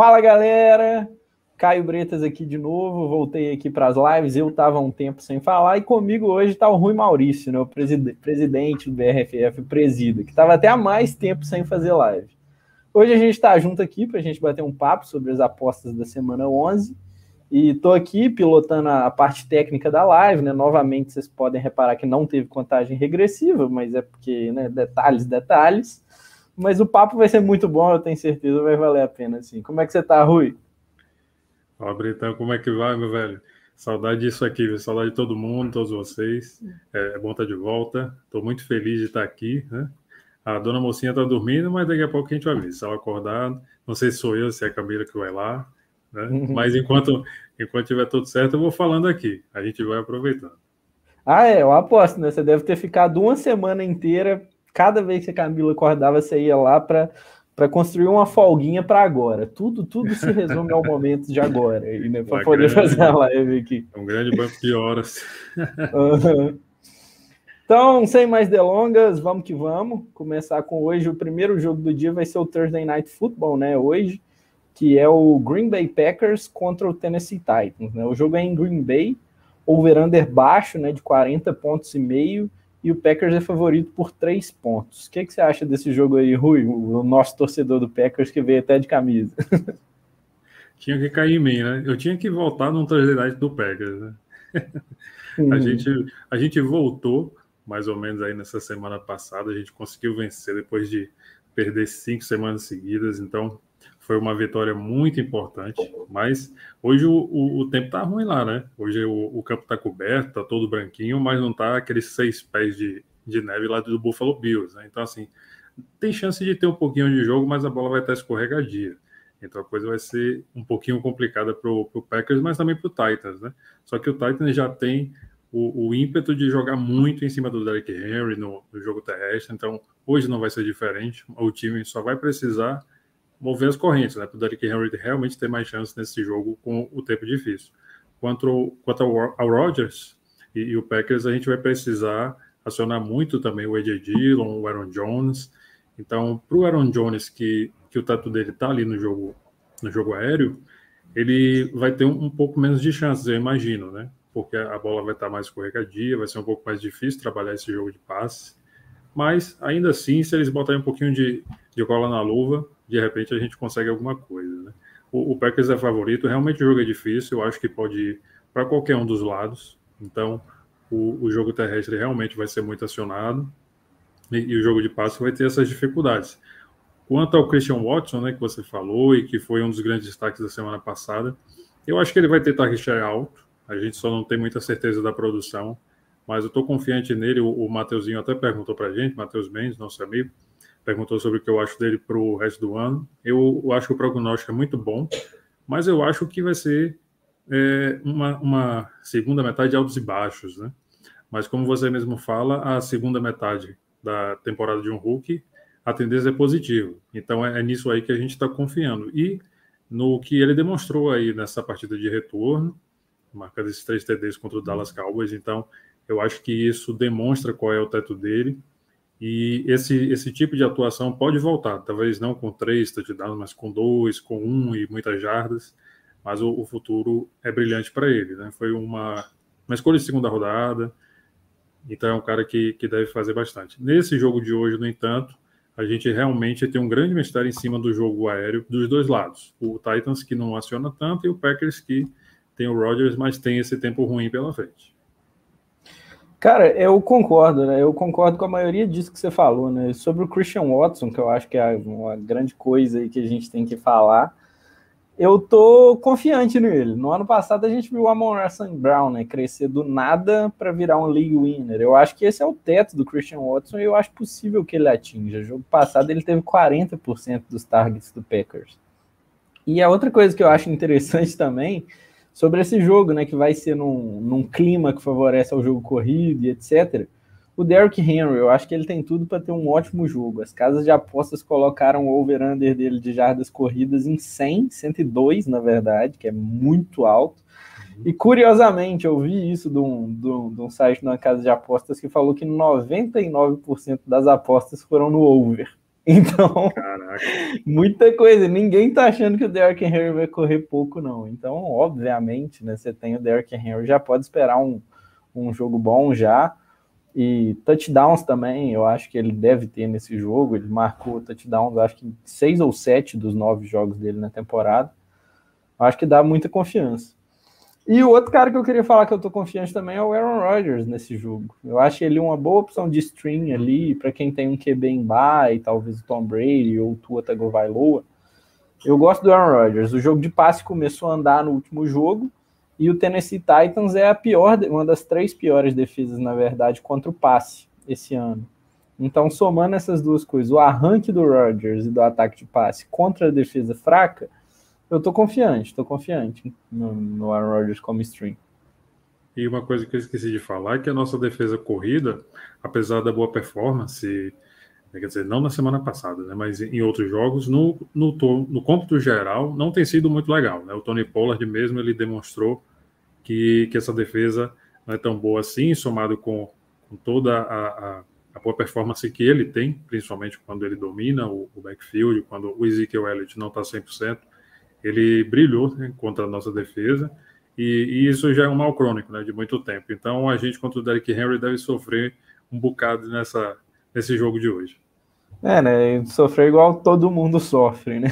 Fala galera, Caio Bretas aqui de novo, voltei aqui para as lives, eu estava um tempo sem falar e comigo hoje está o Rui Maurício, né, o presidente do BRFF, presida, que estava até há mais tempo sem fazer live. Hoje a gente está junto aqui para a gente bater um papo sobre as apostas da semana 11 e estou aqui pilotando a parte técnica da live, né? Novamente vocês podem reparar que não teve contagem regressiva, mas é porque, né, detalhes, detalhes. Mas o papo vai ser muito bom, eu tenho certeza, vai valer a pena, assim. Como é que você tá, Rui? Fala, Britão, como é que vai, meu velho? Saudade disso aqui, viu? saudade de todo mundo, todos vocês. É, é bom estar de volta. Estou muito feliz de estar aqui, né? A dona mocinha está dormindo, mas daqui a pouco a gente vai ver. Se ela acordar, não sei se sou eu, se é a Camila que vai lá. Né? Uhum. Mas enquanto enquanto tiver tudo certo, eu vou falando aqui. A gente vai aproveitando. Ah, é, eu aposto, né? Você deve ter ficado uma semana inteira. Cada vez que a Camila acordava, você ia lá para para construir uma folguinha para agora. Tudo, tudo se resume ao momento de agora, né, para poder grande, fazer a live aqui. É um grande banco de horas. uhum. Então, sem mais delongas, vamos que vamos. Começar com hoje. O primeiro jogo do dia vai ser o Thursday Night Football, né? Hoje, que é o Green Bay Packers contra o Tennessee Titans. Né? O jogo é em Green Bay, over-under baixo, né, de 40 pontos e meio, e o Packers é favorito por 3 pontos. O que, que você acha desse jogo aí, Rui, o nosso torcedor do Packers que veio até de camisa? Tinha que cair em mim, né? Eu tinha que voltar no Thursday Night do Packers, né? a, gente, a gente voltou, mais ou menos aí nessa semana passada, a gente conseguiu vencer depois de perder cinco semanas seguidas, então foi uma vitória muito importante, mas hoje o, o, o tempo tá ruim lá, né? Hoje o, o campo tá coberto, tá todo branquinho, mas não tá aqueles seis pés de, de neve lá do Buffalo Bills, né? Então, assim, tem chance de ter um pouquinho de jogo, mas a bola vai estar escorregadia. Então a coisa vai ser um pouquinho complicada para o Packers, mas também para o Titans, né? Só que o Titans já tem o, o, ímpeto de jogar muito em cima do Derrick Henry no, no jogo terrestre, então hoje não vai ser diferente. O time só vai precisar mover as correntes, né? Para o Derrick Henry realmente ter mais chance nesse jogo com o tempo difícil. Quanto, quanto ao, ao Rodgers e, e, o Packers, a gente vai precisar acionar muito também o AJ Dillon, o Aaron Jones. Então, para o Aaron Jones, que, que o teto dele está ali no jogo, no jogo aéreo, ele vai ter um, um, pouco menos de chances, eu imagino, né? Porque a bola vai estar tá mais escorregadia, vai ser um pouco mais difícil trabalhar esse jogo de passe. Mas, ainda assim, se eles botarem um pouquinho de, de cola na luva, de repente a gente consegue alguma coisa. Né? O, o Packers é favorito, realmente o jogo é difícil, eu acho que pode ir para qualquer um dos lados. Então, o, o, jogo terrestre realmente vai ser muito acionado e, e, o jogo de passe vai ter essas dificuldades. Quanto ao Christian Watson, né, que você falou e que foi um dos grandes destaques da semana passada, eu acho que ele vai ter target share alto. A gente só não tem muita certeza da produção, mas eu estou confiante nele. O, o Mateuzinho até perguntou para a gente, Matheus Mendes, nosso amigo, perguntou sobre o que eu acho dele para o resto do ano. Eu, acho que o prognóstico é muito bom, mas eu acho que vai ser é, uma, uma, segunda metade de altos e baixos, né? Mas como você mesmo fala, a segunda metade da temporada de um Hulk, a tendência é positiva. Então é, é nisso aí que a gente está confiando. E no que ele demonstrou aí nessa partida de retorno, marcando esses três TDs contra o Dallas Cowboys. Então, eu acho que isso demonstra qual é o teto dele. E esse, esse tipo de atuação pode voltar, talvez não com três touchdowns, mas com dois, com um e muitas jardas. Mas o, o futuro é brilhante para ele. Né? Foi uma, uma escolha de segunda rodada, então é um cara que, que deve fazer bastante. Nesse jogo de hoje, no entanto, a gente realmente tem um grande mistério em cima do jogo aéreo dos dois lados. O Titans que não aciona tanto e o Packers que tem o Rodgers, mas tem esse tempo ruim pela frente. Cara, eu concordo, né? Eu concordo com a maioria disso que você falou, né? Sobre o Christian Watson, que eu acho que é uma grande coisa aí que a gente tem que falar. Eu tô confiante nele. No ano passado a gente viu o Amon Russell Brown, né, crescer do nada para virar um league winner. Eu acho que esse é o teto do Christian Watson e eu acho possível que ele atinja. No jogo passado ele teve 40% dos targets do Packers. E a outra coisa que eu acho interessante também sobre esse jogo, né, que vai ser num, num clima que favorece ao jogo corrido e etc. O Derrick Henry, eu acho que ele tem tudo para ter um ótimo jogo. As casas de apostas colocaram o over-under dele de jardas corridas em 100, 102, na verdade, que é muito alto. E curiosamente, eu vi isso de um, de um, de um site de uma casa de apostas que falou que 99% das apostas foram no over. Então, Caraca. muita coisa. Ninguém tá achando que o Derrick Henry vai correr pouco, não. Então, obviamente, né? Você tem o Derrick Henry, já pode esperar um, um jogo bom já. E touchdowns também, eu acho que ele deve ter nesse jogo. Ele marcou touchdowns, acho que seis ou sete dos nove jogos dele na temporada. Acho que dá muita confiança. E o outro cara que eu queria falar que eu tô confiante também é o Aaron Rodgers nesse jogo. Eu acho ele uma boa opção de stream ali para quem tem um QB em bye, talvez o Tom Brady ou o Tua Tagovailoa. Eu gosto do Aaron Rodgers. O jogo de passe começou a andar no último jogo e o Tennessee Titans é a pior, uma das três piores defesas, na verdade, contra o passe esse ano. Então, somando essas duas coisas, o arranque do Rodgers e do ataque de passe contra a defesa fraca, eu tô confiante, tô confiante no, no Aaron Rodgers como stream. E uma coisa que eu esqueci de falar é que a nossa defesa corrida, apesar da boa performance, quer dizer, não na semana passada, né, mas em outros jogos, no, no, no cômputo geral, não tem sido muito legal. Né? O Tony Pollard mesmo ele demonstrou que, que essa defesa não é tão boa assim, somado com, com toda a, a, a, boa performance que ele tem, principalmente quando ele domina o, o backfield, quando o Ezekiel Elliott não está 100% ele brilhou né, contra a nossa defesa, e, e, isso já é um mal crônico né, de muito tempo. Então a gente contra o Derrick Henry deve sofrer um bocado nessa, nesse jogo de hoje. É, né? Sofrer igual todo mundo sofre, né?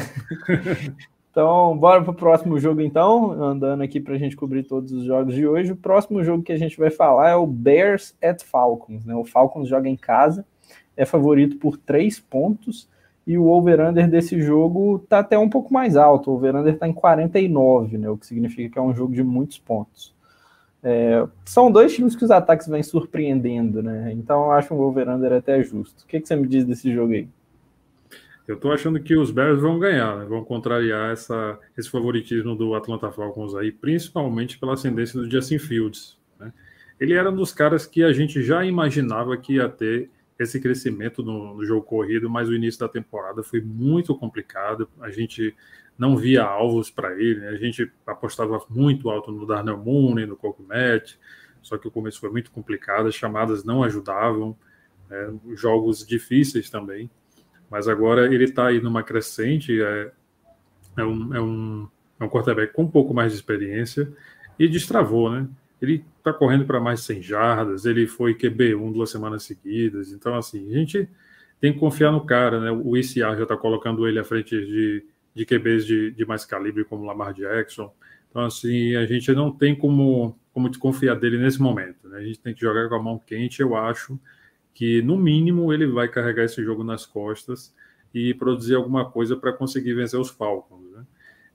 então, bora pro próximo jogo então, andando aqui para a gente cobrir todos os jogos de hoje. O próximo jogo que a gente vai falar é o Bears at Falcons, né? O Falcons joga em casa, é favorito por três pontos e o over-under desse jogo tá até um pouco mais alto. O over-under está em 49, né? O que significa que é um jogo de muitos pontos. É, são dois times que os ataques vêm surpreendendo, né? Então eu acho um over-under até justo. O que, que você me diz desse jogo aí? Eu tô achando que os Bears vão ganhar, né? vão contrariar essa, esse favoritismo do Atlanta Falcons aí, principalmente pela ascendência do Justin Fields. Né? Ele era um dos caras que a gente já imaginava que ia ter esse crescimento no, no, jogo corrido, mas o início da temporada foi muito complicado. A gente não via alvos para ele, né? a gente apostava muito alto no Darnell Mooney, no Coco Matt, só que o começo foi muito complicado, as chamadas não ajudavam, né? jogos difíceis também. Mas agora ele está aí numa crescente, é, é, um, é, um, é um quarterback com um pouco mais de experiência e destravou, né? Ele está correndo para mais de 100 jardas, ele foi QB1 duas semanas seguidas, então assim, a gente tem que confiar no cara, né? O ICA já está colocando ele à frente de, de QBs de, de mais calibre, como Lamar Jackson. Então, assim, a gente não tem como, como desconfiar dele nesse momento. Né? A gente tem que jogar com a mão quente. Eu acho que, no mínimo, ele vai carregar esse jogo nas costas e produzir alguma coisa para conseguir vencer os Falcons. Né?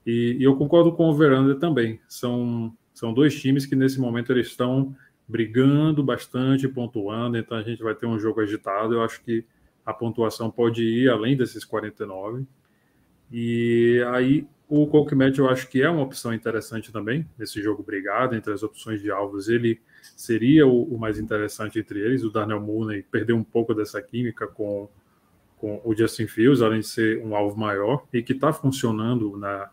E, e, eu concordo com o Veranda também. São são dois times que nesse momento eles estão brigando bastante, pontuando, então a gente vai ter um jogo agitado. Eu acho que a pontuação pode ir além desses 49. E aí o Match eu acho que é uma opção interessante também, nesse jogo brigado, entre as opções de alvos, ele seria o, o mais interessante entre eles. O Darnell Mooney perdeu um pouco dessa química com, com o Justin Fields, além de ser um alvo maior, e que está funcionando na,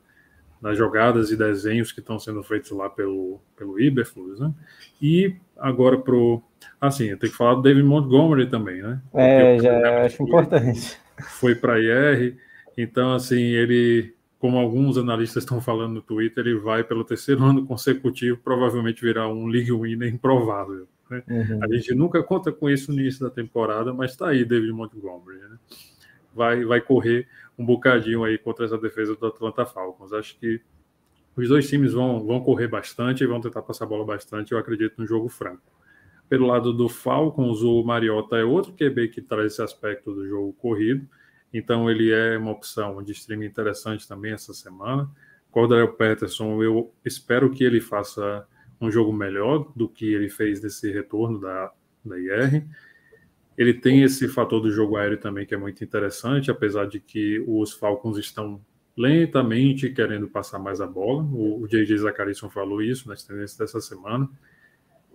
nas jogadas e desenhos que estão sendo feitos lá pelo, pelo Iberflux, né? E agora pro. Assim, eu tenho que falar do David Montgomery também, né? é, já acho importante. Foi para IR, então, assim, ele, como alguns analistas estão falando no Twitter, ele vai pelo terceiro ano consecutivo, provavelmente virar um League Winner improvável. Né? Uhum. A gente nunca conta com isso no início da temporada, mas está aí David Montgomery, né? Vai, vai correr um bocadinho aí contra essa defesa do Atlanta Falcons. Acho que os dois times vão, vão correr bastante e vão tentar passar a bola bastante. Eu acredito no jogo franco. Pelo lado do Falcons, o Mariota é outro QB que traz esse aspecto do jogo corrido. Então ele é uma opção de streaming interessante também essa semana. Cordell Peterson, eu espero que ele faça um jogo melhor do que ele fez nesse retorno da, da IR. Ele tem esse fator do jogo aéreo também que é muito interessante, apesar de que os Falcons estão lentamente querendo passar mais a bola. O, o J.J. Zacarison falou isso nas tendências dessa semana.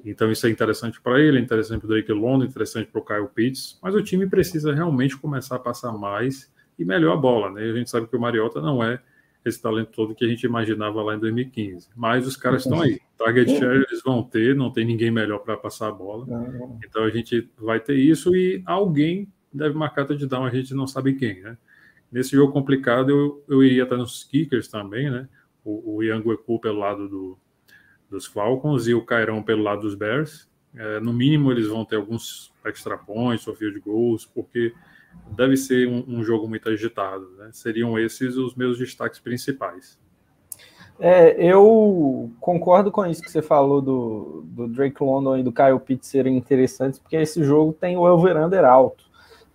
Então isso é interessante para ele, é interessante para o Drake London, interessante para o Kyle Pitts, mas o time precisa realmente começar a passar mais e melhor a bola, né? A gente sabe que o Mariota não é esse talento todo que a gente imaginava lá em 2015. Mas os caras estão aí. Target share eles vão ter, não tem ninguém melhor para passar a bola. Então a gente vai ter isso e alguém deve marcar touchdown, a gente não sabe quem, né? Nesse jogo complicado, eu, eu iria estar nos kickers também, né? O, o Yangueku pelo lado do, dos Falcons e o Cairão pelo lado dos Bears. É, no mínimo, eles vão ter alguns extra points ou field goals, porque deve ser um, um jogo muito agitado. Né? Seriam esses os meus destaques principais. É, eu concordo com isso que você falou do, do Drake London e do Kyle Pitts serem interessantes, porque esse jogo tem o over-under alto.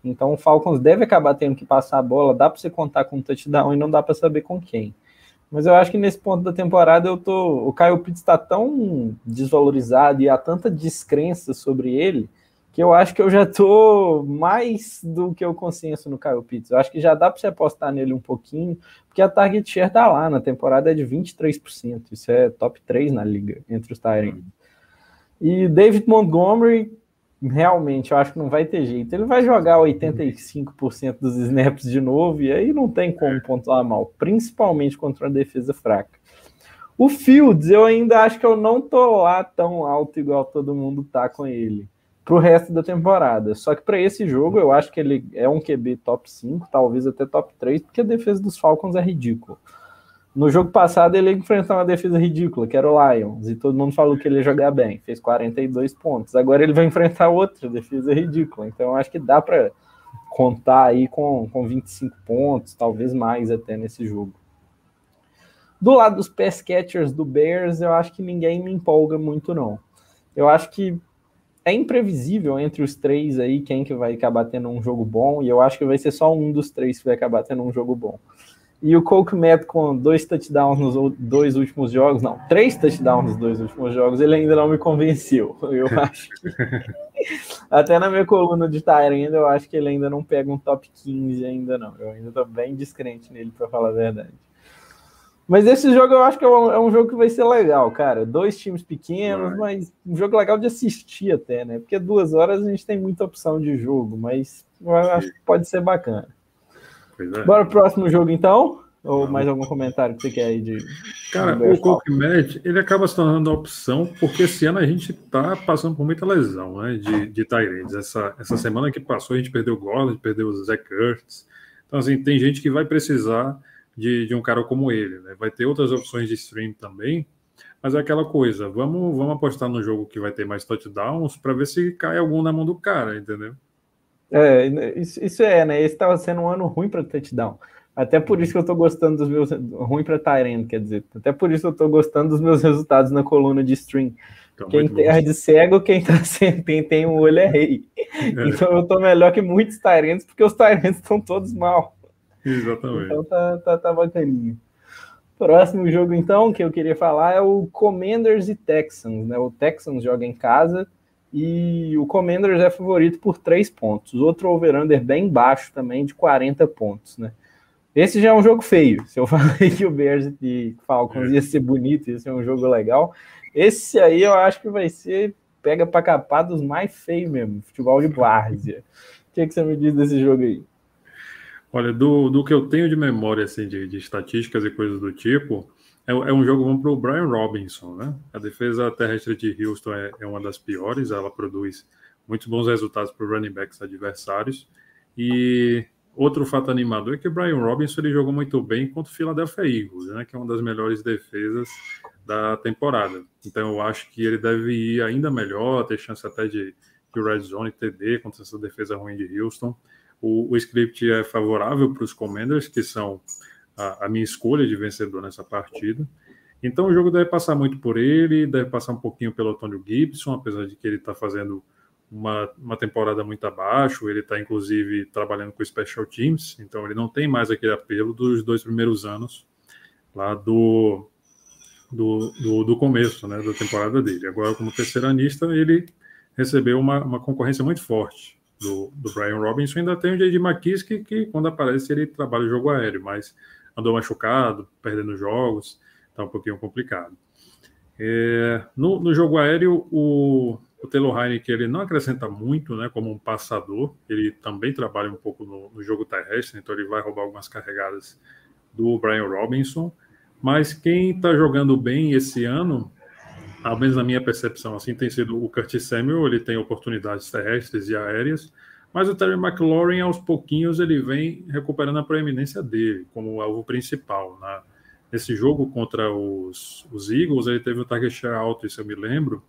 Então o Falcons deve acabar tendo que passar a bola, dá para você contar com um touchdown e não dá para saber com quem. Mas eu acho que nesse ponto da temporada eu tô, o Kyle Pitts está tão desvalorizado e há tanta descrença sobre ele que eu acho que eu já tô mais do que eu consenso no Kyle Pitts. Eu acho que já dá para você apostar nele um pouquinho, porque a target share tá lá, na temporada é de 23%. Isso é top 3 na liga, entre os Tyrants. E David Montgomery, realmente, eu acho que não vai ter jeito. Ele vai jogar 85% dos snaps de novo, e aí não tem como pontuar mal, principalmente contra uma defesa fraca. O Fields, eu ainda acho que eu não tô lá tão alto igual todo mundo tá com ele para o resto da temporada. Só que para esse jogo eu acho que ele é um QB top 5, talvez até top 3, porque a defesa dos Falcons é ridícula. No jogo passado ele enfrentou uma defesa ridícula, que era o Lions, e todo mundo falou que ele ia jogar bem, fez 42 pontos. Agora ele vai enfrentar outra defesa ridícula, então eu acho que dá para contar aí com, com 25 pontos, talvez mais até nesse jogo. Do lado dos pass catchers do Bears, eu acho que ninguém me empolga muito não. Eu acho que é imprevisível entre os três aí quem que vai acabar tendo um jogo bom, e eu acho que vai ser só um dos três que vai acabar tendo um jogo bom. E o Cole Kmet com dois touchdowns nos dois últimos jogos, não, três touchdowns nos dois últimos jogos, ele ainda não me convenceu. Eu acho que. Até na minha coluna de Tyrande, eu acho que ele ainda não pega um top 15 ainda não. Eu ainda tô bem descrente nele, para falar a verdade. Mas esse jogo eu acho que é um, é um, jogo que vai ser legal, cara. Dois times pequenos, mas um jogo legal de assistir até, né? Porque duas horas a gente tem muita opção de jogo, mas eu acho que pode ser bacana. É. Bora pro próximo jogo então? Ou mais algum comentário que você quer aí de. Cara, o Coke Match, ele acaba se tornando a opção, porque esse ano a gente tá passando por muita lesão, né? De, de Tyrants. Essa, essa semana que passou, a gente perdeu o Gordon, perdeu o Zach Kurtz. Então, assim, tem gente que vai precisar de, de um cara como ele. Né? Vai ter outras opções de stream também, mas é aquela coisa, vamos, vamos apostar no jogo que vai ter mais touchdowns para ver se cai algum na mão do cara, entendeu? É, isso, isso é, né? Esse estava sendo um ano ruim para touchdown. Até por isso que eu estou gostando dos meus. Ruim para Tyrant, quer dizer. Até por isso eu estou gostando dos meus resultados na coluna de stream. Então, quem tem de cego, quem tá sem, quem tem um olho é rei. É. Então eu estou melhor que muitos Tyrants, porque os Tyrants estão todos mal. Exatamente. Então tá, tá, tá bacaninho. Próximo jogo, então, que eu queria falar é o Commanders e Texans. Né? O Texans joga em casa e o Commanders é favorito por três pontos. Outro over-under bem baixo também, de 40 pontos. Né? Esse já é um jogo feio. Se eu falei que o Bears e Falcons ia ser bonito, ia ser um jogo legal, esse aí eu acho que vai ser pega para capar dos mais feios mesmo, futebol de várzea. O que, que você me diz desse jogo aí? Olha, do, do que eu tenho de memória assim, de, de estatísticas e coisas do tipo, é, é um jogo bom para o Brian Robinson, né? A defesa terrestre de Houston é, é uma das piores, ela produz muitos bons resultados para running backs adversários. E outro fato animador é que o Brian Robinson ele jogou muito bem contra o Philadelphia Eagles, né? Que é uma das melhores defesas da temporada. Então eu acho que ele deve ir ainda melhor, ter chance até de, de red zone TD contra essa defesa ruim de Houston. O, o script é favorável para os Commanders, que são a, a, minha escolha de vencedor nessa partida. Então o jogo deve passar muito por ele, deve passar um pouquinho pelo Antônio Gibson, apesar de que ele está fazendo uma, uma temporada muito abaixo. Ele está, inclusive, trabalhando com special teams, então ele não tem mais aquele apelo dos dois primeiros anos lá do, do, do, do começo né, da temporada dele. Agora, como terceiranista, ele recebeu uma, uma concorrência muito forte do, do Brian Robinson. Ainda tem o J.D. McKissick, que quando aparece ele trabalha o jogo aéreo, mas andou machucado, perdendo jogos, está um pouquinho complicado. É, no, no, jogo aéreo, o, o Taylor Heineken ele não acrescenta muito né, como um passador, ele também trabalha um pouco no, no jogo terrestre, então ele vai roubar algumas carregadas do Brian Robinson. Mas quem está jogando bem esse ano ao menos na minha percepção, assim tem sido o Curtis Samuel, ele tem oportunidades terrestres e aéreas, Mas o Terry McLaurin, aos pouquinhos, ele vem recuperando a proeminência dele como alvo principal. Né? Nesse jogo contra os, os Eagles, ele teve o target share alto, isso eu me lembro,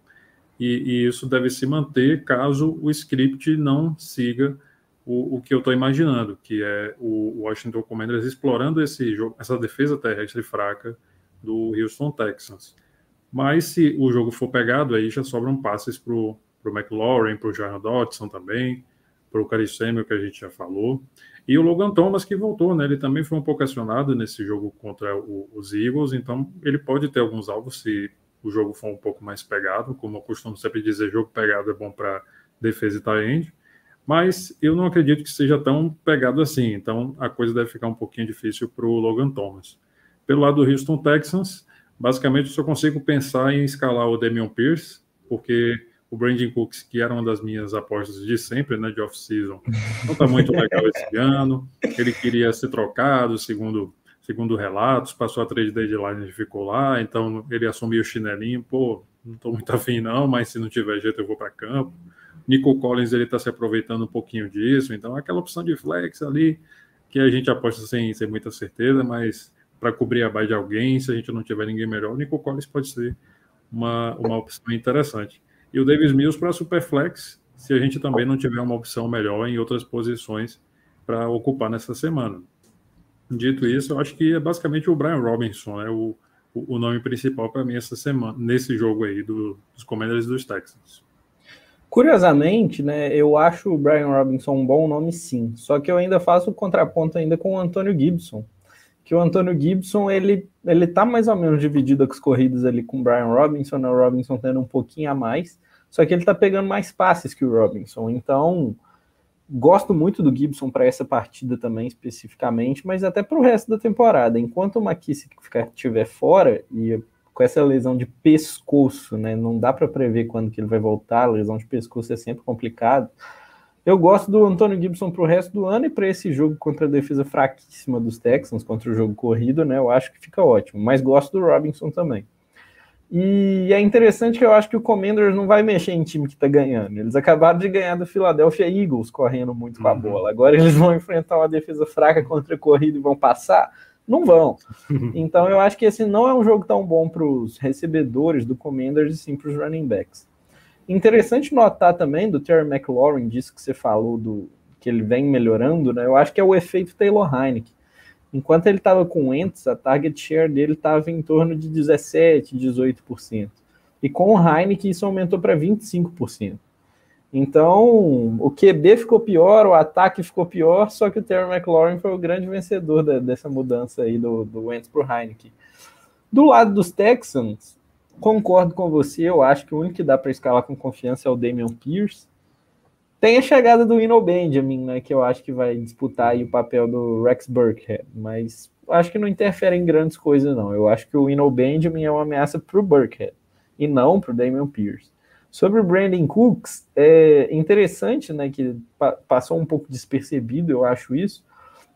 e, e isso deve se manter caso o script não siga o, o que eu estou imaginando, que é o Washington Commanders explorando esse jogo, essa defesa terrestre fraca do Houston Texans. Mas se o jogo for pegado, aí já sobram passes para o McLaurin, para o Jaron Dodson também, para o Caris que a gente já falou. E o Logan Thomas, que voltou, né? Ele também foi um pouco acionado nesse jogo contra o, os Eagles, então ele pode ter alguns alvos se o jogo for um pouco mais pegado. Como eu costumo sempre dizer, jogo pegado é bom para defesa e tight mas eu não acredito que seja tão pegado assim, então a coisa deve ficar um pouquinho difícil para o Logan Thomas. Pelo lado do Houston Texans, basicamente eu só consigo pensar em escalar o Damian Pierce, porque o Brandon Cooks, que era uma das minhas apostas de sempre, né, de off-season, não está muito legal esse ano. Ele queria ser trocado, segundo, segundo relatos, passou a trade deadline e ficou lá, então ele assumiu o chinelinho, pô, não estou muito afim não, mas se não tiver jeito eu vou para campo. Nico Collins ele está se aproveitando um pouquinho disso, então aquela opção de flex ali que a gente aposta sem, sem muita certeza, mas para cobrir a base de alguém, se a gente não tiver ninguém melhor, o Nico Collins pode ser uma, uma opção interessante. E o Davis Mills para Superflex, se a gente também não tiver uma opção melhor em outras posições para ocupar nessa semana. Dito isso, eu acho que é basicamente o Brian Robinson, né, o, o nome principal para mim essa semana, nesse jogo aí do, dos Commanders dos Texans. Curiosamente, né, eu acho o Brian Robinson um bom nome sim, só que eu ainda faço o contraponto ainda com o Antônio Gibson, que o Antônio Gibson, ele, ele tá mais ou menos dividido com as corridas ali com o Brian Robinson, né, o Robinson tendo um pouquinho a mais, só que ele tá pegando mais passes que o Robinson, então gosto muito do Gibson para essa partida também especificamente, mas até para o resto da temporada, enquanto o McKissick estiver fora, e com essa lesão de pescoço, né? Não dá para prever quando que ele vai voltar. Lesão de pescoço é sempre complicado. Eu gosto do Antônio Gibson para o resto do ano e para esse jogo contra a defesa fraquíssima dos Texans, contra o jogo corrido, né? Eu acho que fica ótimo. Mas gosto do Robinson também. E é interessante que eu acho que o Commanders não vai mexer em time que está ganhando. Eles acabaram de ganhar do Philadelphia Eagles correndo muito com a uhum. bola. Agora eles vão enfrentar uma defesa fraca contra a corrida e vão passar. Não vão. Então eu acho que esse não é um jogo tão bom para os recebedores do Commanders e sim para os running backs. Interessante notar também do Terry McLaurin, disso que você falou, do que ele vem melhorando, né? Eu acho que é o efeito Taylor Heineken. Enquanto ele estava com o Wentz, a target share dele estava em torno de 17, 18%. E com o Heineken isso aumentou para 25%. Então, o QB ficou pior, o ataque ficou pior, só que o Terry McLaurin foi o grande vencedor da, dessa mudança aí do, do Wentz para o Heineken. Do lado dos Texans, concordo com você, eu acho que o único que dá para escalar com confiança é o Damian Pierce. Tem a chegada do Ino Benjamin, né, que eu acho que vai disputar o papel do Rex Burkhead, mas acho que não interfere em grandes coisas, não. Eu acho que o Ino Benjamin é uma ameaça para o Burkhead e não para o Damian Pierce. Sobre o Brandon Cooks, é interessante, né, que passou um pouco despercebido, eu acho isso,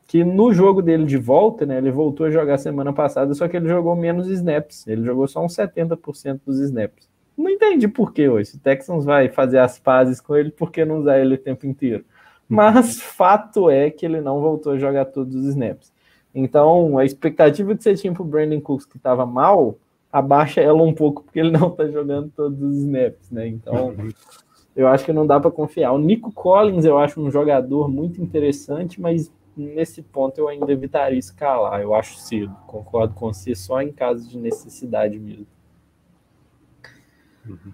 que no jogo dele de volta, né, ele voltou a jogar semana passada, só que ele jogou menos snaps, ele jogou só uns 70% dos snaps. Não entendi por que hoje. O Texans vai fazer as pazes com ele, por que não usar ele o tempo inteiro? Mas fato é que ele não voltou a jogar todos os snaps. Então, a expectativa que você tinha para o Brandon Cooks, que estava mal, abaixa ela um pouco, porque ele não está jogando todos os snaps, né? Então, eu acho que não dá para confiar. O Nico Collins, eu acho um jogador muito interessante, mas nesse ponto eu ainda evitaria escalar. Eu acho cedo. Concordo com você, só em caso de necessidade mesmo. Uhum.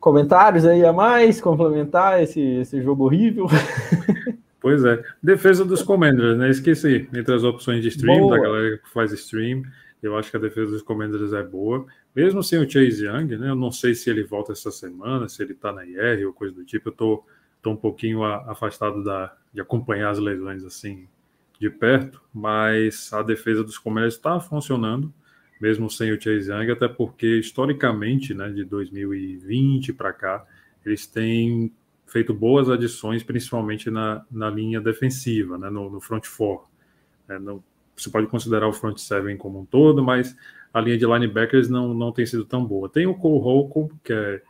Comentários aí a mais, complementar esse, esse jogo horrível. Pois é. Defesa dos Commanders, né? Esqueci. Entre as opções de stream, Boa. da galera que faz stream, eu acho que a defesa dos Commanders é boa. Mesmo sem o Chase Young, né? Eu não sei se ele volta essa semana, se ele tá na IR ou coisa do tipo. Eu tô, tô um pouquinho afastado da, de acompanhar as lesões assim de perto, mas a defesa dos Commanders está funcionando, mesmo sem o Chase Young, até porque historicamente, né, de 2020 para cá, eles têm feito boas adições, principalmente na, na linha defensiva, né, no, no front four. É, você pode considerar o front seven como um todo, mas a linha de linebackers não, não tem sido tão boa. Tem o Cole Holcomb, que é,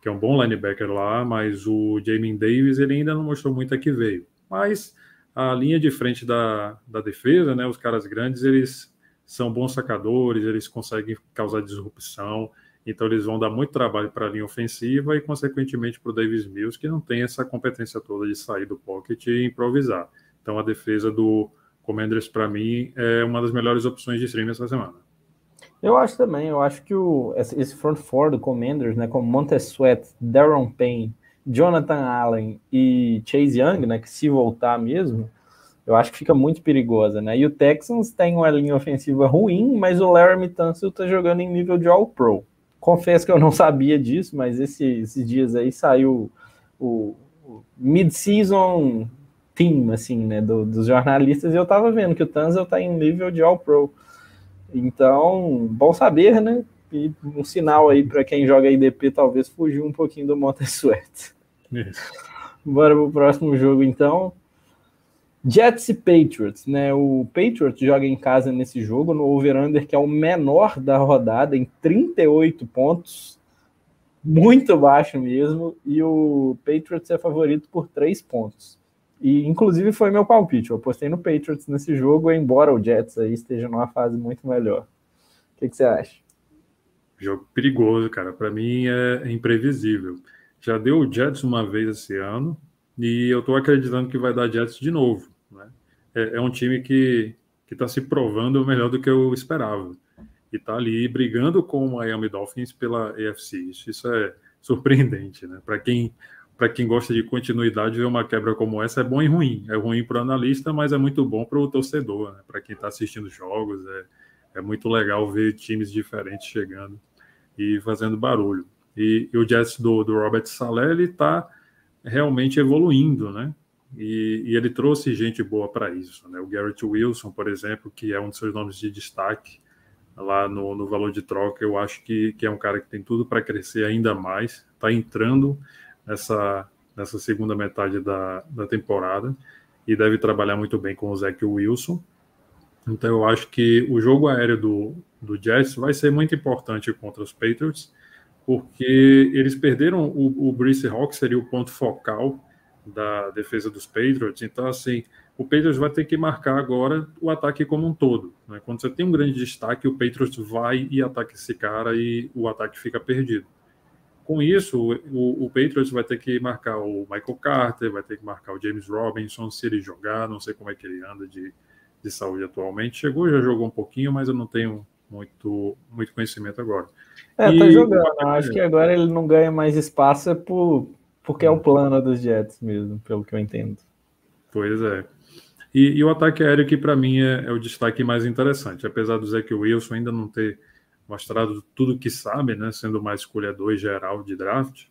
que é um bom linebacker lá, mas o Jamin Davis ele ainda não mostrou muito a que veio. Mas a linha de frente da, da defesa, né, os caras grandes, eles são bons sacadores, eles conseguem causar disrupção, então eles vão dar muito trabalho para a linha ofensiva e, consequentemente, para o Davis Mills, que não tem essa competência toda de sair do pocket e improvisar. Então a defesa do Commanders, para mim, é uma das melhores opções de stream essa semana. Eu acho também, eu acho que o, esse front four do Commanders, né, como Montez Sweat, Darren Payne, Jonathan Allen e Chase Young, né, que se voltar mesmo, eu acho que fica muito perigosa, né? E o Texans tem uma linha ofensiva ruim, mas o Laramie Tunsil tá jogando em nível de All-Pro. Confesso que eu não sabia disso, mas esse, esses dias aí saiu o, o mid-season team, assim, né, do, dos jornalistas, e eu tava vendo que o Tunsil tá em nível de All-Pro. Então, bom saber, né? E um sinal aí para quem joga IDP talvez fugir um pouquinho do Montez Sweat. Bora pro próximo jogo, então. Jets e Patriots, né? O Patriots joga em casa nesse jogo, no over-under, que é o menor da rodada, em 38 pontos. Muito baixo mesmo. E o Patriots é favorito por 3 pontos. E, inclusive, foi meu palpite. Eu apostei no Patriots nesse jogo, embora o Jets aí esteja numa fase muito melhor. O que, que você acha? Jogo perigoso, cara. Para mim é imprevisível. Já deu o Jets uma vez esse ano e eu estou acreditando que vai dar Jets de novo. Né? É, é um time que está se provando melhor do que eu esperava. E está ali brigando com o Miami Dolphins pela AFC. Isso, isso é surpreendente, né? Para quem para quem gosta de continuidade, ver uma quebra como essa é bom e ruim. É ruim para o analista, mas é muito bom para o torcedor, né? para quem está assistindo jogos. É, é muito legal ver times diferentes chegando e fazendo barulho. E, e o Jets do, do Robert Saleh, ele está realmente evoluindo, né? E, e, ele trouxe gente boa para isso, né? O Garrett Wilson, por exemplo, que é um dos seus nomes de destaque lá no, no valor de troca, eu acho que, que é um cara que tem tudo para crescer ainda mais, está entrando nessa, nessa segunda metade da, da temporada e deve trabalhar muito bem com o Zach Wilson. Então eu acho que o jogo aéreo do, do Jets vai ser muito importante contra os Patriots porque eles perderam o, o Brice Hawk, seria o ponto focal da defesa dos Patriots. Então, assim, o Patriots vai ter que marcar agora o ataque como um todo. Né? Quando você tem um grande destaque, o Patriots vai e ataca esse cara e o ataque fica perdido. Com isso, o, o Patriots vai ter que marcar o Michael Carter, vai ter que marcar o James Robinson, se ele jogar, não sei como é que ele anda de, de saúde atualmente. Chegou, já jogou um pouquinho, mas eu não tenho muito, muito conhecimento agora. É, e, tá jogando. Acho que agora ele não ganha mais espaço é por, porque é o plano dos Jets mesmo, pelo que eu entendo. Pois é. E, e o ataque aéreo que para mim é, é, o destaque mais interessante, apesar do Zach Wilson ainda não ter mostrado tudo que sabe, né, sendo mais escolha 2 geral de draft,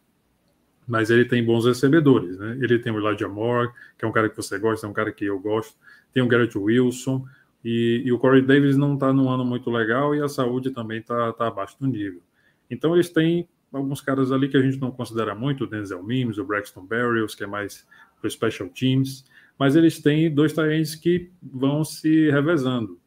mas ele tem bons recebedores, né? Ele tem o Elijah Moore, que é um cara que você gosta, é um cara que eu gosto, tem o Garrett Wilson, e, e o Corey Davis não está num ano muito legal e a saúde também está tá abaixo do nível. Então eles têm alguns caras ali que a gente não considera muito, o Denzel Mims, o Braxton Berrios, que é mais para special teams, mas eles têm dois talentos que vão se revezando.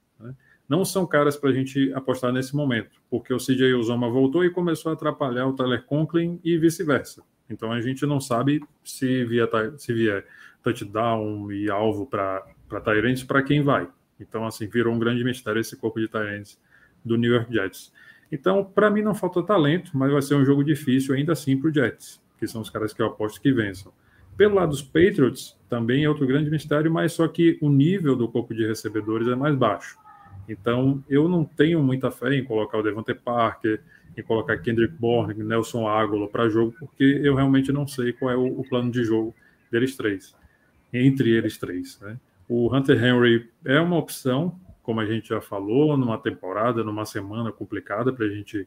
Não são caras para a gente apostar nesse momento, porque o CJ Uzoma voltou e começou a atrapalhar o Tyler Conklin e vice-versa. Então a gente não sabe se vier, se vier touchdown e alvo para Tyrants, para quem vai. Então, assim, virou um grande mistério esse corpo de Tyrants do New York Jets. Então, para mim não falta talento, mas vai ser um jogo difícil ainda assim para o Jets, que são os caras que eu aposto que vençam. Pelo lado dos Patriots, também é outro grande mistério, mas só que o nível do corpo de recebedores é mais baixo. Então, eu não tenho muita fé em colocar o Devontae Parker, em colocar Kendrick Bourne, Nelson Aguilar para jogo, porque eu realmente não sei qual é o, o, plano de jogo deles três, entre eles três. Né? O Hunter Henry é uma opção, como a gente já falou, numa temporada, numa semana complicada para a gente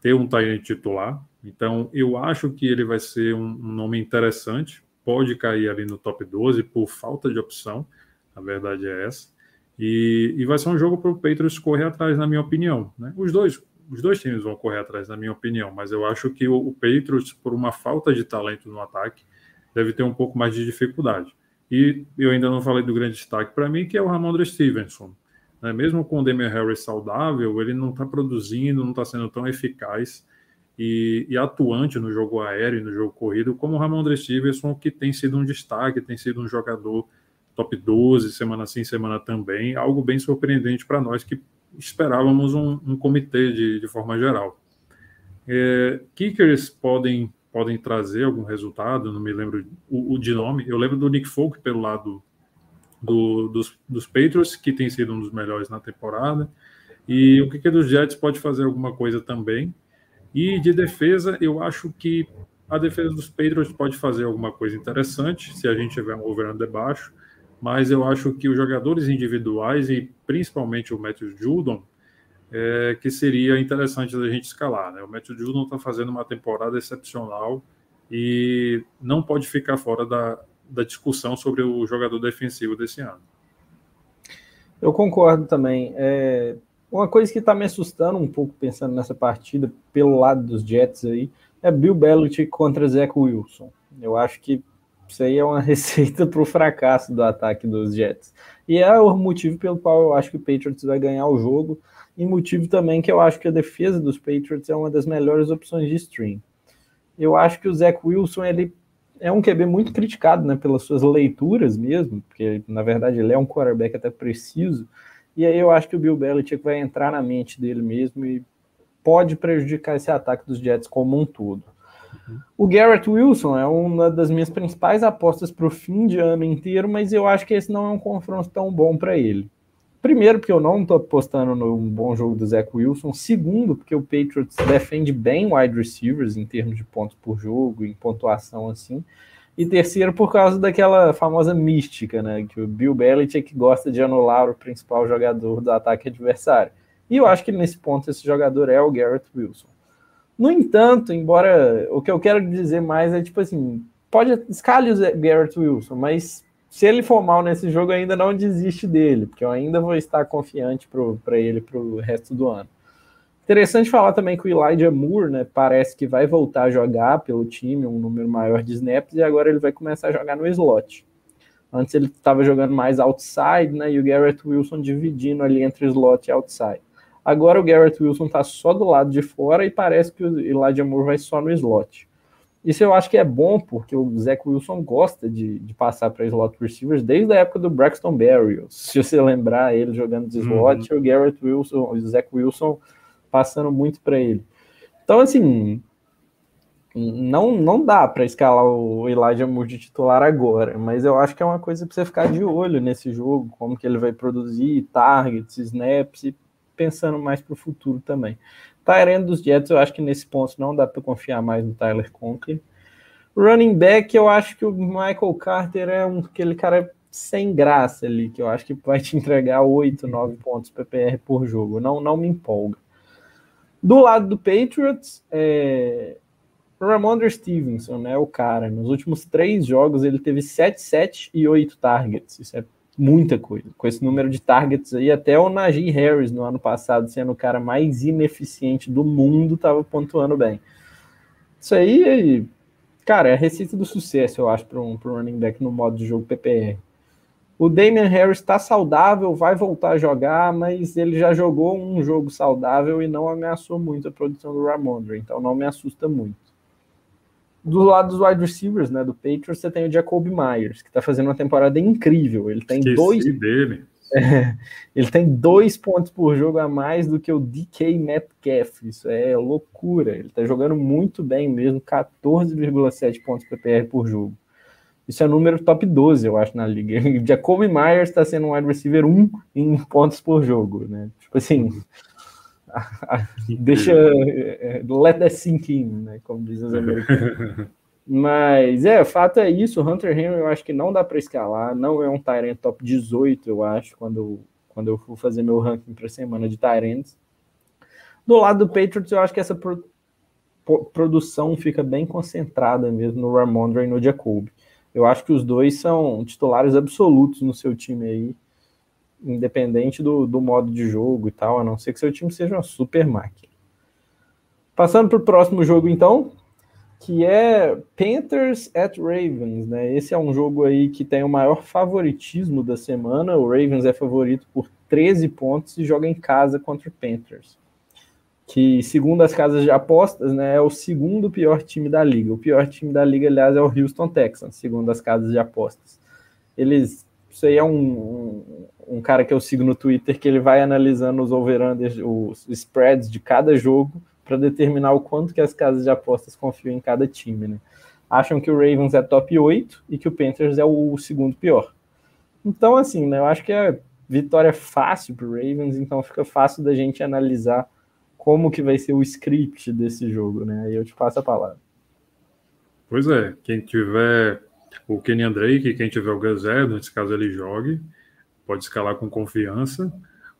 ter um Tyrant titular. Então, eu acho que ele vai ser um, um, nome interessante. Pode cair ali no top 12 por falta de opção, a verdade é essa. E, e vai ser um jogo para o Patriots correr atrás, na minha opinião. Né? Os dois os dois times vão correr atrás, na minha opinião, mas eu acho que o, o Patriots, por uma falta de talento no ataque, deve ter um pouco mais de dificuldade. E eu ainda não falei do grande destaque para mim, que é o Ramondre Stevenson. Né? Mesmo com o Damian Harris saudável, ele não está produzindo, não está sendo tão eficaz e, e, atuante no jogo aéreo e no jogo corrido, como o Ramondre Stevenson, que tem sido um destaque, tem sido um jogador top 12, semana sim, semana também, algo bem surpreendente para nós que esperávamos um, um comitê de, de, forma geral. É, kickers podem, podem trazer algum resultado, não me lembro o, o de nome, eu lembro do Nick Folk pelo lado do, dos, dos Patriots, que tem sido um dos melhores na temporada, e o kicker dos Jets pode fazer alguma coisa também, e de defesa, eu acho que a defesa dos Patriots pode fazer alguma coisa interessante se a gente tiver um over under baixo, mas eu acho que os jogadores individuais e principalmente o Matthew Judon, é, que seria interessante da gente escalar. Né? O Matthew Judon está fazendo uma temporada excepcional e não pode ficar fora da, da discussão sobre o jogador defensivo desse ano. Eu concordo também. É, uma coisa que está me assustando um pouco pensando nessa partida pelo lado dos Jets aí é Bill Belichick contra Zach Wilson. Eu acho que isso aí é uma receita para o fracasso do ataque dos Jets. E é o motivo pelo qual eu acho que o Patriots vai ganhar o jogo e motivo também que eu acho que a defesa dos Patriots é uma das melhores opções de stream. Eu acho que o Zach Wilson ele é um QB muito criticado, né, pelas suas leituras mesmo, porque na verdade ele é um quarterback até preciso e aí eu acho que o Bill Belichick vai entrar na mente dele mesmo e pode prejudicar esse ataque dos Jets como um todo. O Garrett Wilson é uma das minhas principais apostas para o fim de ano inteiro, mas eu acho que esse não é um confronto tão bom para ele. Primeiro, porque eu não estou apostando no bom jogo do Zach Wilson. Segundo, porque o Patriots defende bem wide receivers em termos de pontos por jogo, em pontuação assim. E terceiro, por causa daquela famosa mística, né? Que o Bill Belichick gosta de anular o principal jogador do ataque adversário. E eu acho que nesse ponto esse jogador é o Garrett Wilson. No entanto, embora o que eu quero dizer mais é tipo assim, pode escale o Garrett Wilson, mas se ele for mal nesse jogo, ainda não desiste dele, porque eu ainda vou estar confiante para ele para o resto do ano. Interessante falar também que o Elijah Moore, né, parece que vai voltar a jogar pelo time, um número maior de snaps, e agora ele vai começar a jogar no slot. Antes ele estava jogando mais outside, né, e o Garrett Wilson dividindo ali entre slot e outside. Agora o Garrett Wilson está só do lado de fora e parece que o Elijah Moore vai só no slot. Isso eu acho que é bom, porque o Zach Wilson gosta de, de passar para slot receivers desde a época do Braxton Berrios. Se você lembrar ele jogando de slot, uhum. o Garrett Wilson, o Zach Wilson passando muito para ele. Então, assim, não, não dá para escalar o Elijah Moore de titular agora, mas eu acho que é uma coisa para você ficar de olho nesse jogo, como que ele vai produzir targets, snaps e pensando mais para o futuro também. Tyrande dos Jets, eu acho que nesse ponto não dá para confiar mais no Tyler Conklin. Running back, eu acho que o Michael Carter é um, aquele cara sem graça ali, que eu acho que vai te entregar 8, 9 pontos PPR por jogo. Não, não me empolga. Do lado do Patriots, é... Ramondre Stevenson, né, o cara, nos últimos três jogos ele teve 7, 7 e 8 targets. Isso é muita coisa. Com esse número de targets aí, até o Najee Harris no ano passado, sendo o cara mais ineficiente do mundo, estava pontuando bem. Isso aí, cara, é a receita do sucesso, eu acho, para um, um running back no modo de jogo PPR. O Damian Harris está saudável, vai voltar a jogar, mas ele já jogou um jogo saudável e não ameaçou muito a produção do Ramondre, então não me assusta muito. Do lado dos wide receivers, né, do Patriots, você tem o Jacoby Myers, que está fazendo uma temporada incrível. Ele tem Esqueci dois. Dele. É, ele tem dois pontos por jogo a mais do que o DK Metcalf. Isso é loucura. Ele está jogando muito bem mesmo, 14,7 pontos PPR por jogo. Isso é número top 12, eu acho, na liga. Jacoby Myers está sendo um wide receiver 1 em pontos por jogo, né? Tipo assim, deixa. É, let that sink in, né? Como dizem os americanos. Mas é, o fato é isso. O Hunter Henry eu acho que não dá para escalar. Não é um Tyrant top 18, eu acho, quando eu, quando eu for fazer meu ranking para semana de Tyrants. Do lado do Patriots, eu acho que essa pro, produção fica bem concentrada mesmo no Ramondre e no Jacoby. Eu acho que os dois são titulares absolutos no seu time aí, independente do, do modo de jogo e tal, a não ser que seu time seja uma super máquina. Passando para o próximo jogo, então, que é Panthers at Ravens, né? Esse é um jogo aí que tem o maior favoritismo da semana. O Ravens é favorito por 13 pontos e joga em casa contra o Panthers. que, segundo as casas de apostas, né, é o segundo pior time da liga. O pior time da liga, aliás, é o Houston Texans, segundo as casas de apostas. Eles. Isso aí é um, um, um cara que eu sigo no Twitter que ele vai analisando os over-unders, os spreads de cada jogo para determinar o quanto que as casas de apostas confiam em cada time, né? Acham que o Ravens é top 8 e que o Panthers é o segundo pior. Então, assim, né, eu acho que é vitória fácil para o Ravens, então fica fácil da gente analisar como que vai ser o script desse jogo, né? Aí eu te passo a palavra. Pois é, quem tiver o Kenny Drake, quem tiver o Gus nesse caso ele jogue, pode escalar com confiança.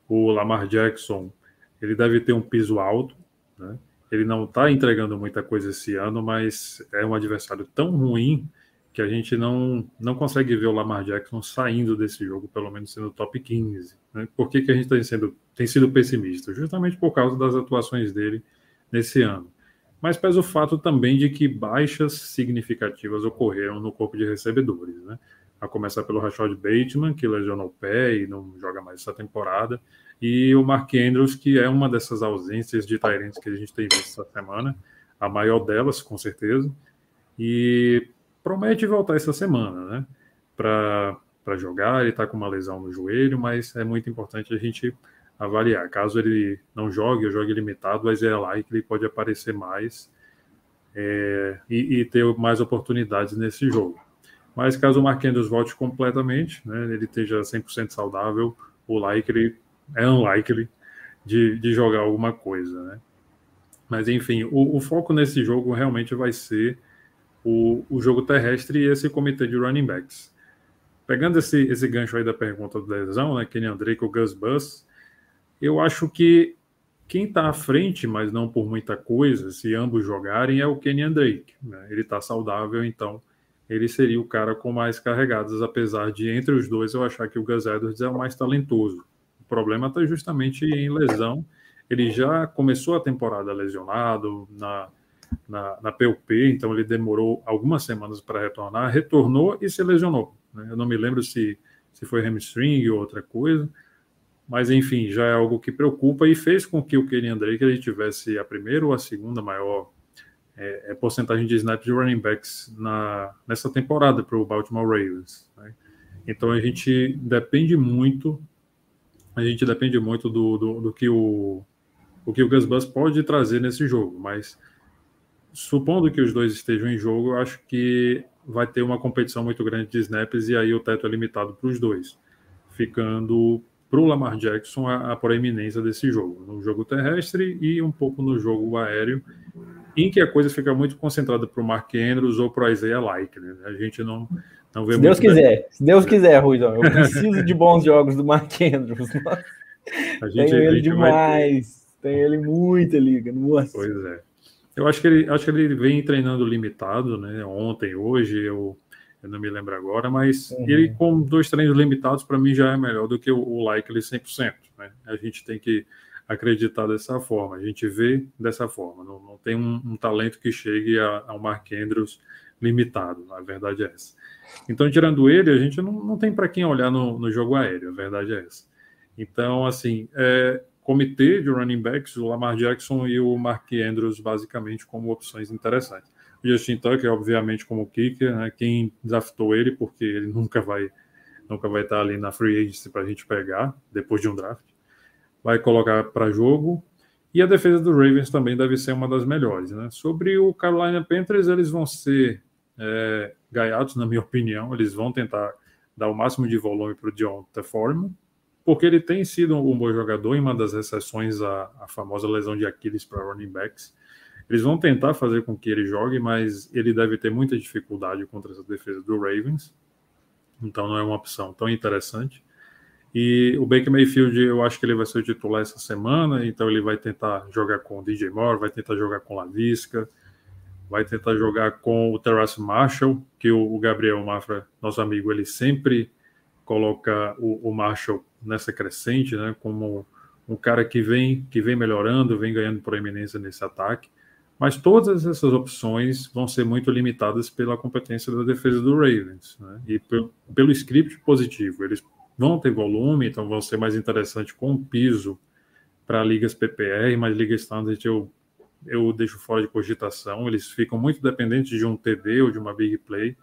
O Lamar Jackson, ele deve ter um piso alto, né? Ele não está entregando muita coisa esse ano, mas é um adversário tão ruim que a gente não, não consegue ver o Lamar Jackson saindo desse jogo, pelo menos sendo top 15. Né? Por que, que a gente tem, sendo, tem sido pessimista? Justamente por causa das atuações dele nesse ano. Mas pesa o fato também de que baixas significativas ocorreram no corpo de recebedores. Né? A começar pelo Rashad Bateman, que lesionou o pé e não joga mais essa temporada, e o Mark Andrews, que é uma dessas ausências de Tyrants que a gente tem visto essa semana, a maior delas, com certeza. E promete voltar essa semana, né? Para jogar, ele está com uma lesão no joelho, mas é muito importante a gente avaliar. Caso ele não jogue ou jogue limitado, mas é lá que ele pode aparecer mais é, e, e, ter mais oportunidades nesse jogo. Mas caso o Andrews volte completamente, né, ele esteja 100% saudável, o likely é unlikely de, de jogar alguma coisa, né? Mas enfim, o, o foco nesse jogo realmente vai ser o, o jogo terrestre e esse comitê de running backs. Pegando esse, esse gancho aí da pergunta do lesão, né, Kenny Drake ou Gus Bus, eu acho que quem está à frente, mas não por muita coisa, se ambos jogarem, é o Kenny Drake. Né? Ele está saudável, então ele seria o cara com mais carregadas, apesar de entre os dois eu achar que o Gus Edwards é o mais talentoso. O problema está justamente em lesão. Ele já começou a temporada lesionado na na, na PUP, então ele demorou algumas semanas para retornar, retornou e se lesionou. Né? Eu não me lembro se, se foi hamstring ou outra coisa, mas enfim, já é algo que preocupa e fez com que o Kenny Drake ele tivesse a primeira ou a segunda maior é, é porcentagem de snaps de running backs na, nessa temporada para o Baltimore Ravens. Né? Então a gente depende muito, a gente depende muito do, do, do que o, o que o Gus Bus pode trazer nesse jogo, mas supondo que os dois estejam em jogo, eu acho que vai ter uma competição muito grande de snaps e aí o teto é limitado para os dois, ficando para o Lamar Jackson a, a proeminência desse jogo, no jogo terrestre e um pouco no jogo aéreo, em que a coisa fica muito concentrada para o Mark Andrews ou para o Isaiah Like. Né? A gente não, não vê se Deus quiser, se Deus quiser, Ruizão, eu preciso de bons jogos do Mark Andrews. A gente, Tenho ele demais, vai... tem ele muita liga, nossa. Pois é. Eu acho que ele, acho que ele vem treinando limitado, né? Ontem, hoje, eu, eu não me lembro agora, mas uhum. ele com dois treinos limitados, para mim, já é melhor do que o, o Likely 100%. Né? A gente tem que acreditar dessa forma, a gente vê dessa forma. Não, não tem um, um, talento que chegue ao Mark Andrews limitado, a verdade é essa. Então, tirando ele, a gente não, não tem para quem olhar no, no jogo aéreo, a verdade é essa. Então, assim, é, comitê de running backs, o Lamar Jackson e o Mark Andrews, basicamente, como opções interessantes. Justin Tucker, obviamente, como kicker, né? quem draftou ele, porque ele nunca vai nunca vai estar ali na free agency para a gente pegar, depois de um draft. Vai colocar para jogo. E a defesa do Ravens também deve ser uma das melhores. Né? Sobre o Carolina Panthers, eles vão ser é, gaiatos, na minha opinião. Eles vão tentar dar o máximo de volume para o John Foreman porque ele tem sido um bom jogador em uma das exceções à, à famosa lesão de Aquiles para running backs. Eles vão tentar fazer com que ele jogue, mas ele deve ter muita dificuldade contra essa defesa do Ravens. Então não é uma opção tão interessante. E o Baker Mayfield, eu acho que ele vai ser o titular essa semana, então ele vai tentar jogar com o DJ Moore, vai tentar jogar com o Lavisca, vai tentar jogar com o Terrace Marshall, que o Gabriel Mafra, nosso amigo, ele sempre coloca o, o Marshall nessa crescente, né, como um cara que vem que vem melhorando, vem ganhando proeminência nesse ataque. Mas todas essas opções vão ser muito limitadas pela competência da defesa do Ravens né, e pelo, script positivo. Eles vão ter volume, então vão ser mais interessantes com piso para ligas PPR, mas ligas standard eu, eu deixo fora de cogitação. Eles ficam muito dependentes de um TD ou de uma big play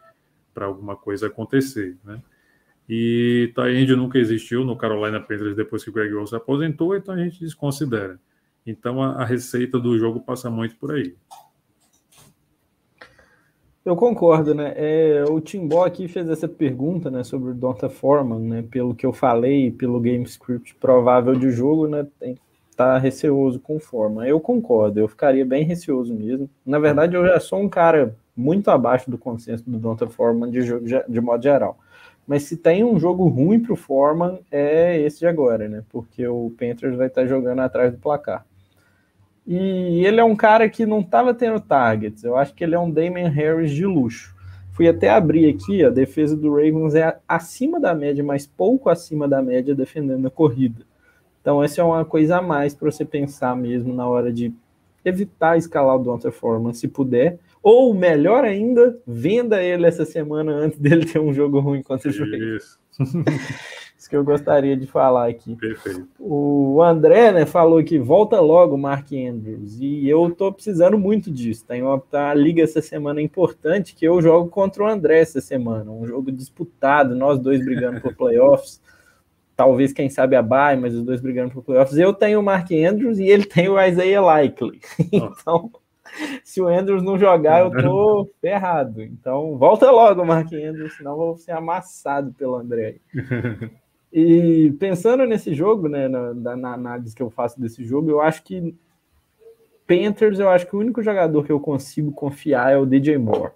para alguma coisa acontecer, né? E Tyrande nunca existiu no Carolina Panthers depois que o Greg Olsen aposentou, então a gente desconsidera. Então a, a receita do jogo passa muito por aí. Eu concordo, né? É, o Timbó aqui fez essa pergunta, né, sobre o Donta Foreman, né? Pelo que eu falei, pelo game script provável de jogo, né? Tem, tá receoso com forma. Eu concordo, eu ficaria bem receoso mesmo. Na verdade, eu já sou um cara muito abaixo do consenso do Donta Foreman de, de modo geral. Mas se tem um jogo ruim para o Foreman, é esse de agora, né? Porque o Panthers vai estar jogando atrás do placar. E ele é um cara que não estava tendo targets. Eu acho que ele é um Damian Harris de luxo. Fui até abrir aqui, a defesa do Ravens é acima da média, mas pouco acima da média defendendo a corrida. Então, essa é uma coisa a mais para você pensar mesmo na hora de evitar escalar o Donta Foreman, se puder. Ou, melhor ainda, venda ele essa semana antes dele ter um jogo ruim contra o Ravens. Que eu gostaria de falar aqui. Perfeito. O André né, falou que volta logo Mark Andrews. E eu tô precisando muito disso. Tem uma tá, liga essa semana importante que eu jogo contra o André essa semana. Um jogo disputado, nós dois brigando por playoffs. Talvez, quem sabe, a bye, mas os dois brigando por playoffs. Eu tenho o Mark Andrews e ele tem o Isaiah Likely. então, se o Andrews não jogar, eu tô ferrado. Então, volta logo, Mark Andrews, senão eu vou ser amassado pelo André. E pensando nesse jogo, né, na, na, análise que eu faço desse jogo, eu acho que Panthers, eu acho que o único jogador que eu consigo confiar é o DJ Moore.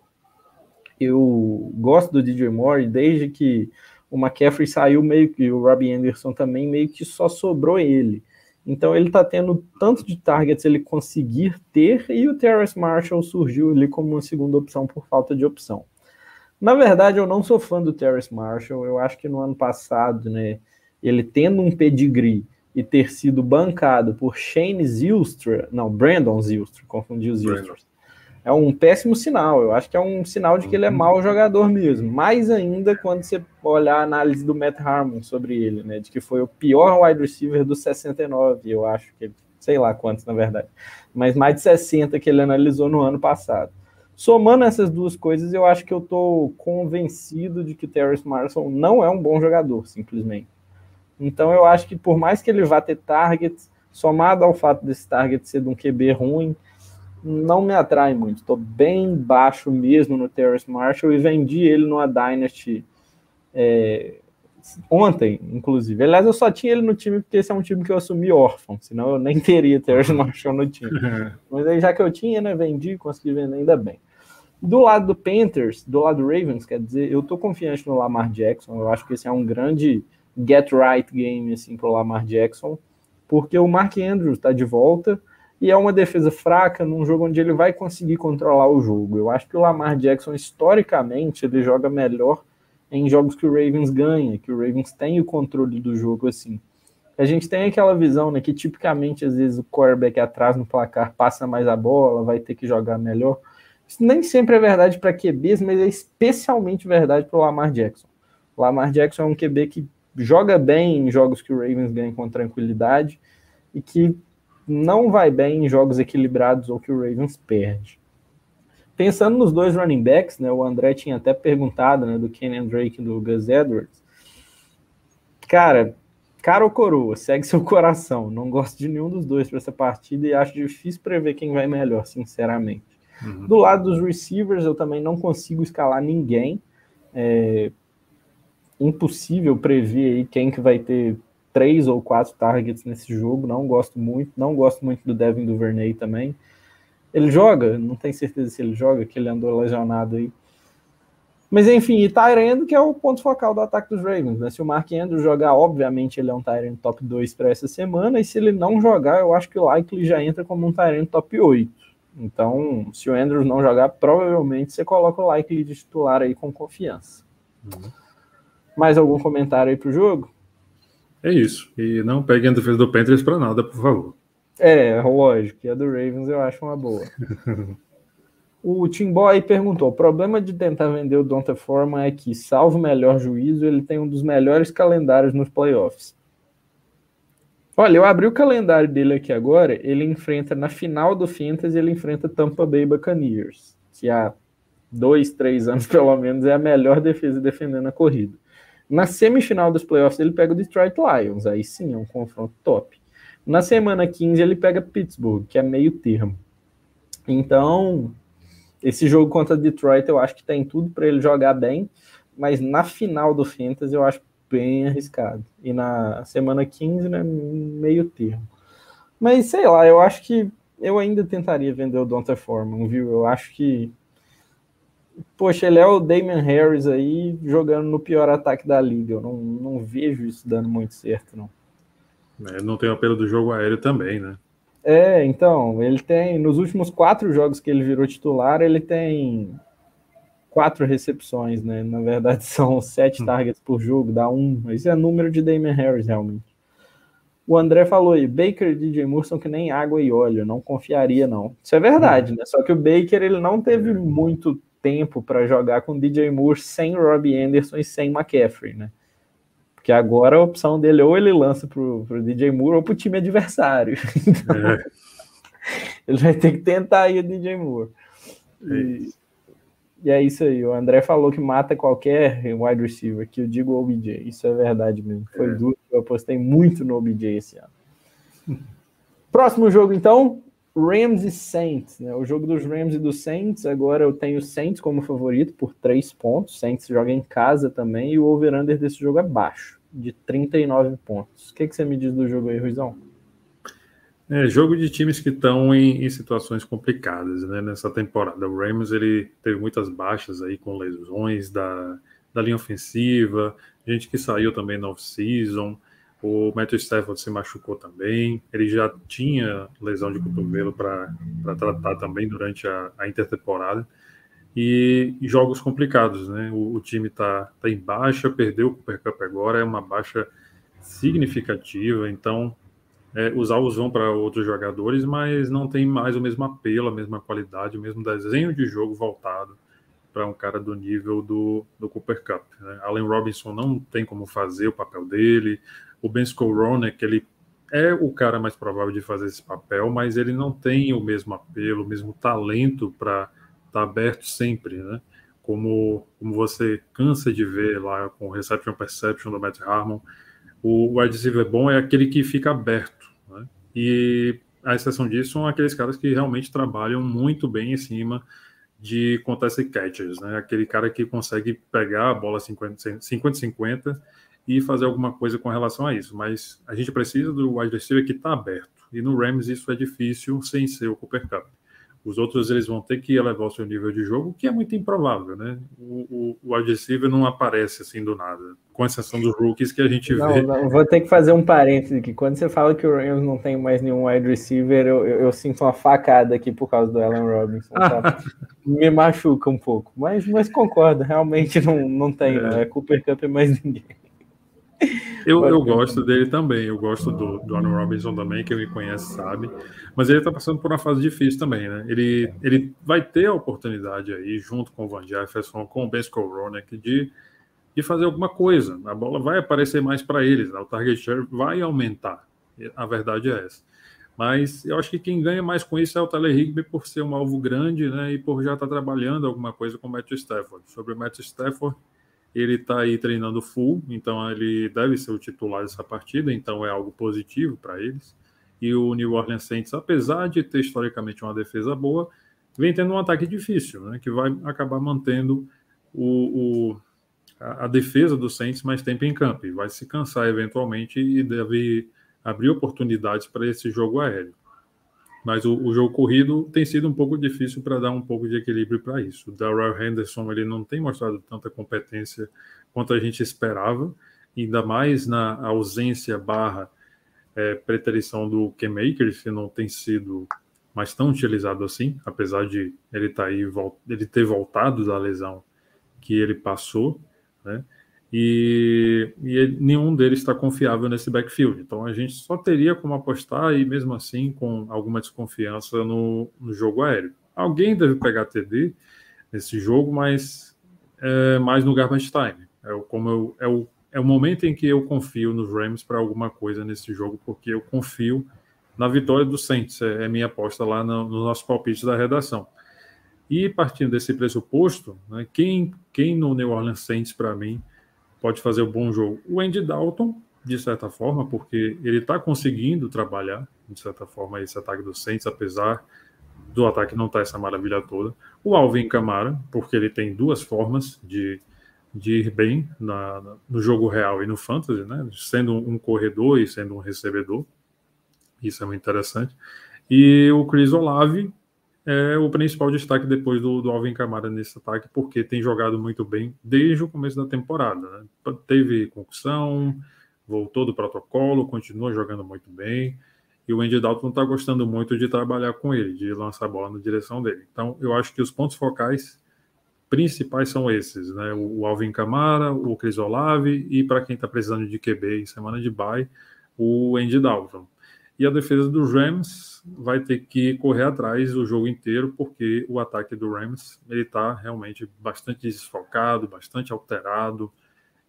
Eu gosto do DJ Moore desde que o McCaffrey saiu meio que o Robbie Anderson também meio que só sobrou ele. Então ele tá tendo tanto de targets ele conseguir ter e o Terrace Marshall surgiu ali como uma segunda opção por falta de opção. Na verdade, eu não sou fã do Terrace Marshall. Eu acho que no ano passado, né, ele tendo um pedigree e ter sido bancado por Shane Zilstra, não, Brandon Zilstra, confundi os Zilstras. É um péssimo sinal. Eu acho que é um sinal de que ele é uhum. mau jogador mesmo. Mais ainda quando você olhar a análise do Matt Harmon sobre ele, né? De que foi o pior wide receiver dos 69, eu acho que, sei lá quantos na verdade, mas mais de 60 que ele analisou no ano passado. Somando essas duas coisas, eu acho que eu estou convencido de que o Terrence Marshall não é um bom jogador, simplesmente. Então eu acho que por mais que ele vá ter targets, somado ao fato desse target ser de um QB ruim, não me atrai muito. Estou bem baixo mesmo no Terrence Marshall e vendi ele numa Dynasty é, ontem, inclusive. Aliás, eu só tinha ele no time porque esse é um time que eu assumi órfão, senão eu nem teria Terrence Marshall no time. Mas aí já que eu tinha, né, vendi, consegui vender ainda bem. Do lado do Panthers, do lado do Ravens, quer dizer, eu tô confiante no Lamar Jackson. Eu acho que esse é um grande get right game assim pro Lamar Jackson, porque o Mark Andrews está de volta e é uma defesa fraca num jogo onde ele vai conseguir controlar o jogo. Eu acho que o Lamar Jackson historicamente ele joga melhor em jogos que o Ravens ganha, que o Ravens tem o controle do jogo assim. A gente tem aquela visão, né, que tipicamente às vezes o quarterback atrás no placar passa mais a bola, vai ter que jogar melhor. Isso nem sempre é verdade para QBs, mas é especialmente verdade para o Lamar Jackson. O Lamar Jackson é um QB que joga bem em jogos que o Ravens ganha com tranquilidade e que não vai bem em jogos equilibrados ou que o Ravens perde. Pensando nos dois running backs, né, o André tinha até perguntado né, do Kenyon Drake e do Gus Edwards. Cara, cara ou coroa, segue seu coração. Não gosto de nenhum dos dois para essa partida e acho difícil prever quem vai melhor, sinceramente. Do lado dos receivers, eu também não consigo escalar ninguém. É impossível prever aí quem que vai ter três ou quatro targets nesse jogo. Não gosto muito. Não gosto muito do Devin Duvernay também. Ele joga, não tenho certeza se ele joga, que ele andou lesionado aí. Mas enfim, e Tyrande, que é o ponto focal do ataque dos Ravens. Né? Se o Mark Andrews jogar, obviamente ele é um Tyrande top 2 para essa semana, e se ele não jogar, eu acho que o Likely já entra como um Tyrande top 8. Então, se o Andrews não jogar, provavelmente você coloca o like de titular aí com confiança. Uhum. Mais algum comentário aí pro jogo? É isso. E não peguem a defesa do Panthers para nada, por favor. É, lógico. E a do Ravens eu acho uma boa. o Tim Boy perguntou: o problema de tentar vender o Donta Forma é que, salvo o melhor juízo, ele tem um dos melhores calendários nos playoffs. Olha, eu abri o calendário dele aqui agora. Ele enfrenta na final do Fantasy, ele enfrenta Tampa Bay Buccaneers, que há dois, três anos pelo menos é a melhor defesa defendendo a corrida. Na semifinal dos playoffs, ele pega o Detroit Lions, aí sim é um confronto top. Na semana 15, ele pega Pittsburgh, que é meio termo. Então, esse jogo contra Detroit eu acho que tem tudo para ele jogar bem, mas na final do Fantasy eu acho bem arriscado. E na semana 15, né, meio termo. Mas sei lá, eu acho que eu ainda tentaria vender o Donta Foreman, viu? Eu acho que poxa, ele é o Damian Harris aí jogando no pior ataque da liga. Eu não, não vejo isso dando muito certo, não. É, não tem o apelo do jogo aéreo também, né? É, então, ele tem, nos últimos quatro jogos que ele virou titular, ele tem quatro recepções, né? Na verdade, são sete hum. targets por jogo, dá um. Isso é número de Damian Harris, realmente. O André falou aí, Baker e DJ Moore são que nem água e óleo, não confiaria, não. Isso é verdade, né? Só que o Baker, ele não teve muito tempo para jogar com DJ Moore sem Robbie Anderson e sem McCaffrey, né? Porque agora a opção dele ou ele lança pro, pro DJ Moore ou pro time adversário. Então, é. Ele vai ter que tentar aí o DJ Moore. E, e, é isso aí. O André falou que mata qualquer wide receiver, que eu digo OBJ. Isso é verdade mesmo. Foi é. duro. Eu apostei muito no OBJ esse ano. Próximo jogo, então. Rams e Saints, né? O jogo dos Rams e dos Saints, agora eu tenho Saints como favorito por três pontos. Saints joga em casa também e o over-under desse jogo é baixo de 39 pontos. O que, que você me diz do jogo aí, Ruizão? É, jogo de times que estão em, em, situações complicadas né, nessa temporada. O Rams ele teve muitas baixas aí com lesões da, da linha ofensiva, gente que saiu também na off-season. O Matthew Stafford se machucou também. Ele já tinha lesão de cotovelo para tratar também durante a, a intertemporada e jogos complicados, né? O, o time está tá em baixa, perdeu o Cooper Cup agora, é uma baixa significativa, então é, os alvos vão para outros jogadores, mas não tem mais o mesmo apelo, a mesma qualidade, o mesmo desenho de jogo voltado para um cara do nível do, do Cooper Cup. Né? Allen Robinson não tem como fazer o papel dele, o Ben Skowronek, ele é o cara mais provável de fazer esse papel, mas ele não tem o mesmo apelo, o mesmo talento para está aberto sempre, né? Como, como você cansa de ver lá com o Reception Perception do Matt Harmon, o wide receiver bom é aquele que fica aberto? E a exceção disso são aqueles caras que realmente trabalham muito bem em cima de contest catchers, né? Aquele cara que consegue pegar a bola 50-50 e fazer alguma coisa com relação a isso. Mas a gente precisa do wide receiver que está aberto. E no Rams isso é difícil sem ser o Cooper Cup. Os outros eles vão ter que elevar o seu nível de jogo, que é muito improvável, né? O, o, o não aparece assim do nada, com exceção dos rookies que a gente não, vê. Não, vou ter que fazer um parênteses aqui. Quando você fala que o Rams não tem mais nenhum wide receiver, eu, eu, eu sinto uma facada aqui por causa do Allen Robinson. Me machuca um pouco, mas, mas concordo, realmente não, não tem, é. não é Cooper Cup e mais ninguém. Eu, eu gosto dele também, eu gosto do, do Aaron Robinson também, quem me conhece sabe, mas ele está passando por uma fase difícil também, né? Ele, ele vai ter a oportunidade aí, junto com o Van Jefferson, com o Ben Skowronek, de, de fazer alguma coisa. A bola vai aparecer mais para eles, né? o target share vai aumentar, a verdade é essa. Mas eu acho que quem ganha mais com isso é o Tyler Higby por ser um alvo grande, né? E por já estar tá trabalhando alguma coisa com o Matthew Stafford. Sobre o Matthew Stafford, ele está aí treinando full, então ele deve ser o titular dessa partida, então é algo positivo para eles. E o New Orleans Saints, apesar de ter historicamente uma defesa boa, vem tendo um ataque difícil, né, que vai acabar mantendo o, o a, a, defesa do Saints mais tempo em campo, e vai se cansar eventualmente e deve abrir oportunidades para esse jogo aéreo. Mas o, o, jogo corrido tem sido um pouco difícil para dar um pouco de equilíbrio para isso. O Darrell Henderson ele não tem mostrado tanta competência quanto a gente esperava, ainda mais na ausência barra é, preterição do K-Maker, que não tem sido mais tão utilizado assim, apesar de ele tá aí ele ter voltado da lesão que ele passou, né? E, e nenhum deles está confiável nesse backfield. Então a gente só teria como apostar e mesmo assim com alguma desconfiança no, no jogo aéreo. Alguém deve pegar TD nesse jogo, mas é mais no garbage time. É como eu, é o é o momento em que eu confio nos Rams para alguma coisa nesse jogo, porque eu confio na vitória do Saints. É, é minha aposta lá no, no nosso palpite da redação. E partindo desse pressuposto, né, quem, quem no New Orleans Saints, para mim, pode fazer um bom jogo? O Andy Dalton, de certa forma, porque ele está conseguindo trabalhar, de certa forma, esse ataque do Saints, apesar do ataque não estar tá essa maravilha toda. O Alvin Kamara, porque ele tem duas formas de, de ir bem na, no jogo real e no fantasy, né? sendo um corredor e sendo um recebedor. Isso é muito interessante. E o Chris Olave, é o principal destaque depois do, do Alvin Kamara nesse ataque, porque tem jogado muito bem desde o começo da temporada. Né? Teve concussão, voltou do protocolo, continua jogando muito bem. E o Andy Dalton está gostando muito de trabalhar com ele, de lançar a bola na direção dele. Então, eu acho que os pontos focais principais são esses, né? O Alvin Kamara, o Chris Olave e para quem está precisando de QB em semana de bye, o Andy Dalton. E a defesa dos Rams vai ter que correr atrás o jogo inteiro, porque o ataque do Rams ele está realmente bastante desfocado, bastante alterado,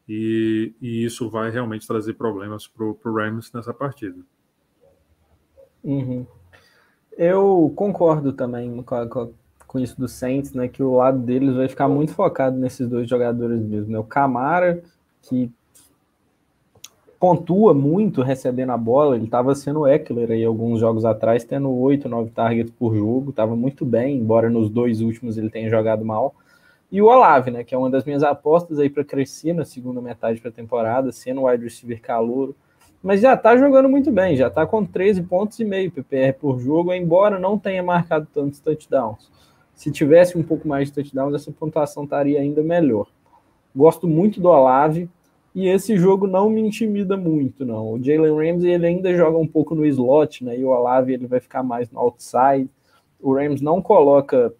e, e, isso vai realmente trazer problemas para o Rams nessa partida. Uhum. Eu concordo também com, a, com, isso do Saints, né? Que o lado deles vai ficar muito focado nesses dois jogadores mesmo. Né? O Camara, que pontua muito recebendo a bola. Ele estava sendo Eckler aí alguns jogos atrás, tendo 8, 9 targets por jogo. Estava muito bem, embora nos dois últimos ele tenha jogado mal. E o Olave, né, que é uma das minhas apostas aí para crescer na segunda metade da temporada, sendo wide receiver calouro. Mas já está jogando muito bem, já está com 13 pontos e meio PPR por jogo, embora não tenha marcado tantos touchdowns. Se tivesse um pouco mais de touchdowns, essa pontuação estaria ainda melhor. Gosto muito do Olave, e esse jogo não me intimida muito, não. O Jalen Ramsey ele ainda joga um pouco no slot, né? E o Olave ele vai ficar mais no outside. O Rams não coloca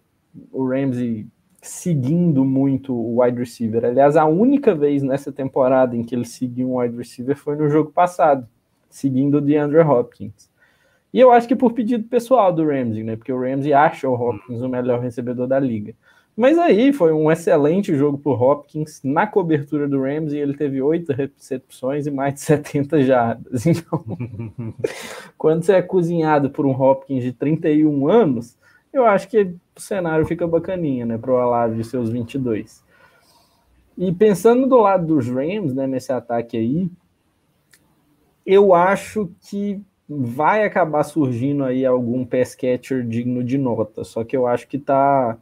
o Ramsey seguindo muito o wide receiver. Aliás, a única vez nessa temporada em que ele seguiu um wide receiver foi no jogo passado, seguindo o DeAndre Hopkins. E eu acho que por pedido pessoal do Ramsey, né? Porque o Ramsey acha o Hopkins o melhor recebedor da liga. Mas aí foi um excelente jogo por Hopkins. Na cobertura do Ramsey, ele teve oito recepções e mais de 70 jardas. Então, quando você é cozinhado por um Hopkins de 31 anos, eu acho que o cenário fica bacaninha, né, para o Olave de seus 22. E pensando do lado dos Rams, né, nesse ataque aí, eu acho que vai acabar surgindo aí algum pass catcher digno de nota, só que eu acho que tá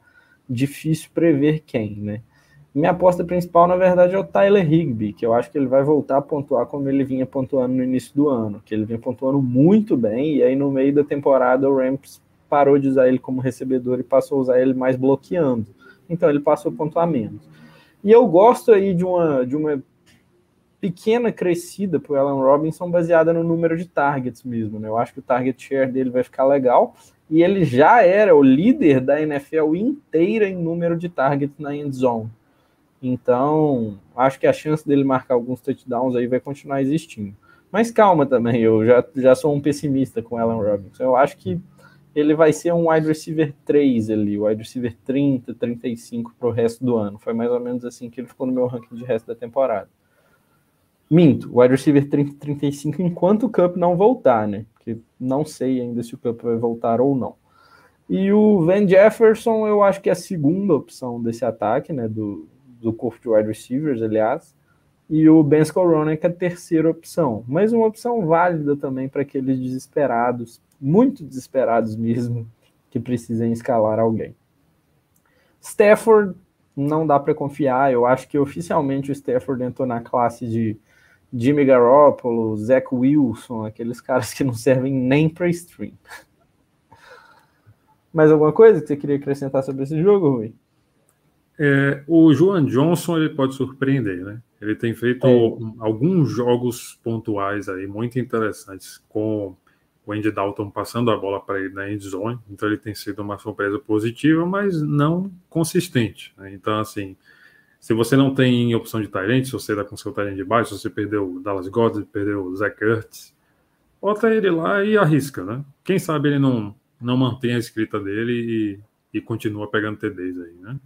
difícil prever quem, né? Minha aposta principal, na verdade, é o Tyler Higby, que eu acho que ele vai voltar a pontuar como ele vinha pontuando no início do ano, que ele vinha pontuando muito bem, e aí no meio da temporada o Rams parou de usar ele como recebedor e passou a usar ele mais bloqueando. Então ele passou a pontuar menos. E eu gosto aí de uma, de uma pequena crescida para o Alan Robinson baseada no número de targets mesmo. Né? Eu acho que o target share dele vai ficar legal e ele já era o líder da NFL inteira em número de targets na end zone. Então, acho que a chance dele marcar alguns touchdowns aí vai continuar existindo. Mas calma também, eu já, já sou um pessimista com Alan Robinson. Eu acho que ele vai ser um wide receiver 3 ali, wide receiver 30, 35 para o resto do ano. Foi mais ou menos assim que ele ficou no meu ranking de resto da temporada. Minto, wide receiver 30, 35 enquanto o Cup não voltar, né? que não sei ainda se o Cup vai voltar ou não. E o Van Jefferson, eu acho que é a segunda opção desse ataque, né, do, do corpo de wide receivers, aliás. E o Ben Skowronek é a terceira opção. Mas uma opção válida também para aqueles desesperados, muito desesperados mesmo, que precisem escalar alguém. Stafford, não dá para confiar. Eu acho que oficialmente o Stafford entrou na classe de Jimmy Garoppolo, Zach Wilson, aqueles caras que não servem nem para stream. Mais alguma coisa que você queria acrescentar sobre esse jogo, Rui? É, o Joan Johnson ele pode surpreender, né? Ele tem feito é. alguns jogos pontuais aí muito interessantes com o Andy Dalton passando a bola para ele na end zone, então ele tem sido uma surpresa positiva, mas não consistente. Né? Então, assim, se você não tem opção de Tyrant, se você está com seu Tyrant de baixo, se você perdeu o Dallas Goddard, perdeu o Zach Ertz, bota ele lá e arrisca, né? Quem sabe ele não, não mantém a escrita dele e, e continua pegando TDs aí, né?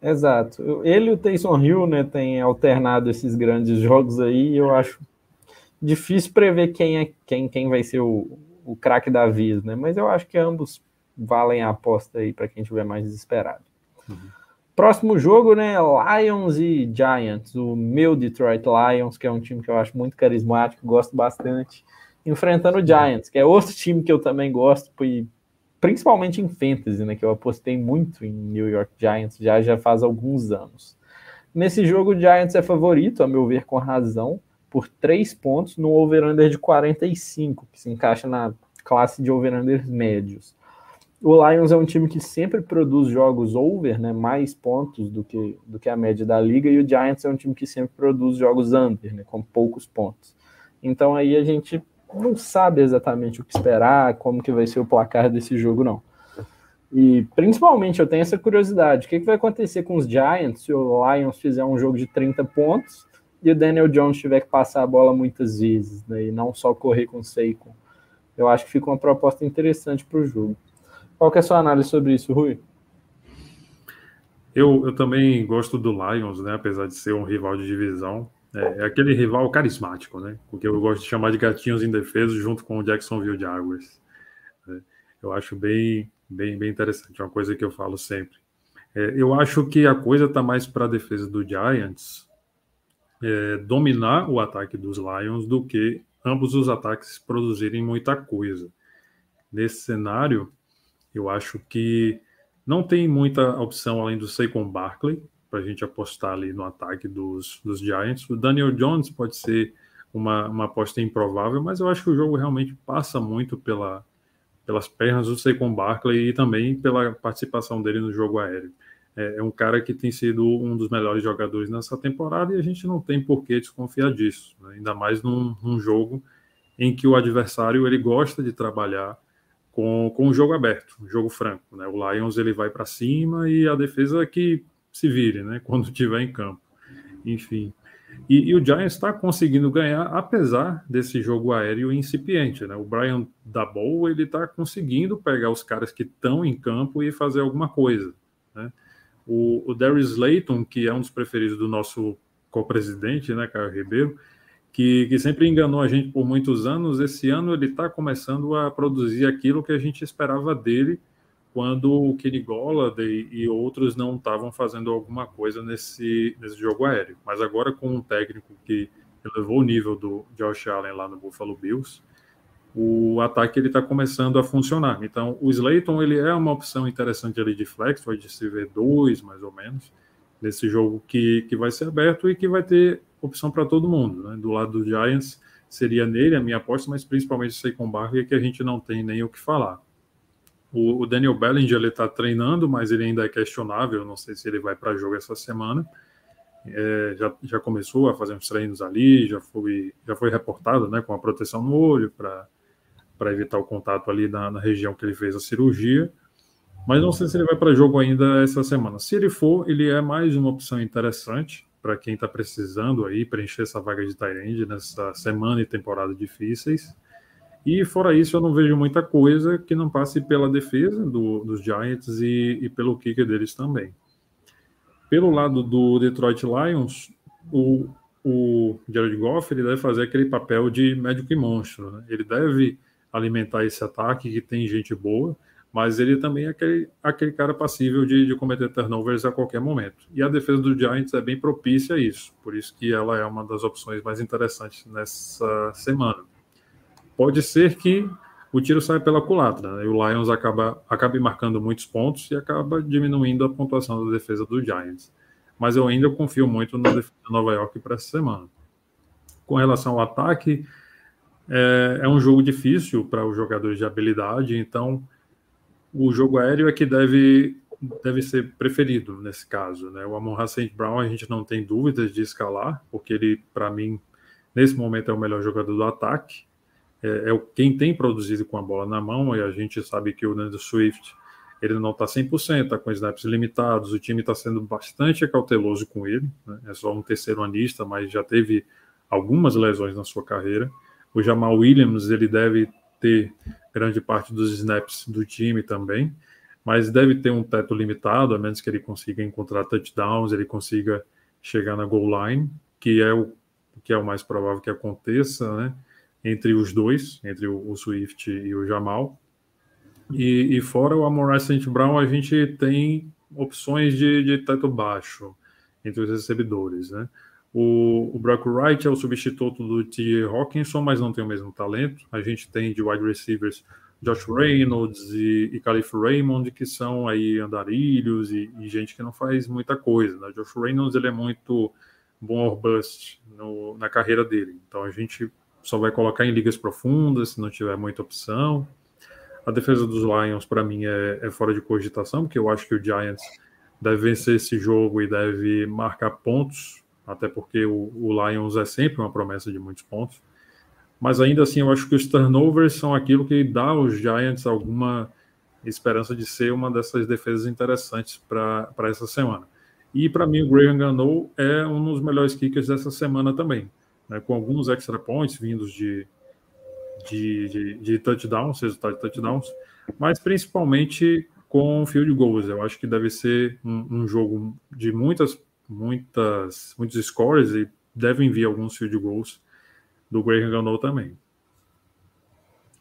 Exato. Ele e o Taysom Hill, né, tem alternado esses grandes jogos aí, e eu acho difícil prever quem é quem, quem vai ser o, o craque da vez, né? Mas eu acho que ambos valem a aposta aí para quem estiver mais desesperado. Uhum. Próximo jogo, né? Lions e Giants. O meu Detroit Lions, que é um time que eu acho muito carismático, gosto bastante, enfrentando o Giants, que é outro time que eu também gosto, e principalmente em fantasy, né? Que eu apostei muito em New York Giants já já faz alguns anos. Nesse jogo, o Giants é favorito, a meu ver, com razão, por três pontos no over-under de 45, que se encaixa na classe de over-unders médios. O Lions é um time que sempre produz jogos over, né, mais pontos do que, do que a média da liga, e o Giants é um time que sempre produz jogos under, né, com poucos pontos. Então aí a gente não sabe exatamente o que esperar, como que vai ser o placar desse jogo, não. E principalmente eu tenho essa curiosidade: o que, que vai acontecer com os Giants se o Lions fizer um jogo de 30 pontos e o Daniel Jones tiver que passar a bola muitas vezes, né, e não só correr com o Seiko? Eu acho que fica uma proposta interessante para o jogo. Qual que é a sua análise sobre isso, Rui? Eu, eu também gosto do Lions, né? Apesar de ser um rival de divisão. É, é aquele rival carismático, né? Porque eu gosto de chamar de gatinhos indefesos junto com o Jacksonville Jaguars. É, eu acho bem, bem, bem interessante. É uma coisa que eu falo sempre. É, eu acho que a coisa está mais para a defesa do Giants é, dominar o ataque dos Lions do que ambos os ataques produzirem muita coisa. Nesse cenário, eu acho que não tem muita opção além do Saquon Barkley, para a gente apostar ali no ataque dos, dos Giants. O Daniel Jones pode ser uma, uma aposta improvável, mas eu acho que o jogo realmente passa muito pela, pelas pernas do Saquon Barkley e também pela participação dele no jogo aéreo. É, é, um cara que tem sido um dos melhores jogadores nessa temporada e a gente não tem por que desconfiar disso, né? ainda mais num, num, jogo em que o adversário ele gosta de trabalhar com, com o jogo aberto, jogo franco. Né? O Lions ele vai para cima e a defesa que se vire, né? Quando estiver em campo. Enfim. E, e o Giants está conseguindo ganhar, apesar desse jogo aéreo incipiente, né? O Brian Dabow, ele está conseguindo pegar os caras que estão em campo e fazer alguma coisa, né? O, o Darius Slayton, que é um dos preferidos do nosso co-presidente, né, Caio Ribeiro, que, que, sempre enganou a gente por muitos anos, esse ano ele está começando a produzir aquilo que a gente esperava dele quando o Kenny Golladay e outros não estavam fazendo alguma coisa nesse, nesse jogo aéreo. Mas agora com um técnico que elevou o nível do Josh Allen lá no Buffalo Bills, o ataque ele está começando a funcionar. Então, o Slayton ele é uma opção interessante ali de flex, vai de CV2 mais ou menos, nesse jogo que, que vai ser aberto e que vai ter opção para todo mundo. Né? Do lado do Giants seria nele a minha aposta, mas principalmente o Saquon Barkley, que a gente não tem nem o que falar. O, o Daniel Bellinger está treinando, mas ele ainda é questionável. Não sei se ele vai para jogo essa semana. É, já, já começou a fazer uns treinos ali, já foi, já foi reportado né, com a proteção no olho para evitar o contato ali na, na, região que ele fez a cirurgia. Mas não sei se ele vai para jogo ainda essa semana. Se ele for, ele é mais uma opção interessante para quem está precisando aí preencher essa vaga de Tyrande nessa semana e temporada difíceis. E fora isso, eu não vejo muita coisa que não passe pela defesa do, dos Giants e, e, pelo kicker deles também. Pelo lado do Detroit Lions, o, o Jared Goff ele deve fazer aquele papel de médico e monstro. Né? Ele deve alimentar esse ataque que tem gente boa, mas ele também é aquele, aquele cara passível de, de cometer turnovers a qualquer momento. E a defesa do Giants é bem propícia a isso, por isso que ela é uma das opções mais interessantes nessa semana pode ser que o tiro saia pela culatra, né? e o Lions acaba, acabe marcando muitos pontos e acaba diminuindo a pontuação da defesa do Giants. Mas eu ainda confio muito na defesa de Nova York para essa semana. Com relação ao ataque, é, é um jogo difícil para os jogadores de habilidade, então o jogo aéreo é que deve, deve ser preferido nesse caso. Né? O Amon St. Brown a gente não tem dúvidas de escalar, porque ele, para mim, nesse momento é o melhor jogador do ataque é, é quem tem produzido com a bola na mão, e a gente sabe que o Nando Swift ele não está 100%, está com snaps limitados, o time está sendo bastante cauteloso com ele, né? é só um terceiro anista, mas já teve algumas lesões na sua carreira. O Jamal Williams ele deve ter grande parte dos snaps do time também. mas deve ter um teto limitado, a menos que ele consiga encontrar touchdowns, ele consiga chegar na goal line, que é o que é o mais provável que aconteça, né? Entre os dois, entre o, Swift e o Jamal. E, e fora o Amon St. Brown, a gente tem opções de, de teto baixo entre os recebedores, né? O, o Brock Wright é o substituto do T. Hawkinson, mas não tem o mesmo talento. A gente tem de wide receivers Josh Reynolds e, e Calif Raymond, que são aí andarilhos e, e, gente que não faz muita coisa. Né? Josh Reynolds ele é muito bom or bust no, na carreira dele. Então a gente só vai colocar em ligas profundas se não tiver muita opção. A defesa dos Lions, para mim, é, é, fora de cogitação, porque eu acho que o Giants deve vencer esse jogo e deve marcar pontos, até porque o, o Lions é sempre uma promessa de muitos pontos. Mas ainda assim, eu acho que os turnovers são aquilo que dá aos Giants alguma esperança de ser uma dessas defesas interessantes para essa semana. E para mim, o Graham Gano é um dos melhores kickers dessa semana também, né, com alguns extra points vindos de, de, de, de touchdowns, resultado de touchdowns, mas principalmente com field goals. Eu acho que deve ser um, um jogo de muitas, muitas, muitos scores e devem vir alguns field goals do Graham Gano também.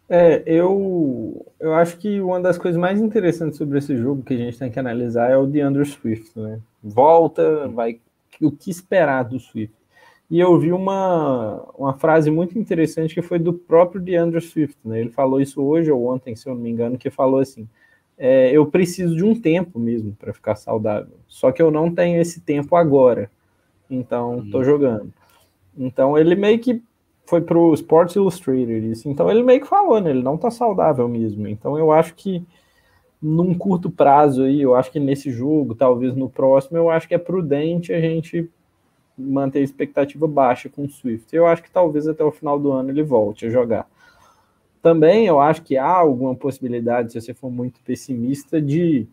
É, eu, eu acho que uma das coisas mais interessantes sobre esse jogo que a gente tem que analisar é o DeAndre Swift, né? Volta, vai o que esperar do Swift. E eu vi uma, uma frase muito interessante que foi do próprio DeAndre Swift, né? Ele falou isso hoje ou ontem, se eu não me engano, que falou assim: é, eu preciso de um tempo mesmo para ficar saudável. Só que eu não tenho esse tempo agora. Então, estou uhum. jogando. Então, ele meio que foi para o Sports Illustrated isso. Então, ele meio que falou, né? Ele não está saudável mesmo. Então, eu acho que num curto prazo aí, eu acho que nesse jogo, talvez no próximo, eu acho que é prudente a gente manter a expectativa baixa com o Swift. Eu acho que talvez até o final do ano ele volte a jogar. Também eu acho que há alguma possibilidade, se você for muito pessimista, de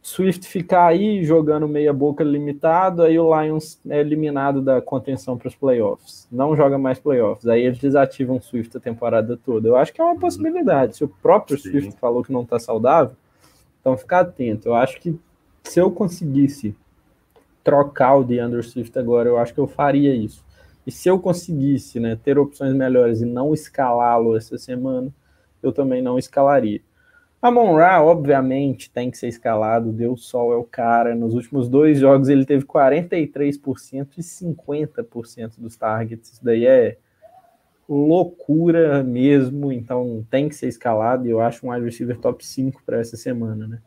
Swift ficar aí jogando meia boca limitado, aí o Lions é eliminado da contenção para os playoffs. Não joga mais playoffs. Aí eles desativam o Swift a temporada toda. Eu acho que é uma possibilidade. Se o próprio Sim. Swift falou que não está saudável, então ficar atento. Eu acho que se eu conseguisse trocar o DeAndre Swift agora, eu acho que eu faria isso. E se eu conseguisse né, ter opções melhores e não escalá-lo essa semana, eu também não escalaria. A Monra, obviamente, tem que ser escalado. Deus Sol é o cara. Nos últimos dois jogos ele teve 43% e 50% dos targets. Isso daí é loucura mesmo. Então tem que ser escalado. E eu acho um wide receiver top 5 para essa semana, né?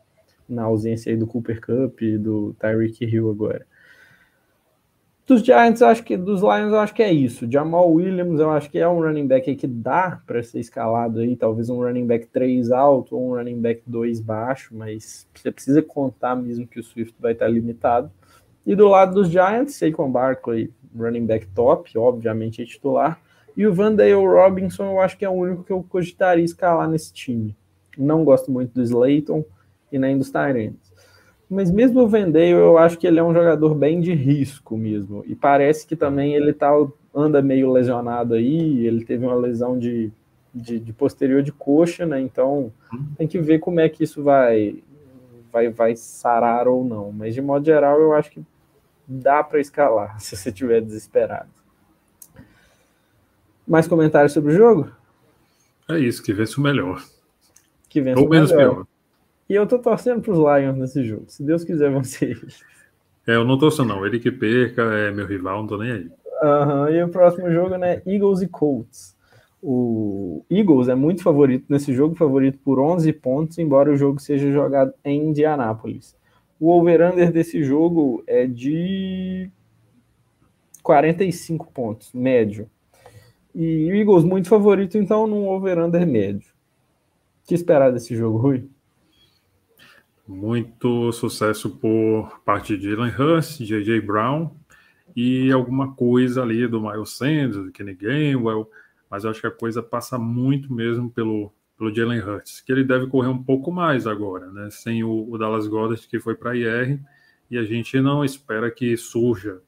Na ausência aí do Cooper Cup e do Tyreek Hill agora. Dos Giants, eu acho que dos Lions, eu acho que é isso. Jamal Williams, eu acho que é um running back que dá para ser escalado aí, talvez um running back 3 alto ou um running back 2 baixo, mas você precisa contar mesmo que o Swift vai estar limitado. E do lado dos Giants, Saquon Barkley, running back top, obviamente é titular. E o Vandale Robinson, eu acho que é o único que eu cogitaria escalar nesse time. Não gosto muito do Slayton e nem dos Tyrants. Mas mesmo o Vendale, eu acho que ele é um jogador bem de risco mesmo. E parece que também ele tá, anda meio lesionado aí, ele teve uma lesão de, de, de posterior de coxa, né? Então tem que ver como é que isso vai, vai, vai sarar ou não. Mas de modo geral, eu acho que dá para escalar se você estiver desesperado. Mais comentários sobre o jogo? É isso, que vence o melhor. Que vence ou o menos melhor. pior. E eu tô torcendo pros Lions nesse jogo. Se Deus quiser, vão ser eles. É, eu não torço, não. Ele que perca é meu rival, não tô nem aí. Uhum. E o próximo jogo, né? Eagles e Colts. O Eagles é muito favorito nesse jogo, favorito por 11 pontos, embora o jogo seja jogado em Indianápolis. O over-under desse jogo é de 45 pontos, médio. E o Eagles muito favorito, então, num over-under médio. O que esperar desse jogo, Rui? Muito sucesso por parte de Jalen Hurst, J.J. Brown e alguma coisa ali do Miles Sanders, do Kenny Gainwell, mas eu acho que a coisa passa muito mesmo pelo, pelo Jalen Hurts, que ele deve correr um pouco mais agora, né? Sem o, o Dallas Goddard que foi para IR e a gente não espera que surja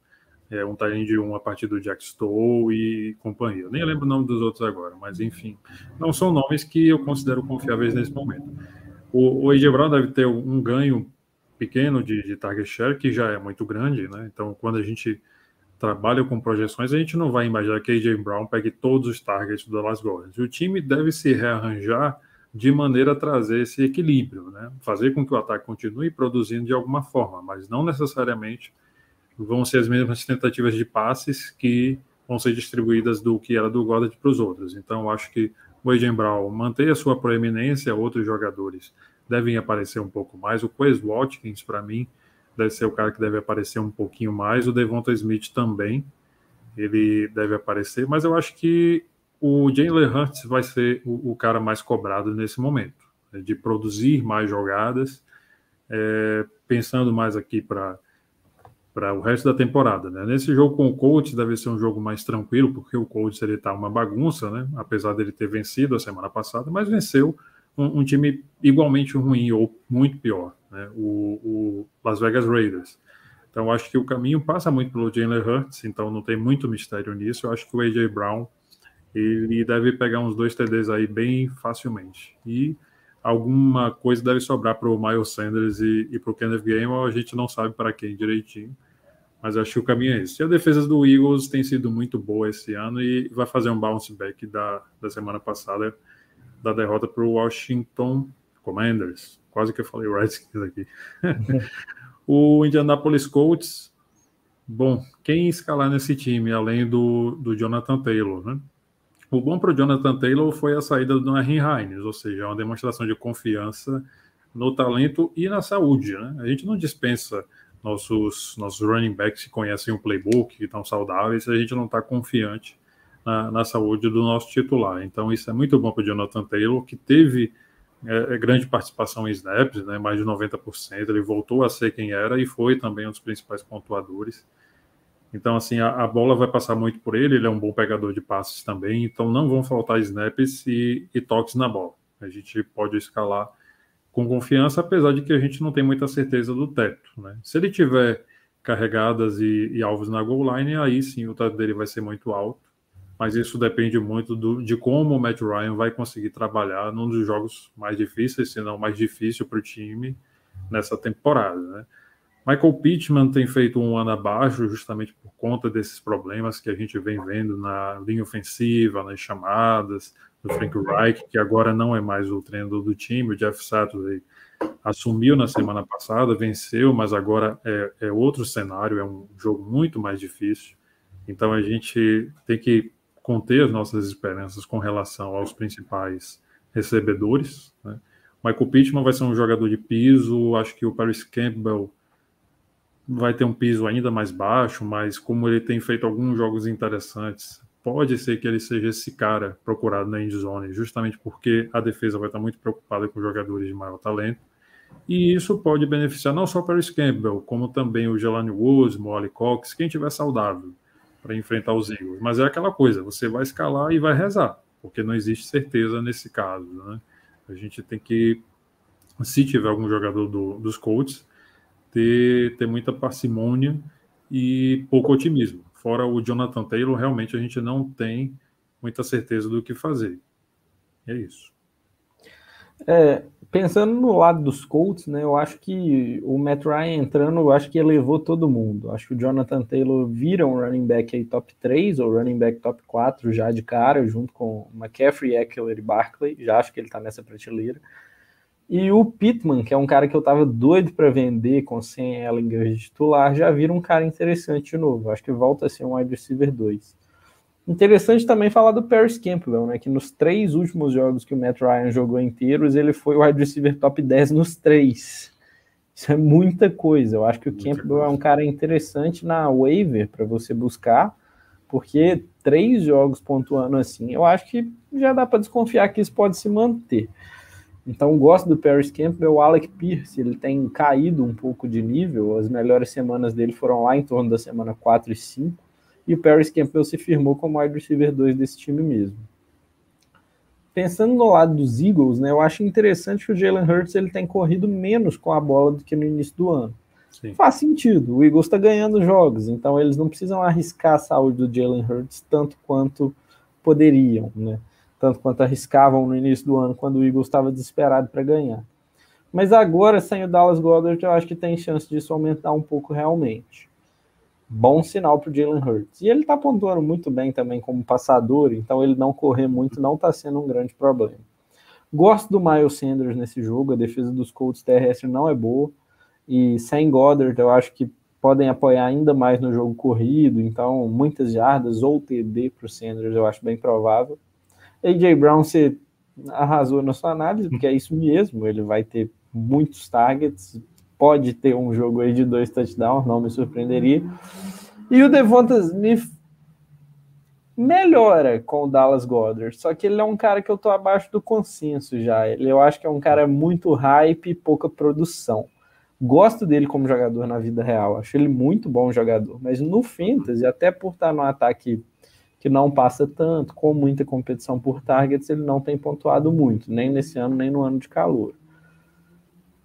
é, um time de um a partir do Jack Stowe e companhia. Nem lembro o nome dos outros agora, mas enfim, não são nomes que eu considero confiáveis nesse momento. O, o AJ Brown deve ter um ganho pequeno de, de target share, que já é muito grande, né? Então, quando a gente trabalha com projeções, a gente não vai imaginar que AJ Brown pegue todos os targets do Dallas Gordons. O time deve se rearranjar de maneira a trazer esse equilíbrio, né? Fazer com que o ataque continue produzindo de alguma forma, mas não necessariamente vão ser as mesmas tentativas de passes que vão ser distribuídas do que era do Goddard para os outros. Então, acho que o AJ Brown mantém a sua proeminência, outros jogadores devem aparecer um pouco mais. O Quez Watkins, para mim, deve ser o cara que deve aparecer um pouquinho mais. O Devonta Smith também, ele deve aparecer, mas eu acho que o Jalen Hurts vai ser o, o, cara mais cobrado nesse momento, né, de produzir mais jogadas, é, pensando mais aqui para para o resto da temporada. Né? Nesse jogo com o Colts deve ser um jogo mais tranquilo, porque o Colts ele está uma bagunça, né? apesar dele ter vencido a semana passada, mas venceu um, um time igualmente ruim ou muito pior, né? o, o, Las Vegas Raiders. Então acho que o caminho passa muito pelo Jalen Hurts, então não tem muito mistério nisso. Eu acho que o AJ Brown ele deve pegar uns dois TDs aí bem facilmente. E alguma coisa deve sobrar para o Miles Sanders e, e para o Kenneth Gainwell, a gente não sabe para quem direitinho, mas acho que o caminho é esse. E a defesa do Eagles tem sido muito boa esse ano e vai fazer um bounce back da, da semana passada, da derrota para o Washington Commanders. Quase que eu falei Redskins aqui. o Indianapolis Colts, bom, quem escalar nesse time, além do, do Jonathan Taylor, né? O bom para o Jonathan Taylor foi a saída do Henry Hines, ou seja, uma demonstração de confiança no talento e na saúde. Né? A gente não dispensa nossos, nossos running backs que conhecem o playbook, que estão saudáveis, a gente não está confiante na, na, saúde do nosso titular. Então, isso é muito bom para o Jonathan Taylor, que teve é, é grande participação em snaps, né, mais de 90%. Ele voltou a ser quem era e foi também um dos principais pontuadores. Então, assim, a, a, bola vai passar muito por ele, ele é um bom pegador de passes também, então não vão faltar snaps e, e toques na bola. A gente pode escalar com confiança, apesar de que a gente não tem muita certeza do teto. Né? Se ele tiver carregadas e, e, alvos na goal line, aí sim o teto dele vai ser muito alto, mas isso depende muito do, de como o Matt Ryan vai conseguir trabalhar num dos jogos mais difíceis, se não mais difícil para o time nessa temporada. Né? Michael Pittman tem feito um ano abaixo, justamente por conta desses problemas que a gente vem vendo na linha ofensiva, nas chamadas, do Frank Reich, que agora não é mais o treinador do time. O Jeff Saturday assumiu na semana passada, venceu, mas agora é, é outro cenário, é um jogo muito mais difícil. Então a gente tem que conter as nossas esperanças com relação aos principais recebedores. Né? Michael Pittman vai ser um jogador de piso, acho que o Paris Campbell vai ter um piso ainda mais baixo, mas como ele tem feito alguns jogos interessantes, pode ser que ele seja esse cara procurado na endzone, justamente porque a defesa vai estar muito preocupada com jogadores de maior talento. E isso pode beneficiar não só o Paris Campbell, como também o Jelani Woods, Molly Cox, quem tiver saudável para enfrentar os Eagles. Mas é aquela coisa, você vai escalar e vai rezar, porque não existe certeza nesse caso. Né? A gente tem que, se tiver algum jogador do, dos Colts, ter, ter muita parcimônia e pouco otimismo. Fora o Jonathan Taylor, realmente a gente não tem muita certeza do que fazer. É isso. É, pensando no lado dos Colts, né, eu acho que o Matt Ryan entrando, eu acho que elevou todo mundo. Acho que o Jonathan Taylor vira um running back aí top 3 ou running back top 4 já de cara, junto com McCaffrey, Eckler e Barkley. Já acho que ele está nessa prateleira. E o Pittman, que é um cara que eu tava doido para vender com 100 Ellinger de titular, já vira um cara interessante de novo. Acho que volta a ser um wide receiver 2. Interessante também falar do Paris Campbell, né? Que nos três últimos jogos que o Matt Ryan jogou inteiros, ele foi o wide receiver top 10 nos três. Isso é muita coisa. Eu acho que o muita Campbell coisa. é um cara interessante na waiver para você buscar, porque três jogos pontuando assim, eu acho que já dá para desconfiar que isso pode se manter. Então, gosto do Paris Campbell. O Alec Pierce, ele tem caído um pouco de nível. As melhores semanas dele foram lá em torno da semana 4 e 5. E o Paris Campbell se firmou como wide receiver 2 desse time mesmo. Pensando no lado dos Eagles, né, eu acho interessante que o Jalen Hurts ele tem corrido menos com a bola do que no início do ano. Sim. Faz sentido, o Eagles está ganhando jogos, então eles não precisam arriscar a saúde do Jalen Hurts tanto quanto poderiam, né? Tanto quanto arriscavam no início do ano, quando o Eagles estava desesperado para ganhar. Mas agora, sem o Dallas Goddard, eu acho que tem chance disso aumentar um pouco realmente. Bom sinal para o Jalen Hurts. E ele está pontuando muito bem também como passador, então ele não correr muito não está sendo um grande problema. Gosto do Miles Sanders nesse jogo, a defesa dos Colts terrestre não é boa. E sem Goddard, eu acho que podem apoiar ainda mais no jogo corrido, então muitas jardas ou TD para o Sanders eu acho bem provável. AJ Brown você arrasou na sua análise, porque é isso mesmo, ele vai ter muitos targets, pode ter um jogo aí de dois touchdowns, não me surpreenderia. E o Devonta Smith melhora com o Dallas Goddard, só que ele é um cara que eu tô abaixo do consenso já. Ele, eu acho que é um cara muito hype e pouca produção. Gosto dele como jogador na vida real, acho ele muito bom jogador, mas no Fantasy, até por estar no ataque que não passa tanto, com muita competição por targets, ele não tem pontuado muito, nem nesse ano, nem no ano de calor.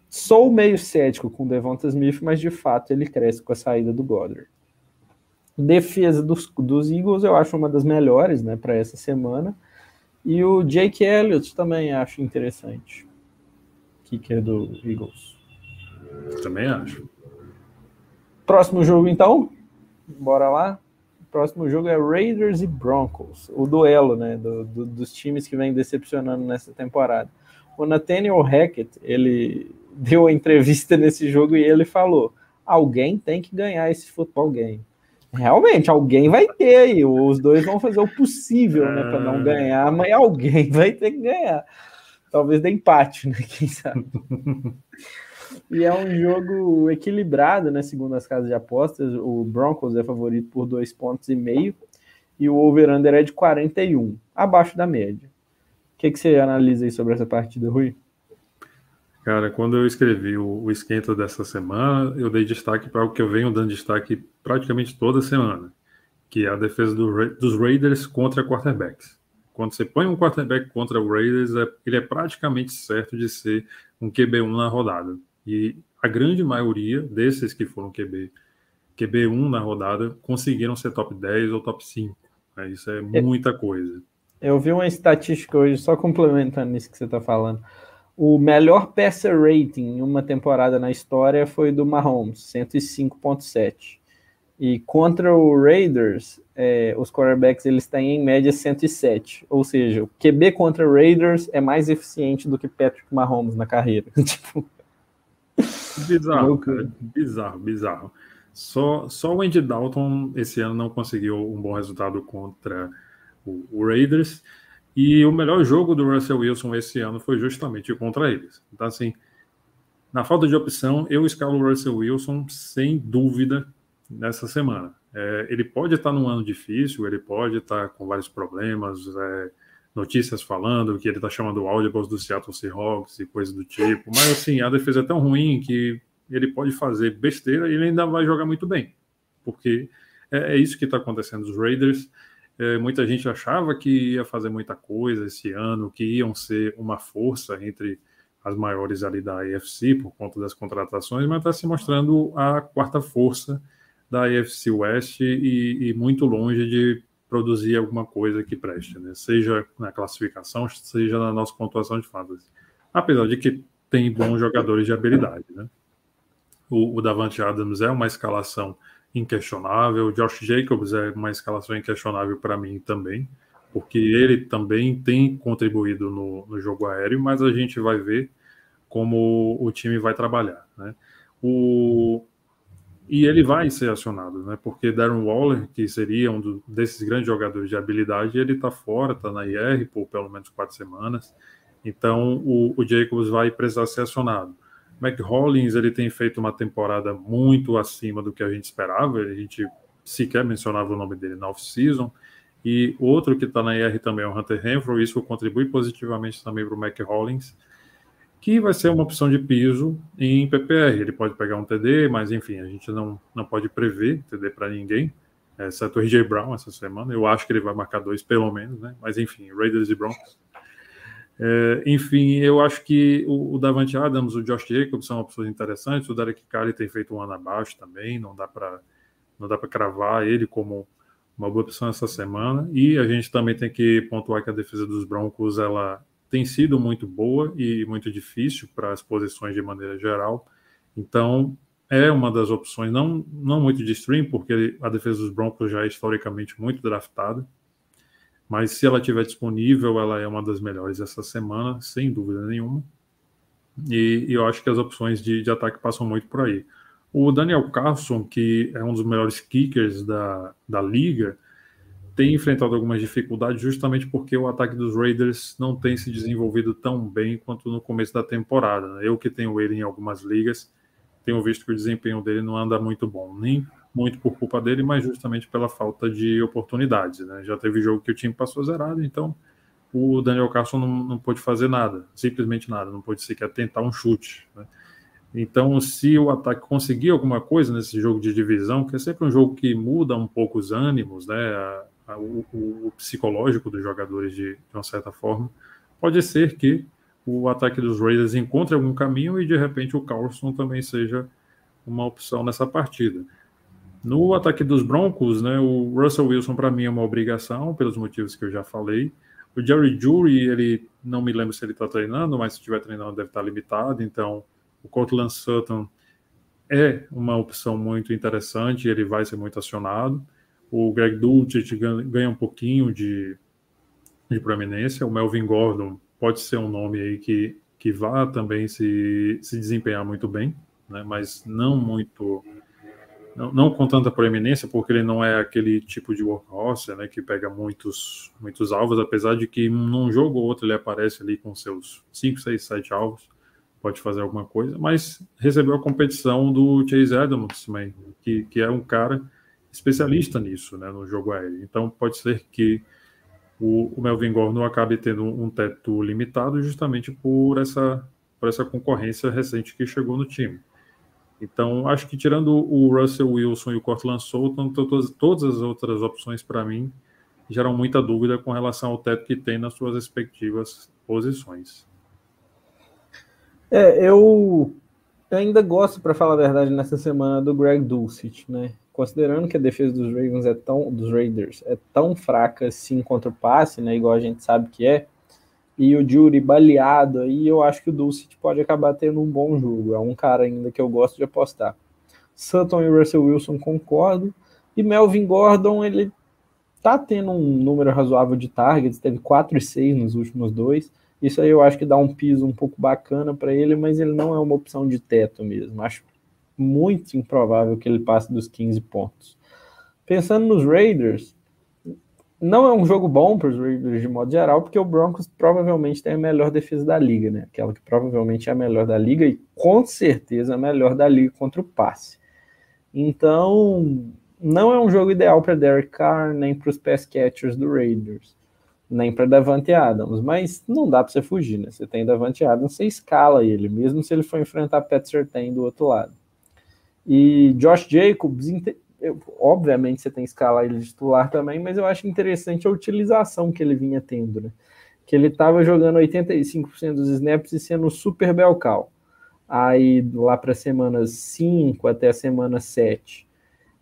Sou meio cético com o Devonta Smith, mas de fato ele cresce com a saída do Goddard. Defesa dos, dos Eagles eu acho uma das melhores né, para essa semana. E o Jake Elliott também acho interessante. Kicker do Eagles. Também acho. Próximo jogo, então. Bora lá. Próximo jogo é Raiders e Broncos. O duelo, né? Do, do, dos times que vem decepcionando nessa temporada. O Nathaniel Hackett, ele deu a entrevista nesse jogo e ele falou: alguém tem que ganhar esse futebol game. Realmente, alguém vai ter aí. Os dois vão fazer o possível, né, para não ah. ganhar, mas alguém vai ter que ganhar. Talvez dê empate, né? Quem sabe? E é um jogo equilibrado, né? Segundo as casas de apostas, o Broncos é favorito por dois pontos e meio e o over-under é de 41, abaixo da média. O que, que você analisa aí sobre essa partida, Rui? Cara, quando eu escrevi o, o esquenta dessa semana, eu dei destaque para o que eu venho dando destaque praticamente toda semana, que é a defesa do, dos Raiders contra quarterbacks. Quando você põe um quarterback contra o Raiders, é, ele é praticamente certo de ser um QB1 na rodada. E a grande maioria desses que foram QB, QB1 na rodada conseguiram ser top 10 ou top 5. Né? Isso é, é muita coisa. Eu vi uma estatística hoje, só complementando isso que você está falando. O melhor passer rating em uma temporada na história foi do Mahomes, 105.7. E contra o Raiders, é, os quarterbacks eles têm em média 107. Ou seja, o QB contra o Raiders é mais eficiente do que Patrick Mahomes na carreira. tipo, Bizarro, cara. Bizarro, bizarro. Só, só o Andy Dalton esse ano não conseguiu um bom resultado contra o, o Raiders. E o melhor jogo do Russell Wilson esse ano foi justamente contra eles. Então, assim, na falta de opção, eu escalo o Russell Wilson sem dúvida nessa semana. É, ele pode estar num ano difícil, ele pode estar com vários problemas, é, notícias falando que ele está chamando o audibles do Seattle Seahawks e coisas do tipo. Mas assim, a defesa é tão ruim que ele pode fazer besteira e ele ainda vai jogar muito bem. Porque é, é isso que está acontecendo. Os Raiders, é, muita gente achava que ia fazer muita coisa esse ano, que iam ser uma força entre as maiores ali da AFC por conta das contratações, mas está se mostrando a quarta força da AFC West e, e muito longe de produzir alguma coisa que preste, né? seja na classificação, seja na nossa pontuação de fantasy. Apesar de que tem bons jogadores de habilidade. Né? O, o Davante Adams é uma escalação inquestionável, o Josh Jacobs é uma escalação inquestionável para mim também, porque ele também tem contribuído no, no jogo aéreo, mas a gente vai ver como o time vai trabalhar. Né? O, e ele vai ser acionado, né? Porque Darren Waller, que seria um do, desses grandes jogadores de habilidade, ele está fora, está na IR por pelo menos quatro semanas. Então o, o Jacobs vai precisar ser acionado. McHollins ele tem feito uma temporada muito acima do que a gente esperava. A gente sequer mencionava o nome dele na off-season. E outro que está na IR também é o Hunter Renfro. Isso contribui positivamente também para o McHollins que vai ser uma opção de piso em PPR. Ele pode pegar um TD, mas enfim, a gente não, não pode prever TD para ninguém, exceto o RJ Brown essa semana. Eu acho que ele vai marcar dois pelo menos, né? Mas enfim, Raiders e Broncos. É, enfim, eu acho que o, o Davante Adams, o Josh Jacobs são opções interessantes. O Derek Carr tem feito um ano abaixo também, não dá para não dá para cravar ele como uma boa opção essa semana. E a gente também tem que pontuar que a defesa dos Broncos ela tem sido muito boa e muito difícil para as posições de maneira geral. Então, é uma das opções, não, não muito de stream, porque a defesa dos Broncos já é historicamente muito draftada. Mas se ela estiver disponível, ela é uma das melhores essa semana, sem dúvida nenhuma. E, e eu acho que as opções de, de ataque passam muito por aí. O Daniel Carlson, que é um dos melhores kickers da, da liga, tem enfrentado algumas dificuldades justamente porque o ataque dos Raiders não tem se desenvolvido tão bem quanto no começo da temporada. Né? Eu que tenho ele em algumas ligas, tenho visto que o desempenho dele não anda muito bom, nem muito por culpa dele, mas justamente pela falta de oportunidades. Né? Já teve jogo que o time passou zerado, então o Daniel Carson não, não pôde fazer nada, simplesmente nada, não pôde sequer tentar um chute. Né? Então, se o ataque conseguir alguma coisa nesse jogo de divisão, que é sempre um jogo que muda um pouco os ânimos, né, o, o, psicológico dos jogadores de, de, uma certa forma, pode ser que o ataque dos Raiders encontre algum caminho e de repente o Carlson também seja uma opção nessa partida. No ataque dos Broncos, né, o Russell Wilson para mim é uma obrigação, pelos motivos que eu já falei. O Jerry Jury, ele não me lembro se ele está treinando, mas se estiver treinando deve estar tá limitado, então o Cortland Sutton é uma opção muito interessante, ele vai ser muito acionado. O Greg Dulcich ganha um pouquinho de, de proeminência. O Melvin Gordon pode ser um nome aí que, que vá também se, se desempenhar muito bem, né? mas não muito. Não, não com tanta proeminência, porque ele não é aquele tipo de workhorse né, que pega muitos, muitos alvos, apesar de que num jogo ou outro ele aparece ali com seus 5, 6, 7 alvos pode fazer alguma coisa, mas recebeu a competição do Chase Edmonds também, que, que é um cara especialista nisso, né, no jogo aéreo. Então pode ser que o, o Melvin Gordon acabe tendo um teto limitado justamente por essa, por essa concorrência recente que chegou no time. Então, acho que tirando o Russell Wilson e o Cortland Sutton, todas, todas as outras opções para mim geram muita dúvida com relação ao teto que tem nas suas respectivas posições. É, eu ainda gosto, para falar a verdade, nessa semana do Greg Dulcich, né? Considerando que a defesa dos Ravens é tão, dos Raiders é tão fraca assim contra o passe, né? Igual a gente sabe que é, e o Jury baleado aí, eu acho que o Dulcich pode acabar tendo um bom jogo. É um cara ainda que eu gosto de apostar. Sutton e Russell Wilson concordo. E Melvin Gordon, ele tá tendo um número razoável de targets, teve 4 e 6 nos últimos dois. Isso aí eu acho que dá um piso um pouco bacana para ele, mas ele não é uma opção de teto mesmo. Acho muito improvável que ele passe dos 15 pontos. Pensando nos Raiders, não é um jogo bom para os Raiders de modo geral, porque o Broncos provavelmente tem a melhor defesa da liga, né? Aquela que provavelmente é a melhor da liga e com certeza a melhor da liga contra o passe. Então, não é um jogo ideal para Derek Carr nem para os pass catchers do Raiders nem para Davante Adams, mas não dá para você fugir, né? Você tem Davante Adams, você escala ele, mesmo se ele for enfrentar Pat Surtain do outro lado. E Josh Jacobs, obviamente você tem que escalar ele de titular também, mas eu acho interessante a utilização que ele vinha tendo, né? Que ele estava jogando 85% dos snaps e sendo super belcal. Aí lá para semanas 5 até a semana 7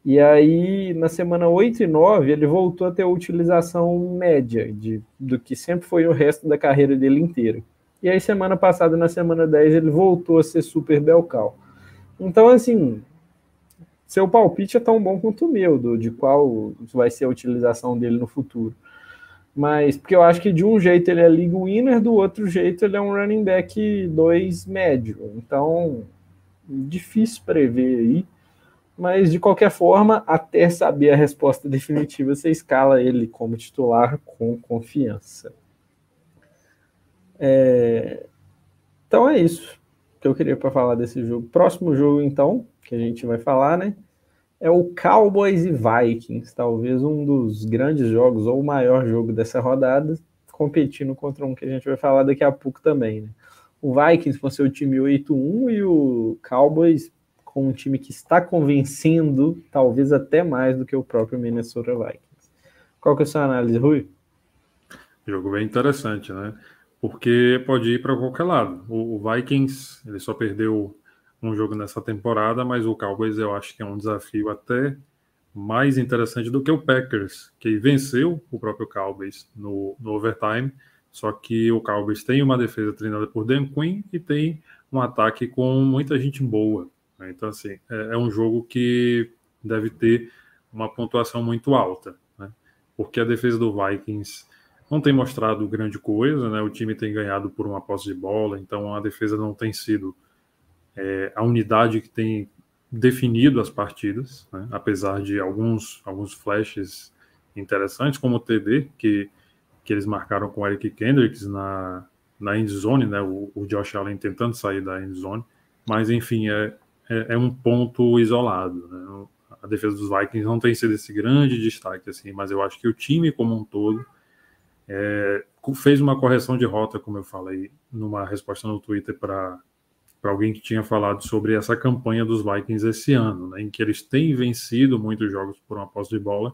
e aí, na semana 8 e 9, ele voltou a ter a utilização média de, do que sempre foi o resto da carreira dele inteira. E aí, semana passada, na semana 10, ele voltou a ser super belcal. Então, assim, seu palpite é tão bom quanto o meu, do, de qual vai ser a utilização dele no futuro. Mas, porque eu acho que de um jeito ele é league winner, do outro jeito ele é um running back 2 médio. Então, difícil prever aí mas de qualquer forma, até saber a resposta definitiva, você escala ele como titular com confiança. É... Então é isso que eu queria para falar desse jogo. Próximo jogo, então, que a gente vai falar, né? É o Cowboys e Vikings, talvez um dos grandes jogos, ou o maior jogo dessa rodada, competindo contra um que a gente vai falar daqui a pouco também, né? O Vikings com seu time 8-1 e o Cowboys com um time que está convencendo, talvez até mais do que o próprio Minnesota Vikings. Qual que é a sua análise, Rui? Jogo bem interessante, né? Porque pode ir para qualquer lado. O, Vikings, ele só perdeu um jogo nessa temporada, mas o Cowboys eu acho que é um desafio até mais interessante do que o Packers, que venceu o próprio Cowboys no, no overtime, Só que o Cowboys tem uma defesa treinada por Dan Quinn e tem um ataque com muita gente boa. Né? Então, assim, é, é, um jogo que deve ter uma pontuação muito alta, né? porque a defesa do Vikings não tem mostrado grande coisa, né? O time tem ganhado por uma posse de bola, então a defesa não tem sido é, a unidade que tem definido as partidas, né? apesar de alguns, alguns flashes interessantes, como o TD, que, que eles marcaram com o Eric Kendricks na, na end zone, né? O, o Josh Allen tentando sair da end zone, mas enfim, é, é, é um ponto isolado. Né? A defesa dos Vikings não tem sido esse grande destaque, assim, mas eu acho que o time como um todo é, fez uma correção de rota, como eu falei, numa resposta no Twitter para para alguém que tinha falado sobre essa campanha dos Vikings esse ano, né, em que eles têm vencido muitos jogos por uma posse de bola,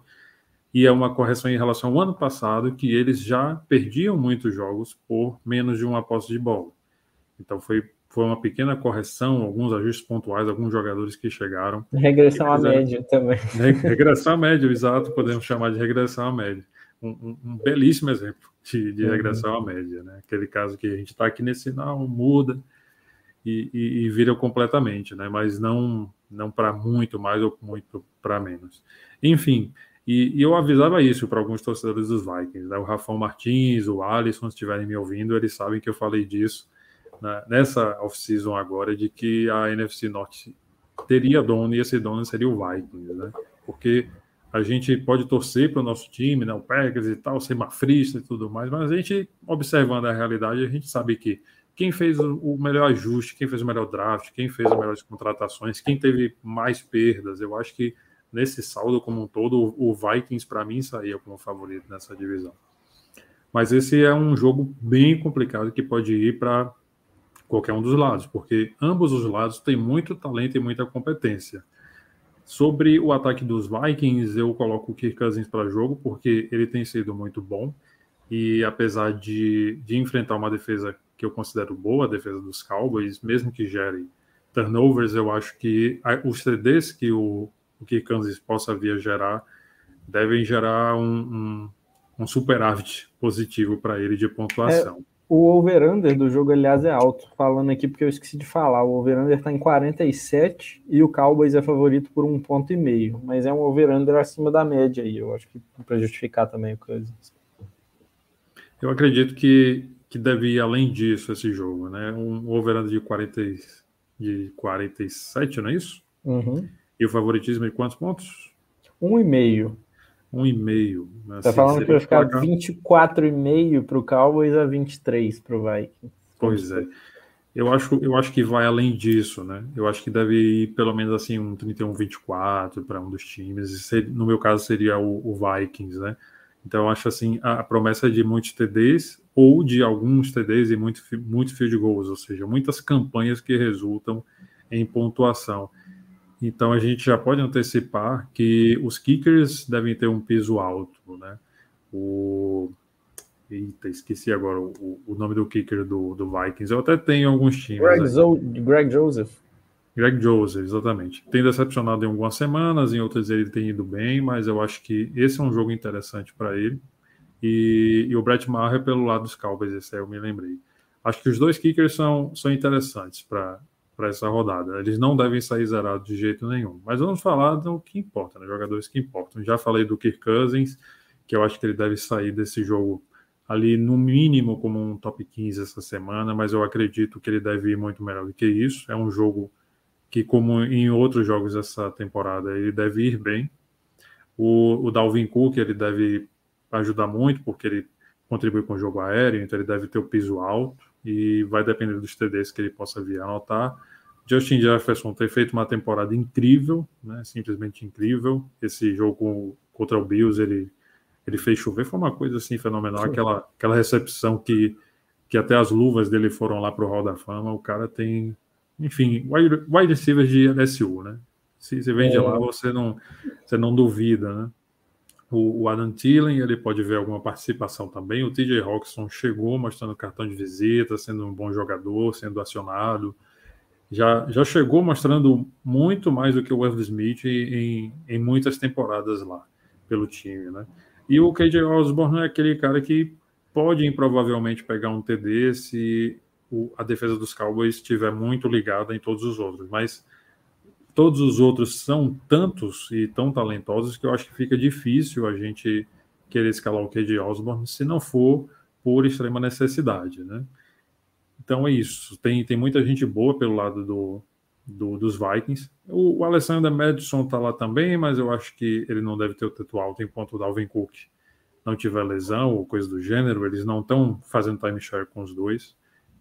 e é uma correção em relação ao ano passado, que eles já perdiam muitos jogos por menos de uma posse de bola. Então foi, foi uma pequena correção, alguns ajustes pontuais, alguns jogadores que chegaram. Regressão à média também. Regressão à média, exato, podemos chamar de regressão à média. Um, um, um belíssimo exemplo de, de uhum. regressão à média, né? Aquele caso que a gente está aqui nesse sinal, muda, e, e, e vira completamente, né? Mas não não para muito mais ou muito para menos. Enfim, e, e, eu avisava isso para alguns torcedores dos Vikings, né? o Rafão Martins, o Alisson, se estiverem me ouvindo, eles sabem que eu falei disso né? nessa off-season agora, de que a NFC Norte teria dono e esse dono seria o Vikings, né? Porque a gente pode torcer para o nosso time, né? o Packers e tal, ser mafrista e tudo mais, mas a gente, observando a realidade, a gente sabe que quem fez o melhor ajuste, quem fez o melhor draft, quem fez as melhores contratações, quem teve mais perdas. Eu acho que nesse saldo como um todo, o Vikings, para mim, saía como favorito nessa divisão. Mas esse é um jogo bem complicado que pode ir para qualquer um dos lados, porque ambos os lados têm muito talento e muita competência. Sobre o ataque dos Vikings, eu coloco o Kirk Cousins para jogo, porque ele tem sido muito bom. E apesar de, de enfrentar uma defesa que eu considero boa, a defesa dos Cowboys, mesmo que gere turnovers, eu acho que os CDs que o, que Kansas possa vir a gerar devem gerar um, um, um superávit positivo para ele de pontuação. É, o over-under do jogo, aliás, é alto. Falando aqui porque eu esqueci de falar, o over-under está em 47 e o Cowboys é favorito por um ponto e meio, mas é um over-under acima da média aí, eu acho que para justificar também o Cousins. Eu acredito que que deve ir além disso esse jogo, né? Um over de, 40, de 47, não é isso? Uhum. E o favoritismo de quantos pontos? Um e meio. Um e meio. Assim, tá falando que vai ficar 24,5 para o Cowboys a 23 para o Vikings. Pois é. Eu acho, eu acho que vai além disso, né? Eu acho que deve ir pelo menos assim um 31-24 para um dos times. no meu caso seria o, o Vikings, né? Então, eu acho assim, a, promessa de muitos TDs ou de alguns TDs e muito, muito field goals, ou seja, muitas campanhas que resultam em pontuação. Então, a gente já pode antecipar que os kickers devem ter um peso alto, né? O... Eita, esqueci agora o, o nome do kicker do, do Vikings. Eu até tenho alguns times. Greg, Zo Greg Joseph. Greg Joseph, exatamente. Tem decepcionado em algumas semanas, em outras ele tem ido bem, mas eu acho que esse é um jogo interessante para ele. E, e, o Brett Maher pelo lado dos Cowboys, esse aí eu me lembrei. Acho que os dois kickers são, são interessantes para essa rodada. Eles não devem sair zerados de jeito nenhum. Mas vamos falar do que importa, né? jogadores que importam. Já falei do Kirk Cousins, que eu acho que ele deve sair desse jogo ali no mínimo como um top 15 essa semana, mas eu acredito que ele deve ir muito melhor do que isso. É um jogo que, como em outros jogos dessa temporada, ele deve ir bem. O, o Dalvin Cook ele deve ajudar muito, porque ele contribui com o jogo aéreo, então ele deve ter o piso alto e vai depender dos TDs que ele possa vir a anotar. Justin Jefferson tem feito uma temporada incrível, né, simplesmente incrível. Esse jogo contra o Bills, ele, ele fez chover, foi uma coisa assim fenomenal. Aquela, aquela recepção que, que até as luvas dele foram lá para o Hall da Fama. O cara tem enfim, wide, wide receivers de LSU, né? Se você vem de é. lá, você não, você não duvida, né? O, o Adam Thielen, ele pode ver alguma participação também. O TJ Hawkinson chegou mostrando cartão de visita, sendo um bom jogador, sendo acionado. Já, já chegou mostrando muito mais do que o Wesley Smith em, em muitas temporadas lá pelo time, né? E o KJ Osborne é aquele cara que pode improvavelmente pegar um TD se o, a defesa dos Cowboys estiver muito ligada em todos os outros, mas todos os outros são tantos e tão talentosos que eu acho que fica difícil a gente querer escalar o KJ Osborne se não for por extrema necessidade, né? Então é isso. Tem, tem muita gente boa pelo lado do, do dos Vikings. O, o Alessandro Madison está lá também, mas eu acho que ele não deve ter o teto alto enquanto o Dalvin Cook não tiver lesão ou coisa do gênero. Eles não estão fazendo timeshare com os dois.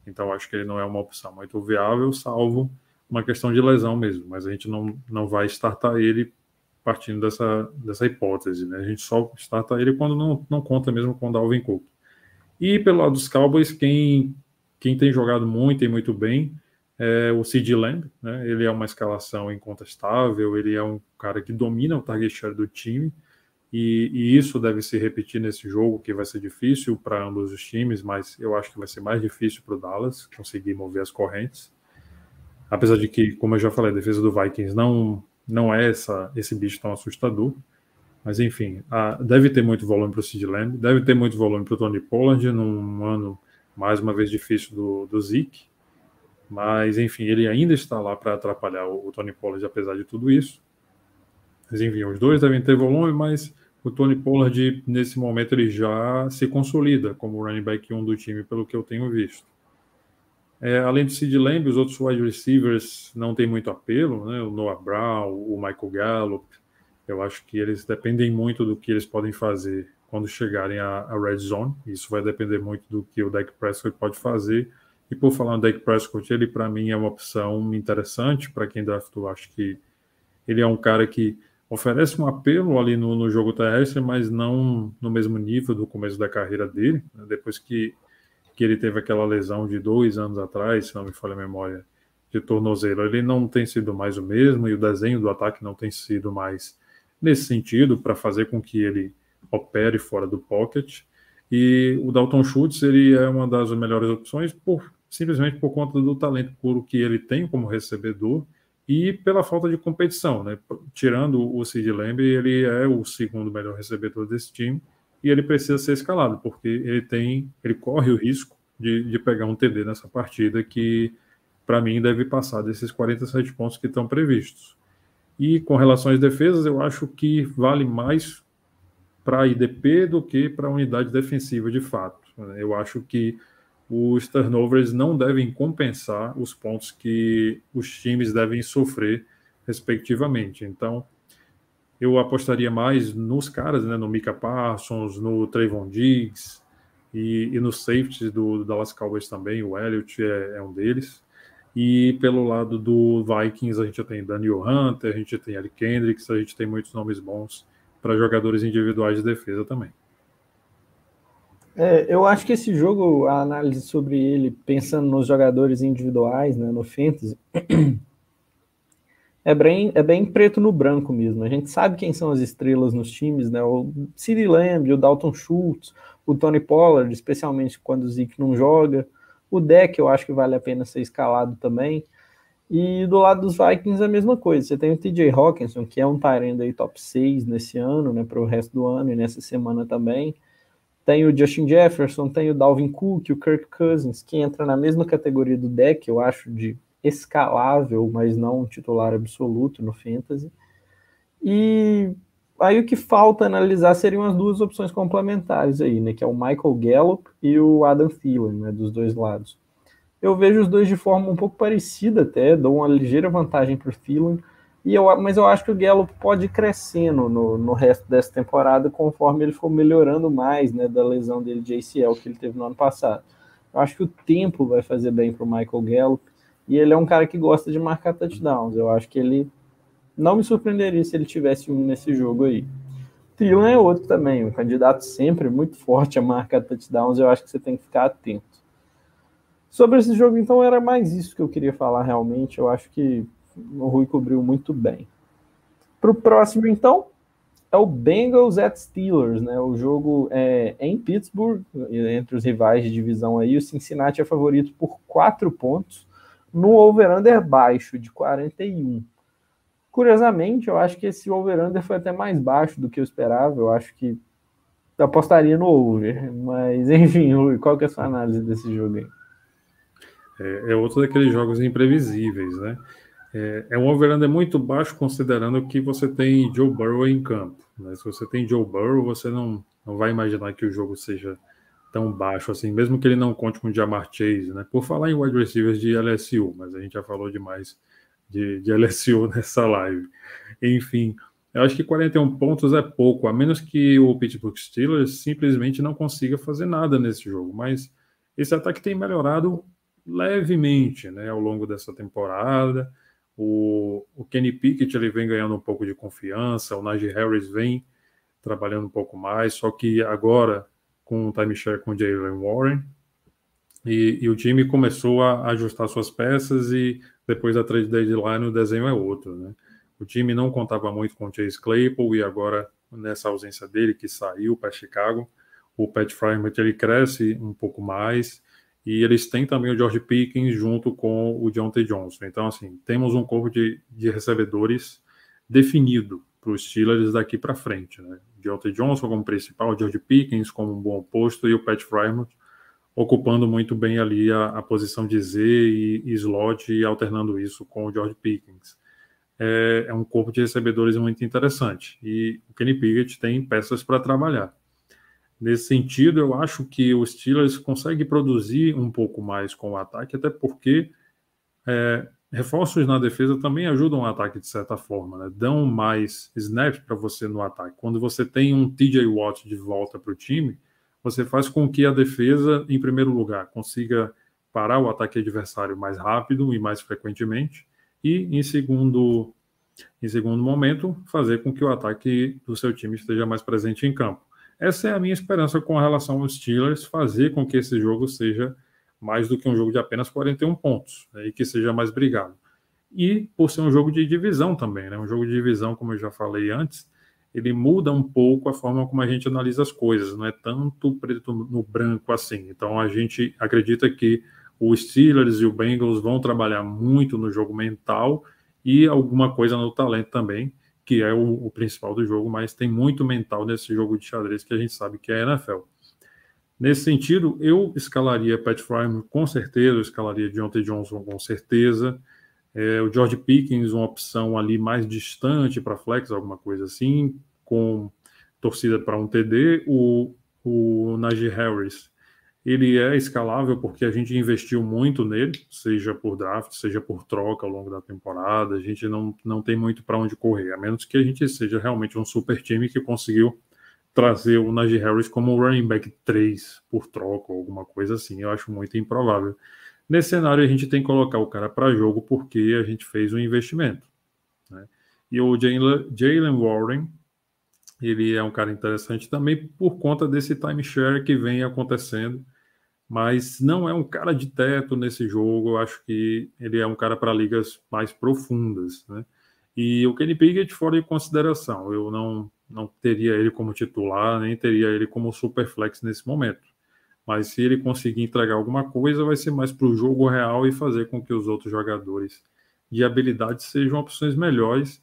Então acho que ele não é uma opção muito viável, salvo uma questão de lesão mesmo. Mas a gente não, não vai startar ele partindo dessa, dessa hipótese. Né? A gente só starta ele quando não, não conta mesmo com o Dalvin Cook. E pelo lado dos Cowboys, quem, quem tem jogado muito e muito bem é o Sid Lamb. Né? Ele é uma escalação incontestável, ele é um cara que domina o target share do time. E, e, isso deve se repetir nesse jogo, que vai ser difícil para ambos os times, mas eu acho que vai ser mais difícil para o Dallas conseguir mover as correntes. Apesar de que, como eu já falei, a defesa do Vikings não, não é essa, esse bicho tão assustador. Mas enfim, a, deve ter muito volume para o Sid Lamb, deve ter muito volume para o Tony Pollard num ano mais uma vez difícil do, do Zeke. Mas enfim, ele ainda está lá para atrapalhar o, o, Tony Pollard, apesar de tudo isso. Mas enfim, os dois devem ter volume, mas o Tony Pollard, nesse momento, ele já se consolida como running back 1 do time, pelo que eu tenho visto. É, além do Sid Lamb, os outros wide receivers não têm muito apelo, né? O Noah Brown, o Michael Gallup, eu acho que eles dependem muito do que eles podem fazer quando chegarem à, à red zone. Isso vai depender muito do que o Dak Prescott pode fazer. E por falar no Dak Prescott, ele para mim é uma opção interessante para quem draftou. Acho que ele é um cara que oferece um apelo ali no, no, jogo terrestre, mas não no mesmo nível do começo da carreira dele. Né? Depois que, que ele teve aquela lesão de dois anos atrás, se não me falha a memória, de tornozelo, ele não tem sido mais o mesmo e o desenho do ataque não tem sido mais nesse sentido para fazer com que ele opere fora do pocket. E o Dalton Schultz ele é uma das melhores opções por simplesmente por conta do talento puro que ele tem como recebedor e pela falta de competição, né? Tirando o Sid Lamb, ele é o segundo melhor recebedor desse time e ele precisa ser escalado porque ele tem, ele corre o risco de, de pegar um TD nessa partida que para mim deve passar desses 47 pontos que estão previstos. E com relação às defesas, eu acho que vale mais para a IDP do que para a unidade defensiva de fato. Eu acho que os turnovers não devem compensar os pontos que os times devem sofrer, respectivamente. Então, eu apostaria mais nos caras, né, no Mika Parsons, no Trayvon Diggs e, e nos safeties do, do, Dallas Cowboys também. O Elliott é, é um deles. E pelo lado do Vikings, a gente tem Daniel Hunter, a gente tem Eric Kendricks, a gente tem muitos nomes bons para jogadores individuais de defesa também. É, eu acho que esse jogo, a análise sobre ele, pensando nos jogadores individuais, né, no Fantasy, é bem, é bem preto no branco mesmo. A gente sabe quem são as estrelas nos times, né? O City Lamb, o Dalton Schultz, o Tony Pollard, especialmente quando o Zeke não joga. O deck eu acho que vale a pena ser escalado também. E do lado dos Vikings a mesma coisa. Você tem o TJ Hawkinson, que é um Tyrande aí top 6 nesse ano, né, para o resto do ano e nessa semana também. Tem o Justin Jefferson, tem o Dalvin Cook, o Kirk Cousins, que entra na mesma categoria do deck, eu acho, de escalável, mas não um titular absoluto no Fantasy. E aí o que falta analisar seriam as duas opções complementares aí, né? Que é o Michael Gallup e o Adam Thielen, né? Dos dois lados. Eu vejo os dois de forma um pouco parecida até, dou uma ligeira vantagem para o Thielen, e eu, mas eu acho que o Gallup pode ir crescendo no, no resto dessa temporada conforme ele for melhorando mais, né? Da lesão dele de ACL que ele teve no ano passado. Eu acho que o tempo vai fazer bem para o Michael Gallup, e ele é um cara que gosta de marcar touchdowns. Eu acho que ele não me surpreenderia se ele tivesse um nesse jogo aí. Thielen é outro também, um candidato sempre muito forte a marcar touchdowns. Eu acho que você tem que ficar atento. Sobre esse jogo, então, era mais isso que eu queria falar realmente. Eu acho que o Rui cobriu muito bem. Para o próximo, então, é o Bengals at Steelers, né? O jogo é em Pittsburgh, entre os rivais de divisão aí. O Cincinnati é favorito por quatro pontos no over-under baixo de 41. Curiosamente, eu acho que esse over-under foi até mais baixo do que eu esperava. Eu acho que apostaria no over. Mas, enfim, qual que é a sua análise desse jogo aí? É, é outro daqueles jogos imprevisíveis, né? É, é um over muito baixo, considerando que você tem Joe Burrow em campo. Né? Se você tem Joe Burrow, você não, não vai imaginar que o jogo seja tão baixo assim, mesmo que ele não conte com Jamar Chase, né? Por falar em wide receivers de LSU, mas a gente já falou demais de, de LSU nessa live. Enfim, eu acho que 41 pontos é pouco, a menos que o Pittsburgh Steelers simplesmente não consiga fazer nada nesse jogo. Mas esse ataque tem melhorado levemente né, ao longo dessa temporada. O, o Kenny Pickett ele vem ganhando um pouco de confiança, o Najee Harris vem trabalhando um pouco mais, só que agora com o timeshare com Jalen Warren, e, e, o time começou a ajustar suas peças e depois da trade deadline o desenho é outro, né? O time não contava muito com Chase Claypool e agora nessa ausência dele que saiu para Chicago, o Pat Frymouth ele cresce um pouco mais e eles têm também o George Pickens junto com o John T. Johnson. Então, assim, temos um corpo de, de recebedores definido para os Steelers daqui para frente. Né? T. Johnson como principal, George Pickens como um bom posto e o Pat Frymouth ocupando muito bem ali a, a posição de Z e, e, slot e alternando isso com o George Pickens. É, é um corpo de recebedores muito interessante e o Kenny Pickett tem peças para trabalhar. Nesse sentido, eu acho que os Steelers conseguem produzir um pouco mais com o ataque, até porque é, reforços na defesa também ajudam o ataque de certa forma, né? dão mais snaps para você no ataque. Quando você tem um TJ Watt de volta para o time, você faz com que a defesa, em primeiro lugar, consiga parar o ataque adversário mais rápido e mais frequentemente, e em segundo, em segundo momento, fazer com que o ataque do seu time esteja mais presente em campo. Essa é a minha esperança com relação aos Steelers, fazer com que esse jogo seja mais do que um jogo de apenas 41 pontos né, e que seja mais brigado. E por ser um jogo de divisão também, né, um jogo de divisão, como eu já falei antes, ele muda um pouco a forma como a gente analisa as coisas, não é tanto preto no branco assim. Então a gente acredita que os Steelers e o Bengals vão trabalhar muito no jogo mental e alguma coisa no talento também, que é o, o, principal do jogo, mas tem muito mental nesse jogo de xadrez que a gente sabe que é a NFL. Nesse sentido, eu escalaria Pat Fryman com certeza, eu escalaria Deontay Johnson com certeza, é, o George Pickens, uma opção ali mais distante para flex, alguma coisa assim, com torcida para um TD, o, o Najee Harris ele é escalável porque a gente investiu muito nele, seja por draft, seja por troca ao longo da temporada. A gente não, não tem muito para onde correr, a menos que a gente seja realmente um super time que conseguiu trazer o Najee Harris como running back 3 por troca ou alguma coisa assim. Eu acho muito improvável. Nesse cenário, a gente tem que colocar o cara para jogo porque a gente fez um investimento. Né? E o Jalen Warren, ele é um cara interessante também por conta desse timeshare que vem acontecendo, mas não é um cara de teto nesse jogo. Eu acho que ele é um cara para ligas mais profundas, né? E o Kenny Pickett fora de consideração. Eu não, não teria ele como titular, nem teria ele como superflex nesse momento. Mas se ele conseguir entregar alguma coisa, vai ser mais para o jogo real e fazer com que os outros jogadores de habilidade sejam opções melhores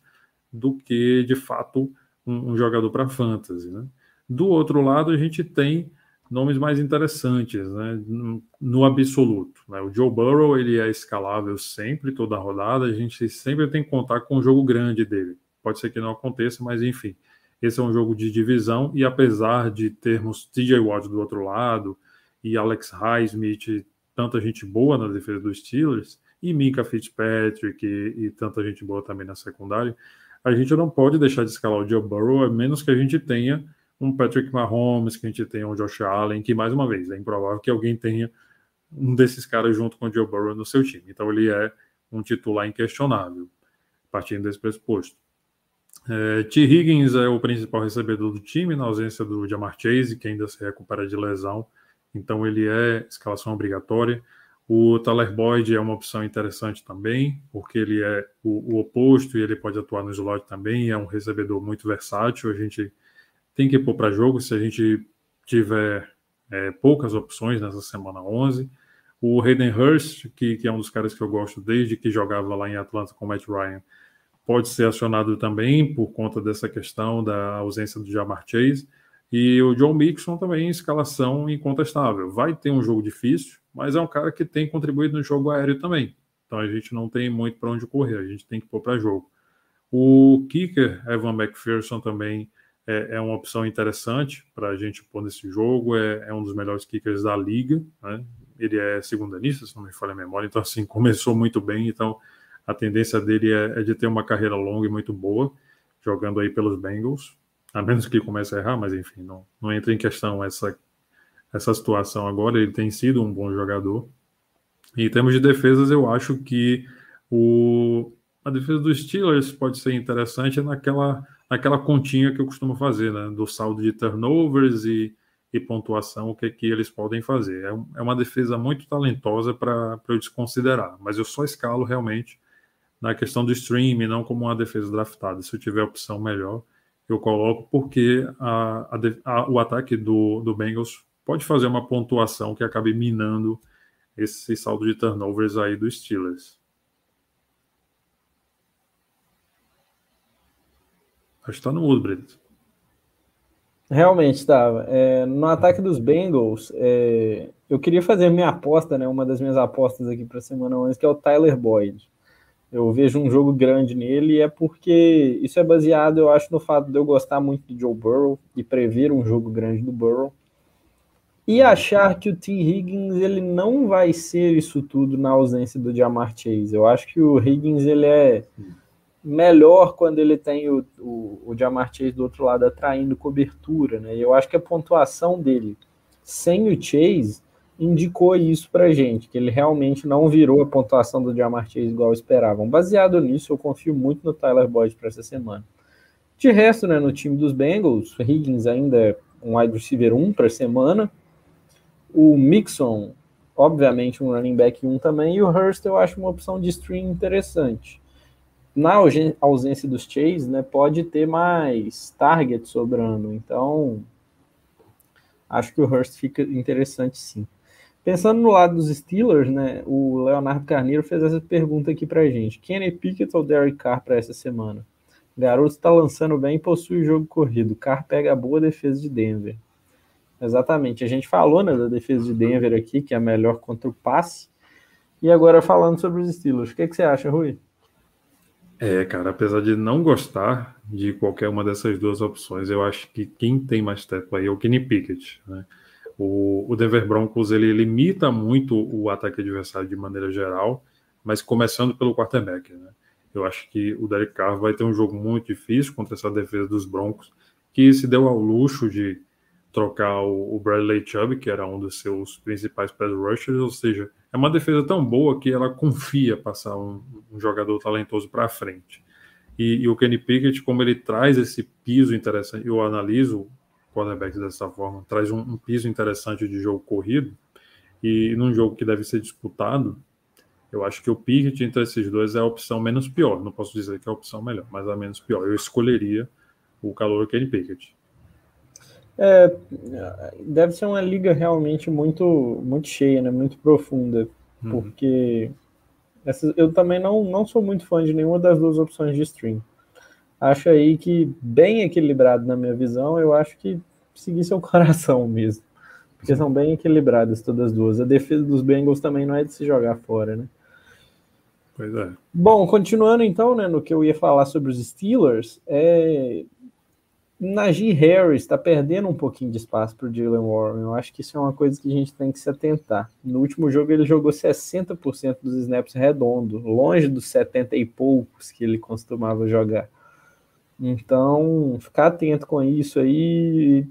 do que, de fato, um, um jogador para fantasy. Né? Do outro lado, a gente tem nomes mais interessantes né? no, no absoluto. Né? O Joe Burrow ele é escalável sempre, toda rodada, a gente sempre tem que contar com o jogo grande dele. Pode ser que não aconteça, mas enfim. Esse é um jogo de divisão e apesar de termos TJ Watt do outro lado e Alex Highsmith, tanta gente boa na defesa dos Steelers, e Minka Fitzpatrick e, e tanta gente boa também na secundária, a gente não pode deixar de escalar o Joe Burrow, a menos que a gente tenha um Patrick Mahomes, que a gente tenha um Josh Allen, que mais uma vez é improvável que alguém tenha um desses caras junto com o Joe Burrow no seu time. Então ele é um titular inquestionável, partindo desse pressuposto. É, T. Higgins é o principal recebedor do time, na ausência do Jamar Chase, que ainda se recupera de lesão, então ele é escalação obrigatória. O Tyler Boyd é uma opção interessante também, porque ele é o, o, oposto e ele pode atuar no slot também, é um recebedor muito versátil, a gente tem que pôr para jogo se a gente tiver é, poucas opções nessa semana 11. O Hayden Hurst, que, que, é um dos caras que eu gosto desde que jogava lá em Atlanta com o Matt Ryan, pode ser acionado também por conta dessa questão da ausência do Jamar Chase. E o John Mixon também, escalação incontestável. Vai ter um jogo difícil, mas é um cara que tem contribuído no jogo aéreo também. Então a gente não tem muito para onde correr, a gente tem que pôr para jogo. O kicker, Evan McPherson, também é, é uma opção interessante para a gente pôr nesse jogo. É, é, um dos melhores kickers da liga. Né? Ele é segundanista, se não me falha a memória, então assim, começou muito bem. Então a tendência dele é, é de ter uma carreira longa e muito boa, jogando aí pelos Bengals. A menos que comece a errar, mas enfim, não, não entra em questão essa, essa situação agora. Ele tem sido um bom jogador. E em termos de defesas, eu acho que o, a defesa dos Steelers pode ser interessante naquela, naquela continha que eu costumo fazer, né? Do saldo de turnovers e, e pontuação, o que, que eles podem fazer. É, é uma defesa muito talentosa para eu desconsiderar, mas eu só escalo realmente na questão do stream, não como uma defesa draftada. Se eu tiver opção melhor, eu coloco, porque a, a, a, o ataque do, do Bengals pode fazer uma pontuação que acabe minando esse saldo de turnovers aí dos Steelers. Acho que está no mudo, Brito. Realmente estava. É, no ataque dos Bengals, é, eu queria fazer minha aposta, né? Uma das minhas apostas aqui para a semana 11, que é o Tyler Boyd. Eu vejo um jogo grande nele e é porque isso é baseado, eu acho, no fato de eu gostar muito do Joe Burrow e prever um jogo grande do Burrow e achar que o T. Higgins ele não vai ser isso tudo na ausência do Jamar Chase. Eu acho que o Higgins ele é melhor quando ele tem o, o, o Jamar Chase do outro lado atraindo cobertura, né? Eu acho que a pontuação dele sem o Chase indicou isso pra gente, que ele realmente não virou a pontuação do Chase igual esperavam. Baseado nisso, eu confio muito no Tyler Boyd para essa semana. De resto, né, no time dos Bengals, Higgins ainda é um wide receiver 1 para semana, o Mixon, obviamente, um running back 1 também, e o Hurst eu acho uma opção de stream interessante. Na ausência dos Chase, né, pode ter mais target sobrando, então acho que o Hurst fica interessante sim. Pensando no lado dos Steelers, né, o Leonardo Carneiro fez essa pergunta aqui pra gente. Kenny Pickett ou Derek Carr para essa semana? Garoto está lançando bem e possui jogo corrido. Carr pega a boa defesa de Denver. Exatamente. A gente falou né, da defesa de Denver aqui, que é a melhor contra o passe. E agora falando sobre os estilos. O que, que você acha, Rui? É, cara, apesar de não gostar de qualquer uma dessas duas opções, eu acho que quem tem mais teto aí é o Kenny Pickett. Né? O, o Denver Broncos ele limita muito o ataque adversário de maneira geral, mas começando pelo quarterback. Né? Eu acho que o Derek Carr vai ter um jogo muito difícil contra essa defesa dos Broncos, que se deu ao luxo de trocar o, Bradley Chubb, que era um dos seus principais pass rushers, ou seja, é uma defesa tão boa que ela confia passar um, um jogador talentoso para frente. E, e, o Kenny Pickett, como ele traz esse piso interessante, eu analiso quarterbacks dessa forma, traz um, um, piso interessante de jogo corrido, e num jogo que deve ser disputado, eu acho que o Pickett entre esses dois é a opção menos pior. Não posso dizer que é a opção melhor, mas a menos pior. Eu escolheria o calor Kenny Pickett. É, deve ser uma liga realmente muito, muito cheia, né? muito profunda, uhum. porque essa, eu também não, não sou muito fã de nenhuma das duas opções de stream. Acho aí que bem equilibrado na minha visão, eu acho que seguir seu coração mesmo. Porque são bem equilibradas todas as duas. A defesa dos Bengals também não é de se jogar fora, né? Pois é. Bom, continuando então, né, no que eu ia falar sobre os Steelers, é, Najee Harris está perdendo um pouquinho de espaço para o Jalen Warren. Eu acho que isso é uma coisa que a gente tem que se atentar. No último jogo ele jogou 60% dos snaps redondo, longe dos 70 e poucos que ele costumava jogar. Então, ficar atento com isso aí.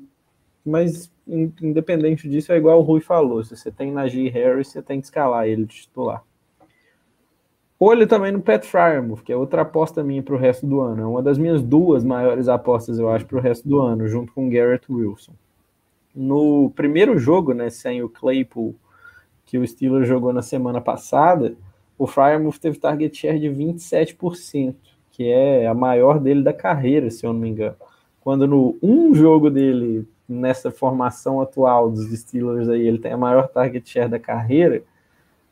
Mas, independente disso, é igual o Rui falou: se você tem Najee Harris, você tem que escalar ele de titular. Olho também no Pat Fryermuth, que é outra aposta minha para o resto do ano. É uma das minhas duas maiores apostas, eu acho, para o resto do ano, junto com Garrett Wilson. No primeiro jogo, né, sem o Claypool, que o Steelers jogou na semana passada, o Fryermuth teve target share de 27%, que é a maior dele da carreira, se eu não me engano. Quando no um jogo dele, nessa formação atual dos Steelers aí, ele tem a maior target share da carreira,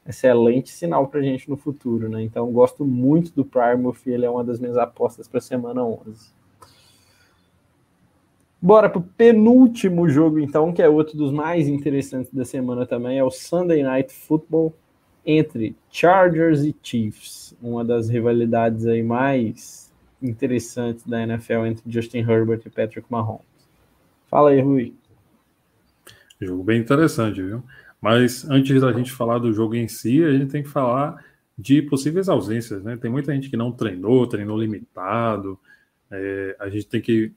excelente sinal para a gente no futuro, né? Então, gosto muito do Primuth, ele é uma das minhas apostas para a semana 11. Bora para o penúltimo jogo, então, que é outro dos mais interessantes da semana também, é o Sunday Night Football entre Chargers e Chiefs, uma das rivalidades aí mais interessantes da NFL entre Justin Herbert e Patrick Mahomes. Fala aí, Rui. Jogo bem interessante, viu? Mas antes da gente falar do jogo em si, a gente tem que falar de possíveis ausências, né? Tem muita gente que não treinou, treinou limitado. É, a gente tem que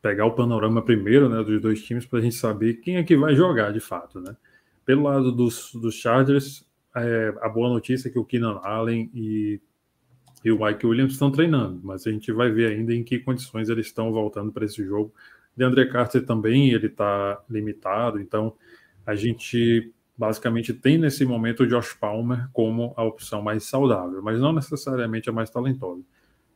pegar o panorama primeiro, né, dos dois times para a gente saber quem é que vai jogar de fato, né? Pelo lado dos, dos Chargers, é, a boa notícia é que o Keenan Allen e, e o Mike Williams estão treinando, mas a gente vai ver ainda em que condições eles estão voltando para esse jogo. De André Carter também, ele está limitado, então a gente basicamente tem nesse momento o Josh Palmer como a opção mais saudável, mas não necessariamente a mais talentosa.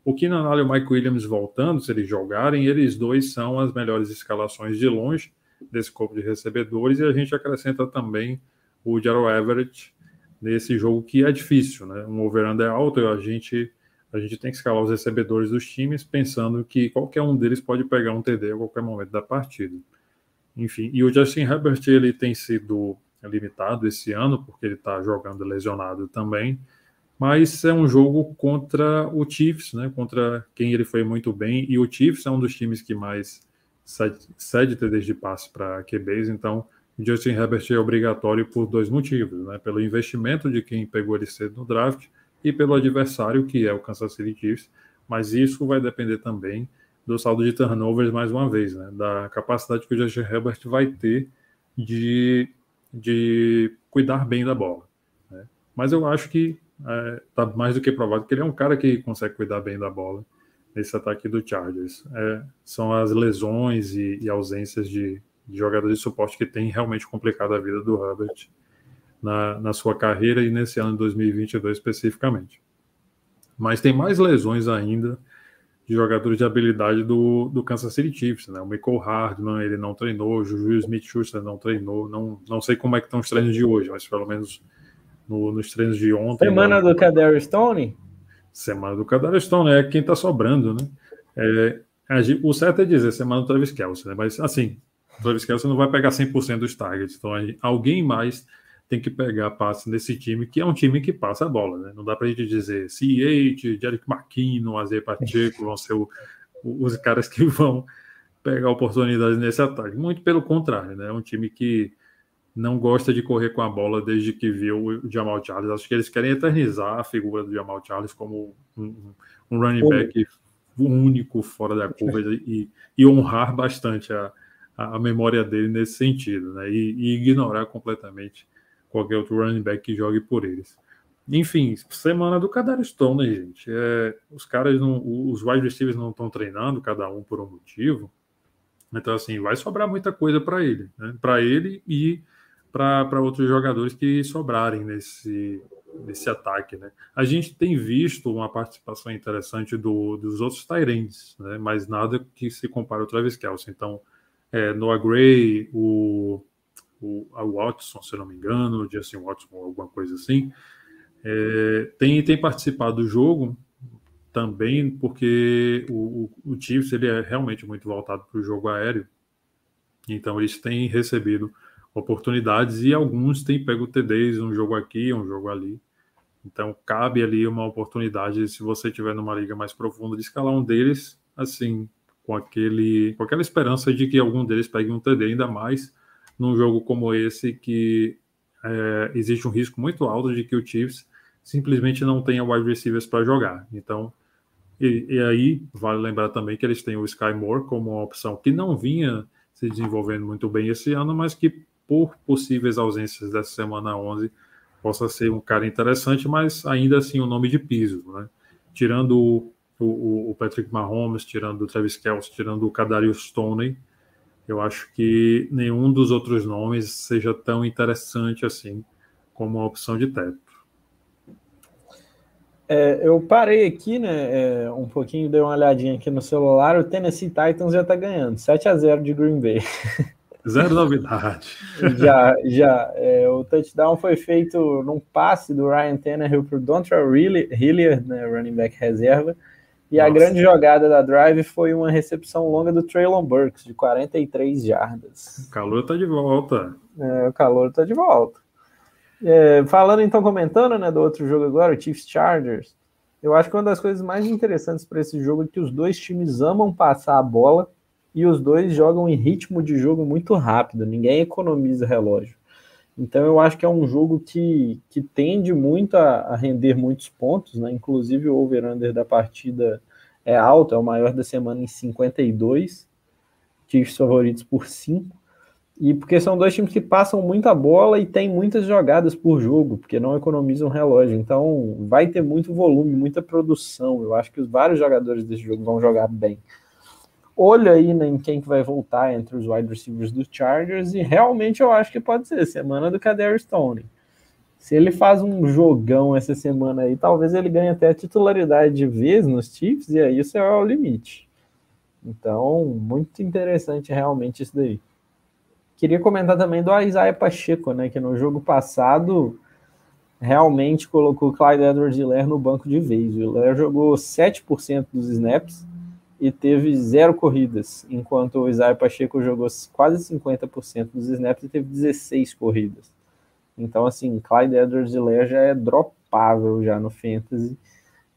O Keenan Allen e o Mike Williams voltando, se eles jogarem, eles dois são as melhores escalações de longe desse corpo de recebedores e a gente acrescenta também o Gerald Everett nesse jogo que é difícil, né? Um over-under é alto, a gente a gente tem que escalar os recebedores dos times pensando que qualquer um deles pode pegar um TD a qualquer momento da partida. Enfim, e o Justin Herbert ele tem sido limitado esse ano porque ele está jogando lesionado também, mas é um jogo contra o Chiefs, né? Contra quem ele foi muito bem e o Chiefs é um dos times que mais cede, TDs de passe para QBs, então Justin Herbert é obrigatório por dois motivos, né? Pelo investimento de quem pegou ele cedo no draft e pelo adversário, que é o Kansas City Chiefs, mas isso vai depender também do saldo de turnovers mais uma vez, né? Da capacidade que o Justin Herbert vai ter de, de cuidar bem da bola. Né? Mas eu acho que está é, mais do que provado que ele é um cara que consegue cuidar bem da bola nesse ataque do Chargers. É, são as lesões e, e ausências de, de jogadores de suporte que tem realmente complicado a vida do Herbert na, na sua carreira e nesse ano de 2022 especificamente. Mas tem mais lesões ainda de jogadores de habilidade do, do Kansas City Chiefs, né? O Michael Hardman, ele não treinou, o Juju Smith-Schuster não treinou, não, não sei como é que estão os treinos de hoje, mas pelo menos no, nos treinos de ontem... Semana do Kadar Stone? Semana do Kadar Stone, é quem está sobrando, né? É, o certo é dizer semana do Travis Kelce, né? Mas, assim, Travis Kelce não vai pegar 100% dos targets, então alguém mais tem que pegar passe nesse time, que é um time que passa a bola, né? Não dá para a gente dizer C.H., Jerick McKinnon, Aze Pacheco vão ser o, os caras que vão pegar oportunidades nesse ataque. Muito pelo contrário, né? É um time que não gosta de correr com a bola desde que viu o Jamal Charles. Acho que eles querem eternizar a figura do Jamal Charles como um, um running back único fora da curva e, e honrar bastante a, a memória dele nesse sentido, né? E, e ignorar completamente qualquer outro running back que jogue por eles. Enfim, semana do Kadar Stone, né, gente? É, os caras, não, os wide receivers não estão treinando, cada um por um motivo. Então, assim, vai sobrar muita coisa para ele, né? Para ele e para outros jogadores que sobrarem nesse, nesse ataque, né? A gente tem visto uma participação interessante do, dos outros Tyrants, né? Mas nada que se compare ao Travis Kelce. Então, é, Noah Gray, o o, Watson, se não me engano, o Justin Watson, alguma coisa assim, é, tem, tem participado do jogo também porque o, o, o Chiefs ele é realmente muito voltado para o jogo aéreo, então eles têm recebido oportunidades e alguns têm pego TDs, um jogo aqui, um jogo ali. Então cabe ali uma oportunidade, se você tiver numa liga mais profunda, de escalar um deles, assim, com, aquele, com aquela esperança de que algum deles pegue um TD ainda mais num jogo como esse que é, existe um risco muito alto de que o Chiefs simplesmente não tenha wide receivers para jogar. Então, e, e, aí vale lembrar também que eles têm o Sky Moore como uma opção que não vinha se desenvolvendo muito bem esse ano, mas que por possíveis ausências dessa semana 11 possa ser um cara interessante, mas ainda assim um nome de piso, né? Tirando o, o, o Patrick Mahomes, tirando o Travis Kelce, tirando o Kadarius Stoney, eu acho que nenhum dos outros nomes seja tão interessante assim como uma opção de teto. É, eu parei aqui, né, é, um pouquinho, dei uma olhadinha aqui no celular, o Tennessee Titans já tá ganhando, 7 a 0 de Green Bay. Zero novidade. já, já. É, o touchdown foi feito num passe do Ryan Tannehill para o Dontrell Hilliard, né, running back reserva, E Nossa. a grande jogada da drive foi uma recepção longa do Traylon Burks, de 43 jardas. O calor tá de volta. É, o calor tá de volta. É, falando então, comentando né, do outro jogo agora, o Chiefs Chargers, eu acho que uma das coisas mais interessantes para esse jogo é que os dois times amam passar a bola e os dois jogam em ritmo de jogo muito rápido, ninguém economiza relógio. Então eu acho que é um jogo que, que tende muito a, a render muitos pontos, né? Inclusive o over-under da partida é alto, é o maior da semana em 52, Chiefs favoritos por 5. E porque são dois times que passam muita bola e tem muitas jogadas por jogo, porque não economizam relógio. Então vai ter muito volume, muita produção. Eu acho que os vários jogadores desse jogo vão jogar bem olho aí em quem que vai voltar entre os wide receivers dos Chargers e realmente eu acho que pode ser semana do Kader Stone. Se ele faz um jogão essa semana aí, talvez ele ganhe até a titularidade de vez nos Chiefs e aí isso é o limite. Então, muito interessante realmente isso daí. Queria comentar também do Isaiah Pacheco, né, que no jogo passado realmente colocou o Clyde Edwards-Helaire no banco de vez. O jogou 7% dos snaps, e teve zero corridas, enquanto o Isaiah Pacheco jogou quase 50% dos snaps e teve 16 corridas. Então, assim, Clyde Edwards-Helaire já é dropável já no Fantasy,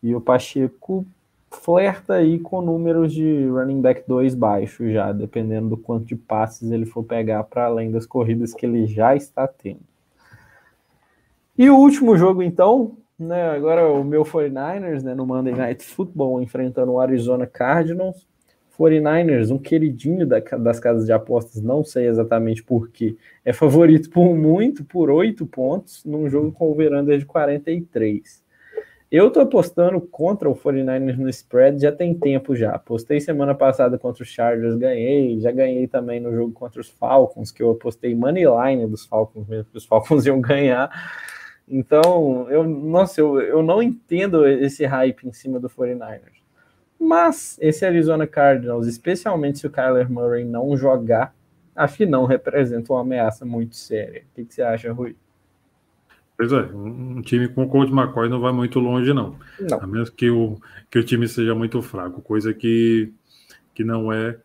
e o Pacheco flerta aí com números de running back 2 baixo já, dependendo do quanto de passes ele for pegar para além das corridas que ele já está tendo. E o último jogo, então, né, agora o meu 49ers, né, no Monday Night Football, enfrentando o Arizona Cardinals. 49ers, um queridinho da, das casas de apostas, não sei exatamente porquê, é favorito por muito, por oito pontos, num jogo com o Veranda de 43. Eu tô apostando contra o 49ers no spread já tem tempo já. Apostei semana passada contra os Chargers, ganhei. Já ganhei também no jogo contra os Falcons, que eu apostei money line dos Falcons mesmo, que os Falcons iam ganhar. Então, eu, nossa, eu, eu não entendo esse hype em cima do 49ers. Mas esse Arizona Cardinals, especialmente se o Kyler Murray não jogar, acho que não representa uma ameaça muito séria. O que, que você acha, Rui? Pois é, um time com o Colt McCoy não vai muito longe, não. não. A menos que o, que o time seja muito fraco, coisa que, que, não é,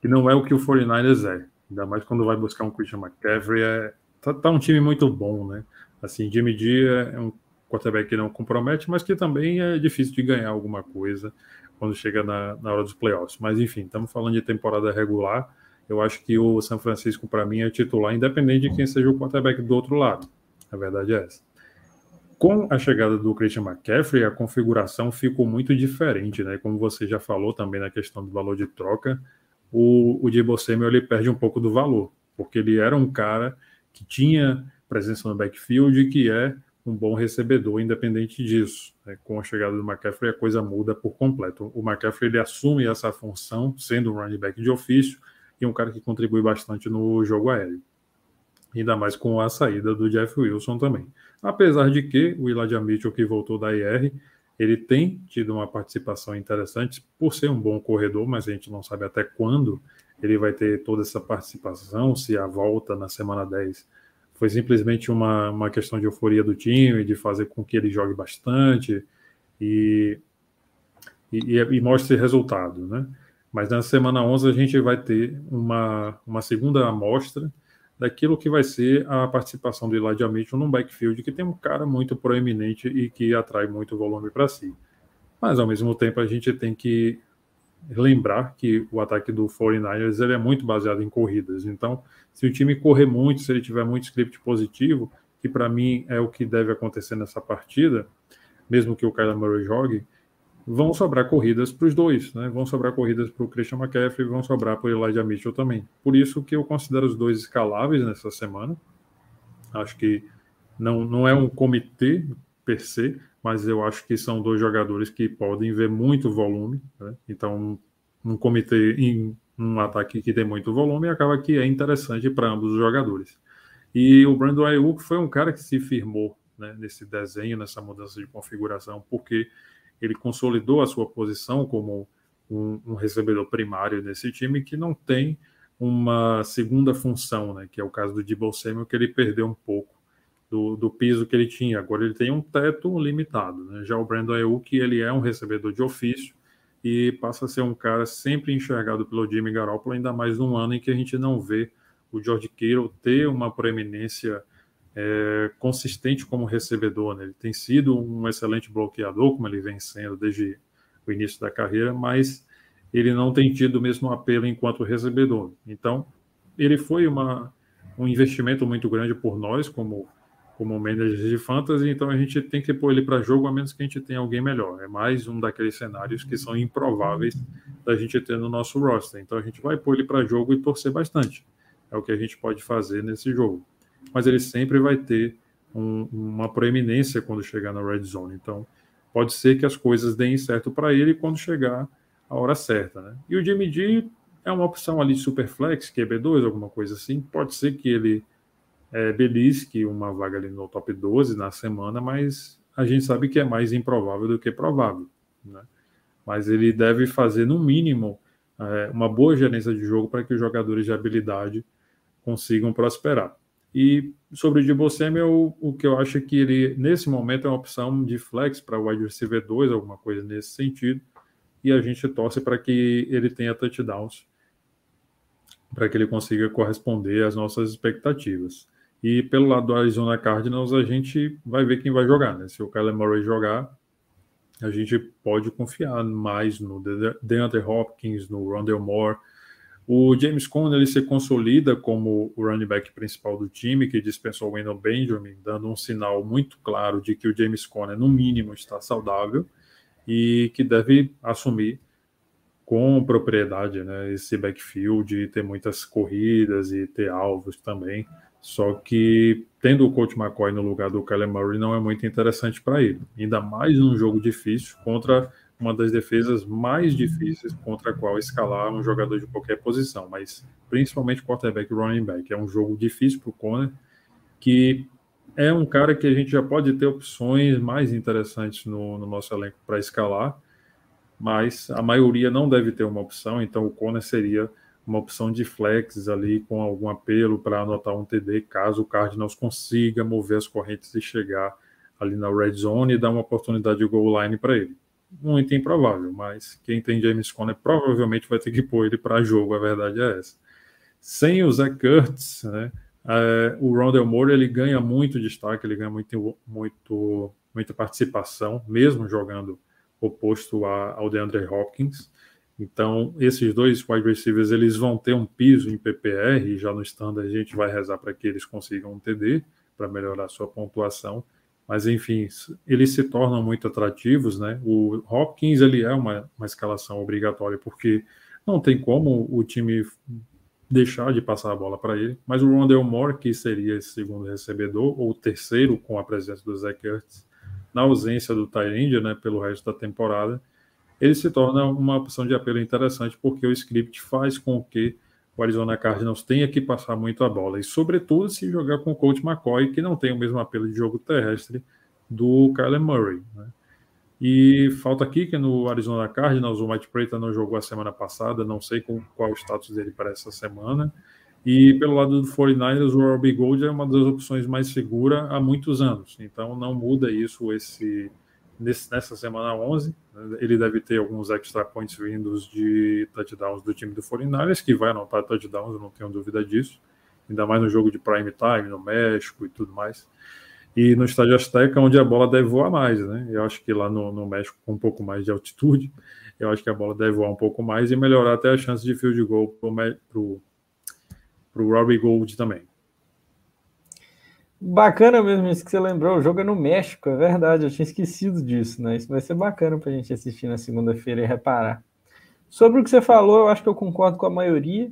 que não é o que o 49ers é. Ainda mais quando vai buscar um Christian McCaffrey. É, tá, tá um time muito bom, né? Assim, Jimmy G é um quarterback que não compromete, mas que também é difícil de ganhar alguma coisa quando chega na, na hora dos playoffs. Mas enfim, estamos falando de temporada regular. Eu acho que o San Francisco, para mim, é titular, independente de quem seja o quarterback do outro lado. A verdade é essa. Com a chegada do Christian McCaffrey, a configuração ficou muito diferente, né? Como você já falou também na questão do valor de troca, o, o Debo Samuel ele perde um pouco do valor, porque ele era um cara que tinha presença no backfield, que é um bom recebedor, independente disso. Né? Com a chegada do McCaffrey, a coisa muda por completo. O McCaffrey ele assume essa função, sendo um running back de ofício e um cara que contribui bastante no jogo aéreo. Ainda mais com a saída do Jeff Wilson também. Apesar de que o Elijah Mitchell, que voltou da IR, ele tem tido uma participação interessante por ser um bom corredor, mas a gente não sabe até quando ele vai ter toda essa participação, se a volta na semana 10 foi simplesmente uma, uma questão de euforia do time, de fazer com que ele jogue bastante e, e, e mostre resultado, né? Mas na semana 11 a gente vai ter uma, uma segunda amostra daquilo que vai ser a participação do Elijah Mitchell num backfield que tem um cara muito proeminente e que atrai muito volume para si. Mas ao mesmo tempo a gente tem que lembrar que o ataque do 49ers ele é muito baseado em corridas. Então, se o time correr muito, se ele tiver muito script positivo, que para mim é o que deve acontecer nessa partida, mesmo que o Kyler Murray jogue, vão sobrar corridas para os dois, né? Vão sobrar corridas para o Christian McCaffrey, vão sobrar para o Elijah Mitchell também. Por isso que eu considero os dois escaláveis nessa semana. Acho que não, não é um comitê per se, mas eu acho que são dois jogadores que podem ver muito volume. Né? Então, um comitê em um ataque que tem muito volume acaba que é interessante para ambos os jogadores. E o Brandon Ayuk foi um cara que se firmou né, nesse desenho, nessa mudança de configuração, porque ele consolidou a sua posição como um, um recebedor primário nesse time que não tem uma segunda função, né, que é o caso do Debo Samuel, que ele perdeu um pouco do, do piso que ele tinha. Agora ele tem um teto limitado. Né? Já o Brandon Ayuk, ele é um recebedor de ofício e passa a ser um cara sempre enxergado pelo Jimmy Garoppolo, ainda mais num ano em que a gente não vê o George Kittle ter uma proeminência é, consistente como recebedor. Né? Ele tem sido um excelente bloqueador, como ele vem sendo desde o início da carreira, mas ele não tem tido o mesmo apelo enquanto recebedor. Então, ele foi uma, um investimento muito grande por nós, como como manager de fantasy, então a gente tem que pôr ele para jogo a menos que a gente tenha alguém melhor. É mais um daqueles cenários que são improváveis da gente ter no nosso roster. Então a gente vai pôr ele para jogo e torcer bastante. É o que a gente pode fazer nesse jogo. Mas ele sempre vai ter um, uma proeminência quando chegar na red zone. Então pode ser que as coisas deem certo para ele quando chegar a hora certa. Né? E o Jimmy G é uma opção ali super flex, QB2, alguma coisa assim. Pode ser que ele é, belisque uma vaga ali no top 12 na semana, mas a gente sabe que é mais improvável do que provável. Né? Mas ele deve fazer, no mínimo, é, uma boa gerência de jogo para que os jogadores de habilidade consigam prosperar. E sobre o Debo Samuel, o que eu acho é que ele, nesse momento, é uma opção de flex para o wide receiver 2, alguma coisa nesse sentido, e a gente torce para que ele tenha touchdowns, para que ele consiga corresponder às nossas expectativas. E pelo lado do Arizona Cardinals, a gente vai ver quem vai jogar, né? Se o Kyler Murray jogar, a gente pode confiar mais no DeAndre Hopkins, no Rondell Moore. O James Conner ele se consolida como o running back principal do time, que dispensou o Wendell Benjamin, dando um sinal muito claro de que o James Conner, no mínimo, está saudável e que deve assumir com propriedade né, esse backfield e ter muitas corridas e ter alvos também. Só que tendo o coach McCoy no lugar do Kyler Murray não é muito interessante para ele. Ainda mais num jogo difícil contra uma das defesas mais difíceis contra a qual escalar um jogador de qualquer posição, mas principalmente quarterback e running back. É um jogo difícil para o Conner, que é um cara que a gente já pode ter opções mais interessantes no, no nosso elenco para escalar, mas a maioria não deve ter uma opção, então o Conner seria uma opção de flex ali com algum apelo para anotar um TD, caso o Cardinals consiga mover as correntes e chegar ali na red zone e dar uma oportunidade de goal line para ele. Muito improvável, mas quem tem James Conner provavelmente vai ter que pôr ele para jogo, a verdade é essa. Sem o Zach Kurtz, né, é, o Rondell Moore ele ganha muito destaque, ele ganha muito, muito, muita participação, mesmo jogando oposto a, ao DeAndre Hopkins. Então, esses dois wide receivers eles vão ter um piso em PPR, e já no standard a gente vai rezar para que eles consigam um TD para melhorar sua pontuação. Mas, enfim, eles se tornam muito atrativos, né? O Hopkins ele é uma, uma escalação obrigatória, porque não tem como o time deixar de passar a bola para ele. Mas o Rondell Moore, que seria esse segundo recebedor, ou terceiro com a presença do Zach Ertz, na ausência do Tyrande, né, pelo resto da temporada, ele se torna uma opção de apelo interessante porque o script faz com que o Arizona Cardinals tenha que passar muito a bola e, sobretudo, se jogar com o coach McCoy, que não tem o mesmo apelo de jogo terrestre do Kyler Murray. Né? E falta aqui que no Arizona Cardinals o Mike Preta não jogou a semana passada, não sei com, qual o status dele para essa semana. E pelo lado do 49ers, o Robbie Gold é uma das opções mais seguras há muitos anos. Então não muda isso esse nesse, nessa semana 11. Ele deve ter alguns extra points vindos de touchdowns do time do 49ers, que vai anotar touchdowns, eu não tenho dúvida disso. Ainda mais no jogo de prime time, no México e tudo mais. E no estádio Azteca, onde a bola deve voar mais, né? Eu acho que lá no, no México, com um pouco mais de altitude, eu acho que a bola deve voar um pouco mais e melhorar até a chance de field goal para o Robbie Gold também. Bacana mesmo isso que você lembrou. O jogo é no México, é verdade. Eu tinha esquecido disso, né? Isso vai ser bacana para a gente assistir na segunda-feira e reparar. Sobre o que você falou, eu acho que eu concordo com a maioria.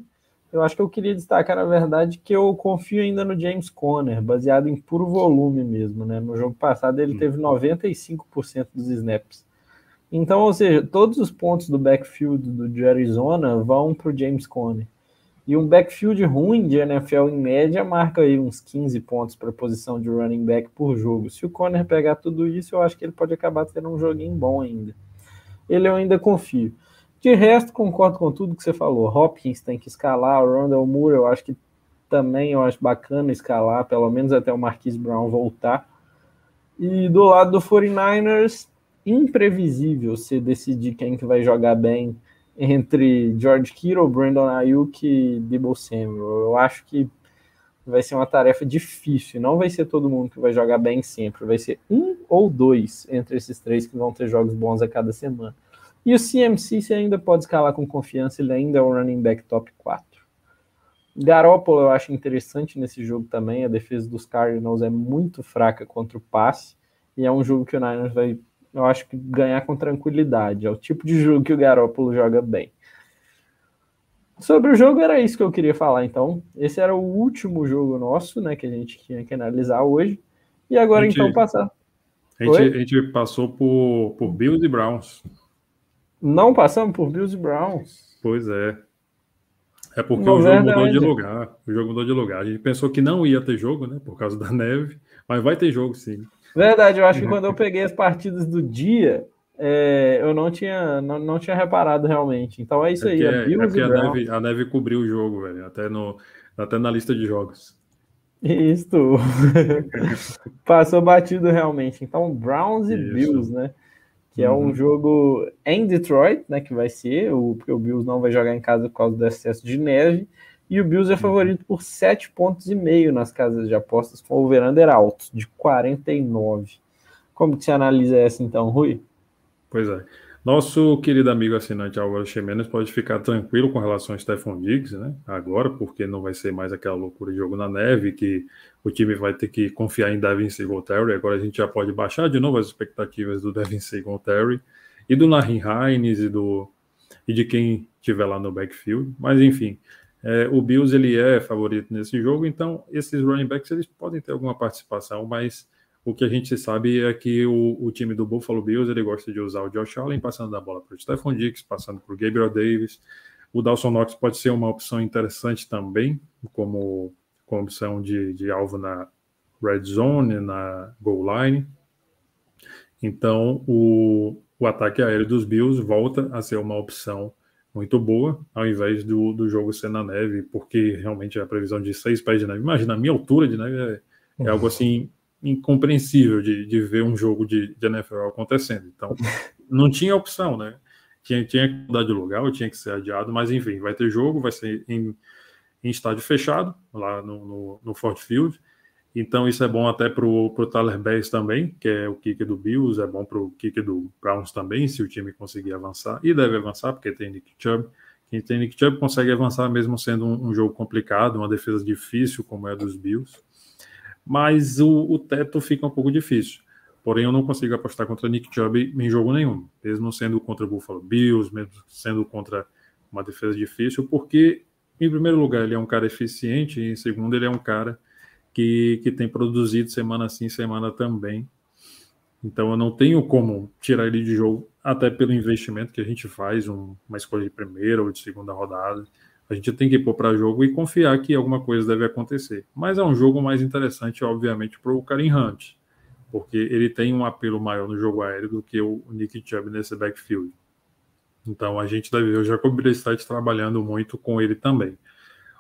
Eu acho que eu queria destacar, na verdade, que eu confio ainda no James Conner, baseado em puro volume mesmo, né? No jogo passado ele teve 95% dos snaps. Então, ou seja, todos os pontos do backfield do de Arizona vão para o James Conner. E um backfield ruim de NFL em média marca aí uns 15 pontos para posição de running back por jogo. Se o Conner pegar tudo isso, eu acho que ele pode acabar tendo um joguinho bom ainda. Ele eu ainda confio. De resto, concordo com tudo que você falou. Hopkins tem que escalar, o Rondell Moore eu acho que também eu acho bacana escalar, pelo menos até o Marquise Brown voltar. E do lado do 49ers, imprevisível se decidir quem que vai jogar bem entre George Kittle, Brandon Ayuk e Debo Samuel. Eu acho que vai ser uma tarefa difícil. Não vai ser todo mundo que vai jogar bem sempre. Vai ser um ou dois entre esses três que vão ter jogos bons a cada semana. E o CMC você ainda pode escalar com confiança, ele ainda é o running back top 4. Garoppolo eu acho interessante nesse jogo também. A defesa dos Cardinals é muito fraca contra o passe. E é um jogo que o Niners vai, eu acho que ganhar com tranquilidade. É o tipo de jogo que o Garoppolo joga bem. Sobre o jogo era isso que eu queria falar, então. Esse era o último jogo nosso, né, que a gente tinha que analisar hoje. E agora gente, então passar. A gente, a gente, passou por, por Bills e Browns. Não passamos por Bills e Browns. Pois é. É porque não, o jogo verdade. mudou de lugar. O jogo mudou de lugar. A gente pensou que não ia ter jogo, né? Por causa da neve, mas vai ter jogo sim. Verdade, eu acho que quando eu peguei as partidas do dia, é, eu não tinha, não, não tinha reparado realmente. Então é isso é aí. É, é porque a neve, a neve cobriu o jogo, velho. Até, no, até na lista de jogos. Isso. Passou batido realmente. Então, Browns e isso. Bills, né? Que uhum. é um uhum. jogo em Detroit, né? Que vai ser, o, porque o Bills não vai jogar em casa por causa do excesso de neve. E o Bills é favorito por 7 pontos e meio nas casas de apostas, com o over alto, de 49. Como que você analisa essa então, Rui? Pois é. Nosso querido amigo assinante Álvaro Chemenes pode ficar tranquilo com relação a Stefan Diggs, né? Agora, porque não vai ser mais aquela loucura de jogo na neve, que o time vai ter que confiar em Devin Singletary. Agora a gente já pode baixar de novo as expectativas do Devin Singletary e do Nahin Hines e, do, e de quem tiver lá no backfield. Mas enfim, é, o Bills ele é favorito nesse jogo, então esses running backs eles podem ter alguma participação, mas o que a gente sabe é que o, o, time do Buffalo Bills ele gosta de usar o Josh Allen passando a bola para o Stephon Diggs, passando para o Gabriel Davis. O Dawson Knox pode ser uma opção interessante também, como, como opção de, de alvo na red zone, na goal line. Então, o, o ataque aéreo dos Bills volta a ser uma opção muito boa, ao invés do, do jogo ser na neve, porque realmente a previsão de seis pés de neve, imagina, a minha altura de neve é, é algo assim incompreensível de, de ver um jogo de, de NFL acontecendo. Então, não tinha opção, né? Tinha, tinha que mudar de lugar, tinha que ser adiado, mas enfim, vai ter jogo, vai ser em, em estádio fechado, lá no, no, no Ford Field. Então, isso é bom até para o Tyler Bass também, que é o kicker do Bills, é bom para o kicker do Browns também, se o time conseguir avançar. E deve avançar, porque tem Nick Chubb. Quem tem Nick Chubb consegue avançar mesmo sendo um, um jogo complicado, uma defesa difícil, como é a dos Bills mas o, o teto fica um pouco difícil. Porém, eu não consigo apostar contra Nick Chubb em jogo nenhum, mesmo sendo contra o Buffalo Bills, mesmo sendo contra uma defesa difícil, porque, em primeiro lugar, ele é um cara eficiente, e em segundo, ele é um cara que, que tem produzido semana sim, semana também. Então, eu não tenho como tirar ele de jogo, até pelo investimento que a gente faz, um, uma escolha de primeira ou de segunda rodada. A gente tem que pôr para jogo e confiar que alguma coisa deve acontecer. Mas é um jogo mais interessante, obviamente, para o Karim Hunt, porque ele tem um apelo maior no jogo aéreo do que o Nick Chubb nesse backfield. Então a gente deve ver o Jacob Brissett trabalhando muito com ele também.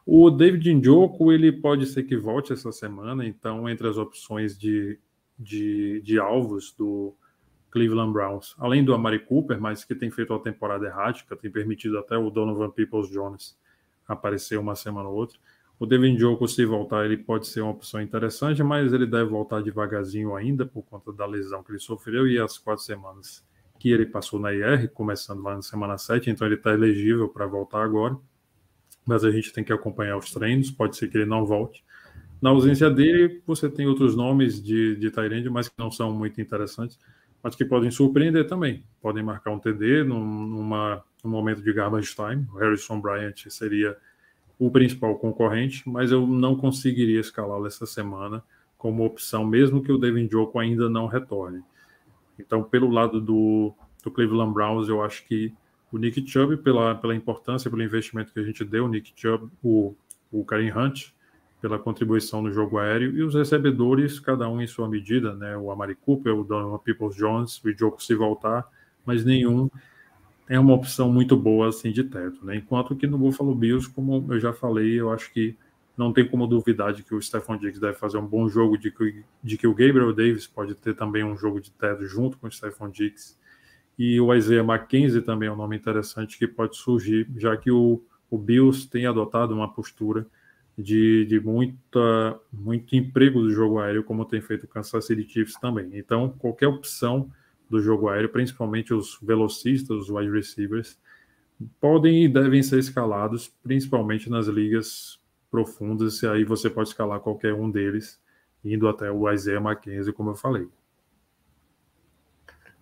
O David Njoku, ele pode ser que volte essa semana, então entre as opções de, de, de alvos do Cleveland Browns, além do Amari Cooper, mas que tem feito uma temporada errática, tem permitido até o Donovan Peoples-Jones aparecer uma semana ou outra. O Devin Jogo, se voltar, ele pode ser uma opção interessante, mas ele deve voltar devagarzinho ainda por conta da lesão que ele sofreu e as quatro semanas que ele passou na IR, começando lá na semana 7, então ele está elegível para voltar agora. Mas a gente tem que acompanhar os treinos, pode ser que ele não volte. Na ausência dele, você tem outros nomes de, de Tyrande, mas que não são muito interessantes, mas que podem surpreender também. Podem marcar um TD numa no momento de garbage time. O Harrison Bryant seria o principal concorrente, mas eu não conseguiria escalá-lo essa semana como opção, mesmo que o Devin Joko ainda não retorne. Então, pelo lado do, do Cleveland Browns, eu acho que o Nick Chubb, pela, pela importância, pelo investimento que a gente deu, o Nick Chubb, o, o Karim Hunt, pela contribuição no jogo aéreo, e os recebedores, cada um em sua medida, né? O Amari Cooper, o Donovan Peoples-Jones, o Joko se voltar, mas nenhum é uma opção muito boa assim de teto, né? Enquanto que no Buffalo Bills, como eu já falei, eu acho que não tem como duvidar de que o Stephon Diggs deve fazer um bom jogo, de que, de que o Gabriel Davis pode ter também um jogo de teto junto com o Stephon Diggs. E o Isaiah McKenzie também é um nome interessante que pode surgir, já que o, o Bills tem adotado uma postura de, de muita, muito emprego do jogo aéreo, como tem feito o Kansas City Chiefs também. Então, qualquer opção do jogo aéreo, principalmente os velocistas, os wide receivers, podem e devem ser escalados, principalmente nas ligas profundas, e aí você pode escalar qualquer um deles, indo até o Isaiah McKenzie, como eu falei.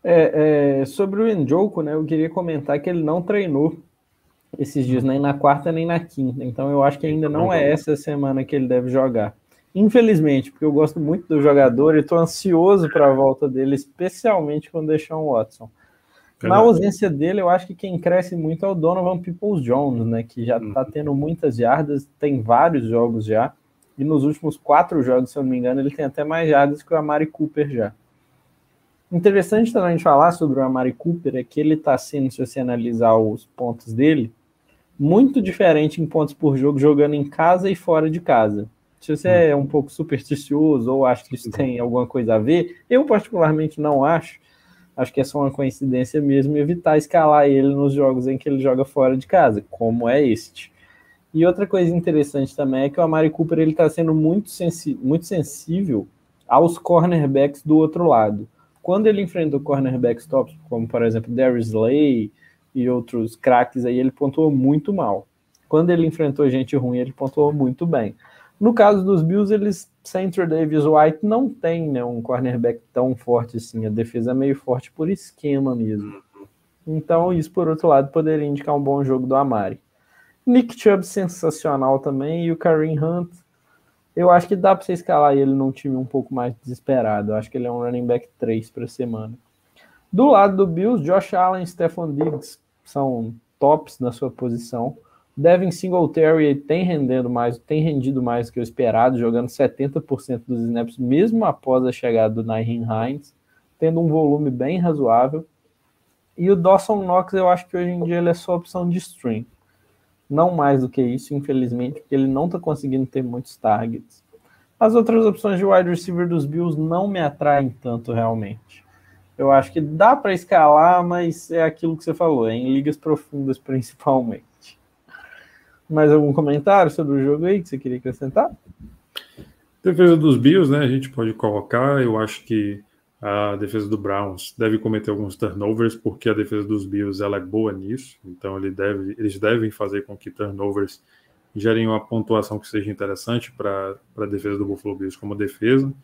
É, é, sobre o Njoku, né, eu queria comentar que ele não treinou esses dias, nem na quarta nem na quinta, então eu acho que ainda não é essa semana que ele deve jogar. Infelizmente, porque eu gosto muito do jogador e estou ansioso para a volta dele, especialmente quando deixar o Watson. Na ausência dele, eu acho que quem cresce muito é o Donovan Peoples Jones, né? Que já está uhum. tendo muitas jardas, tem vários jogos já. E nos últimos quatro jogos, se eu não me engano, ele tem até mais jardas que o Amari Cooper já. Interessante também de falar sobre o Amari Cooper é que ele está sendo, se você analisar os pontos dele, muito diferente em pontos por jogo, jogando em casa e fora de casa. Se você é um pouco supersticioso ou acha que isso tem alguma coisa a ver, eu particularmente não acho. Acho que é só uma coincidência mesmo evitar escalar ele nos jogos em que ele joga fora de casa, como é este. E outra coisa interessante também é que o Amari Cooper ele está sendo muito, sensi muito sensível aos cornerbacks do outro lado. Quando ele enfrentou cornerbacks tops, como por exemplo Darius Slay e outros craques aí, ele pontuou muito mal. Quando ele enfrentou gente ruim, ele pontuou muito bem. No caso dos Bills, eles, sem Davis White, não tem né, um cornerback tão forte assim. A defesa é meio forte por esquema mesmo. Então, isso, por outro lado, poderia indicar um bom jogo do Amari. Nick Chubb, sensacional também. E o Kareem Hunt, eu acho que dá para você escalar ele num time um pouco mais desesperado. Eu acho que ele é um running back 3 para semana. Do lado do Bills, Josh Allen e Stephon Diggs são tops na sua posição. Devin Singletary tem rendendo mais, tem rendido mais do que o esperado, jogando 70% dos snaps, mesmo após a chegada do Nairn Hines, tendo um volume bem razoável. E o Dawson Knox, eu acho que hoje em dia ele é só opção de stream. Não mais do que isso, infelizmente, porque ele não está conseguindo ter muitos targets. As outras opções de wide receiver dos Bills não me atraem tanto realmente. Eu acho que dá para escalar, mas é aquilo que você falou, é em ligas profundas principalmente. Mais algum comentário sobre o jogo aí que você queria acrescentar? Defesa dos Bills, né? A gente pode colocar. Eu acho que a defesa do Browns deve cometer alguns turnovers, porque a defesa dos Bills ela é boa nisso. Então ele deve, eles devem fazer com que turnovers gerem uma pontuação que seja interessante para a defesa do Buffalo Bills como defesa.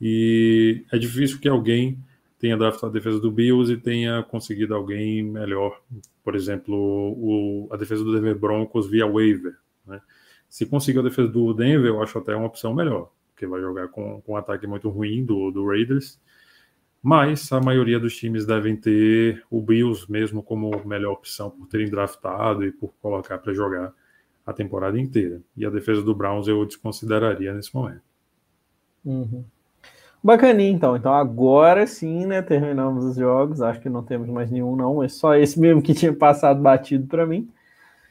E é difícil que alguém tenha draftado a defesa do Bills e tenha conseguido alguém melhor. Por exemplo, o, a defesa do Denver Broncos via waiver. Né? Se conseguir a defesa do Denver, eu acho até uma opção melhor, porque vai jogar com, com um ataque muito ruim do, do Raiders. Mas a maioria dos times devem ter o Bills mesmo como melhor opção por terem draftado e por colocar para jogar a temporada inteira. E a defesa do Browns eu desconsideraria nesse momento. Uhum. Bacaninha, então. Então agora sim, né? Terminamos os jogos. Acho que não temos mais nenhum, não. É só esse mesmo que tinha passado batido para mim.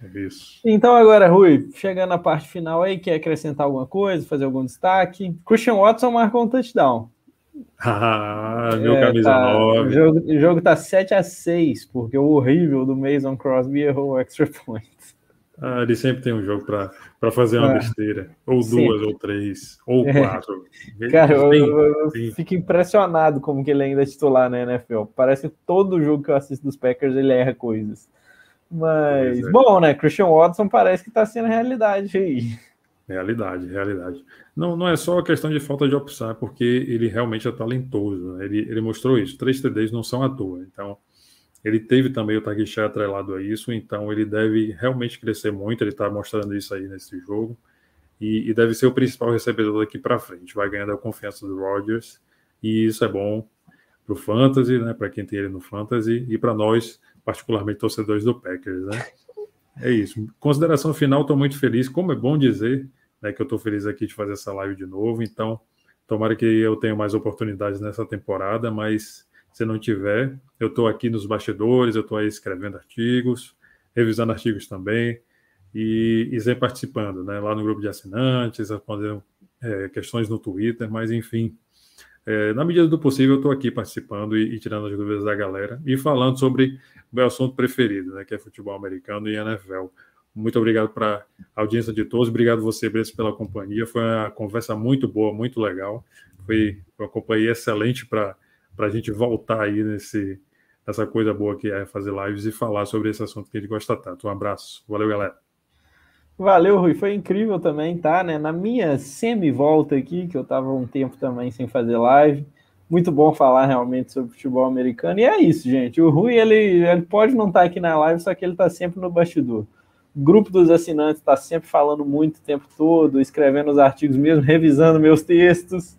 É isso. Então agora, Rui, chegando na parte final aí, quer acrescentar alguma coisa, fazer algum destaque? Christian Watson marcou um touchdown. Ah, meu é, camisa tá, 9. O jogo, o jogo tá 7 a 6 porque o horrível do Mason Crosby errou o extra point. Ah, ele sempre tem um jogo para fazer uma ah, besteira. Ou sim. duas, ou três, ou é. quatro. Cara, eu, eu, eu fico impressionado como que ele ainda é titular na NFL. Parece que todo jogo que eu assisto dos Packers ele erra coisas. Mas, é. bom, né? Christian Watson parece que está sendo realidade aí. Realidade, realidade. Não, não é só a questão de falta de opção, é porque ele realmente é talentoso. Né? Ele, ele mostrou isso. Três TDs não são à toa. Então, ele teve também o share atrelado a isso, então ele deve realmente crescer muito. Ele está mostrando isso aí nesse jogo. E, e, deve ser o principal recebedor daqui para frente. Vai ganhando a confiança do Rodgers. E isso é bom para o Fantasy, né? Para quem tem ele no Fantasy. E para nós, particularmente torcedores do Packers, né? É isso. Consideração final, estou muito feliz. Como é bom dizer né, que eu estou feliz aqui de fazer essa live de novo. Então, tomara que eu tenha mais oportunidades nessa temporada, mas se não tiver, eu estou aqui nos bastidores, eu estou aí escrevendo artigos, revisando artigos também. e, e sempre participando, né? Lá no grupo de assinantes, respondendo é, questões no Twitter, mas enfim, é, na medida do possível, eu estou aqui participando e, e, tirando as dúvidas da galera e falando sobre o meu assunto preferido, né, que é futebol americano e NFL. Muito obrigado para a audiência de todos, obrigado você, Bresse, pela companhia. Foi uma conversa muito boa, muito legal. Foi uma companhia excelente para a gente voltar aí nesse, nessa coisa boa que é fazer lives e falar sobre esse assunto que a gente gosta tanto. Um abraço. Valeu, galera. Valeu, Rui. Foi incrível também, tá? Né? Na minha semi-volta aqui, que eu tava um tempo também sem fazer live. Muito bom falar realmente sobre futebol americano. E é isso, gente. O Rui, ele, ele pode não estar tá aqui na live, só que ele está sempre no bastidor. Grupo dos assinantes está sempre falando muito o tempo todo, escrevendo os artigos mesmo, revisando meus textos.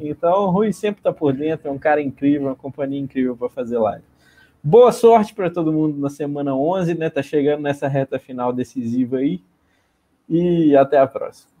Então, o Rui sempre está por dentro, é um cara incrível, uma companhia incrível para fazer live. Boa sorte para todo mundo na semana 11, né? Tá chegando nessa reta final decisiva aí e até a próxima.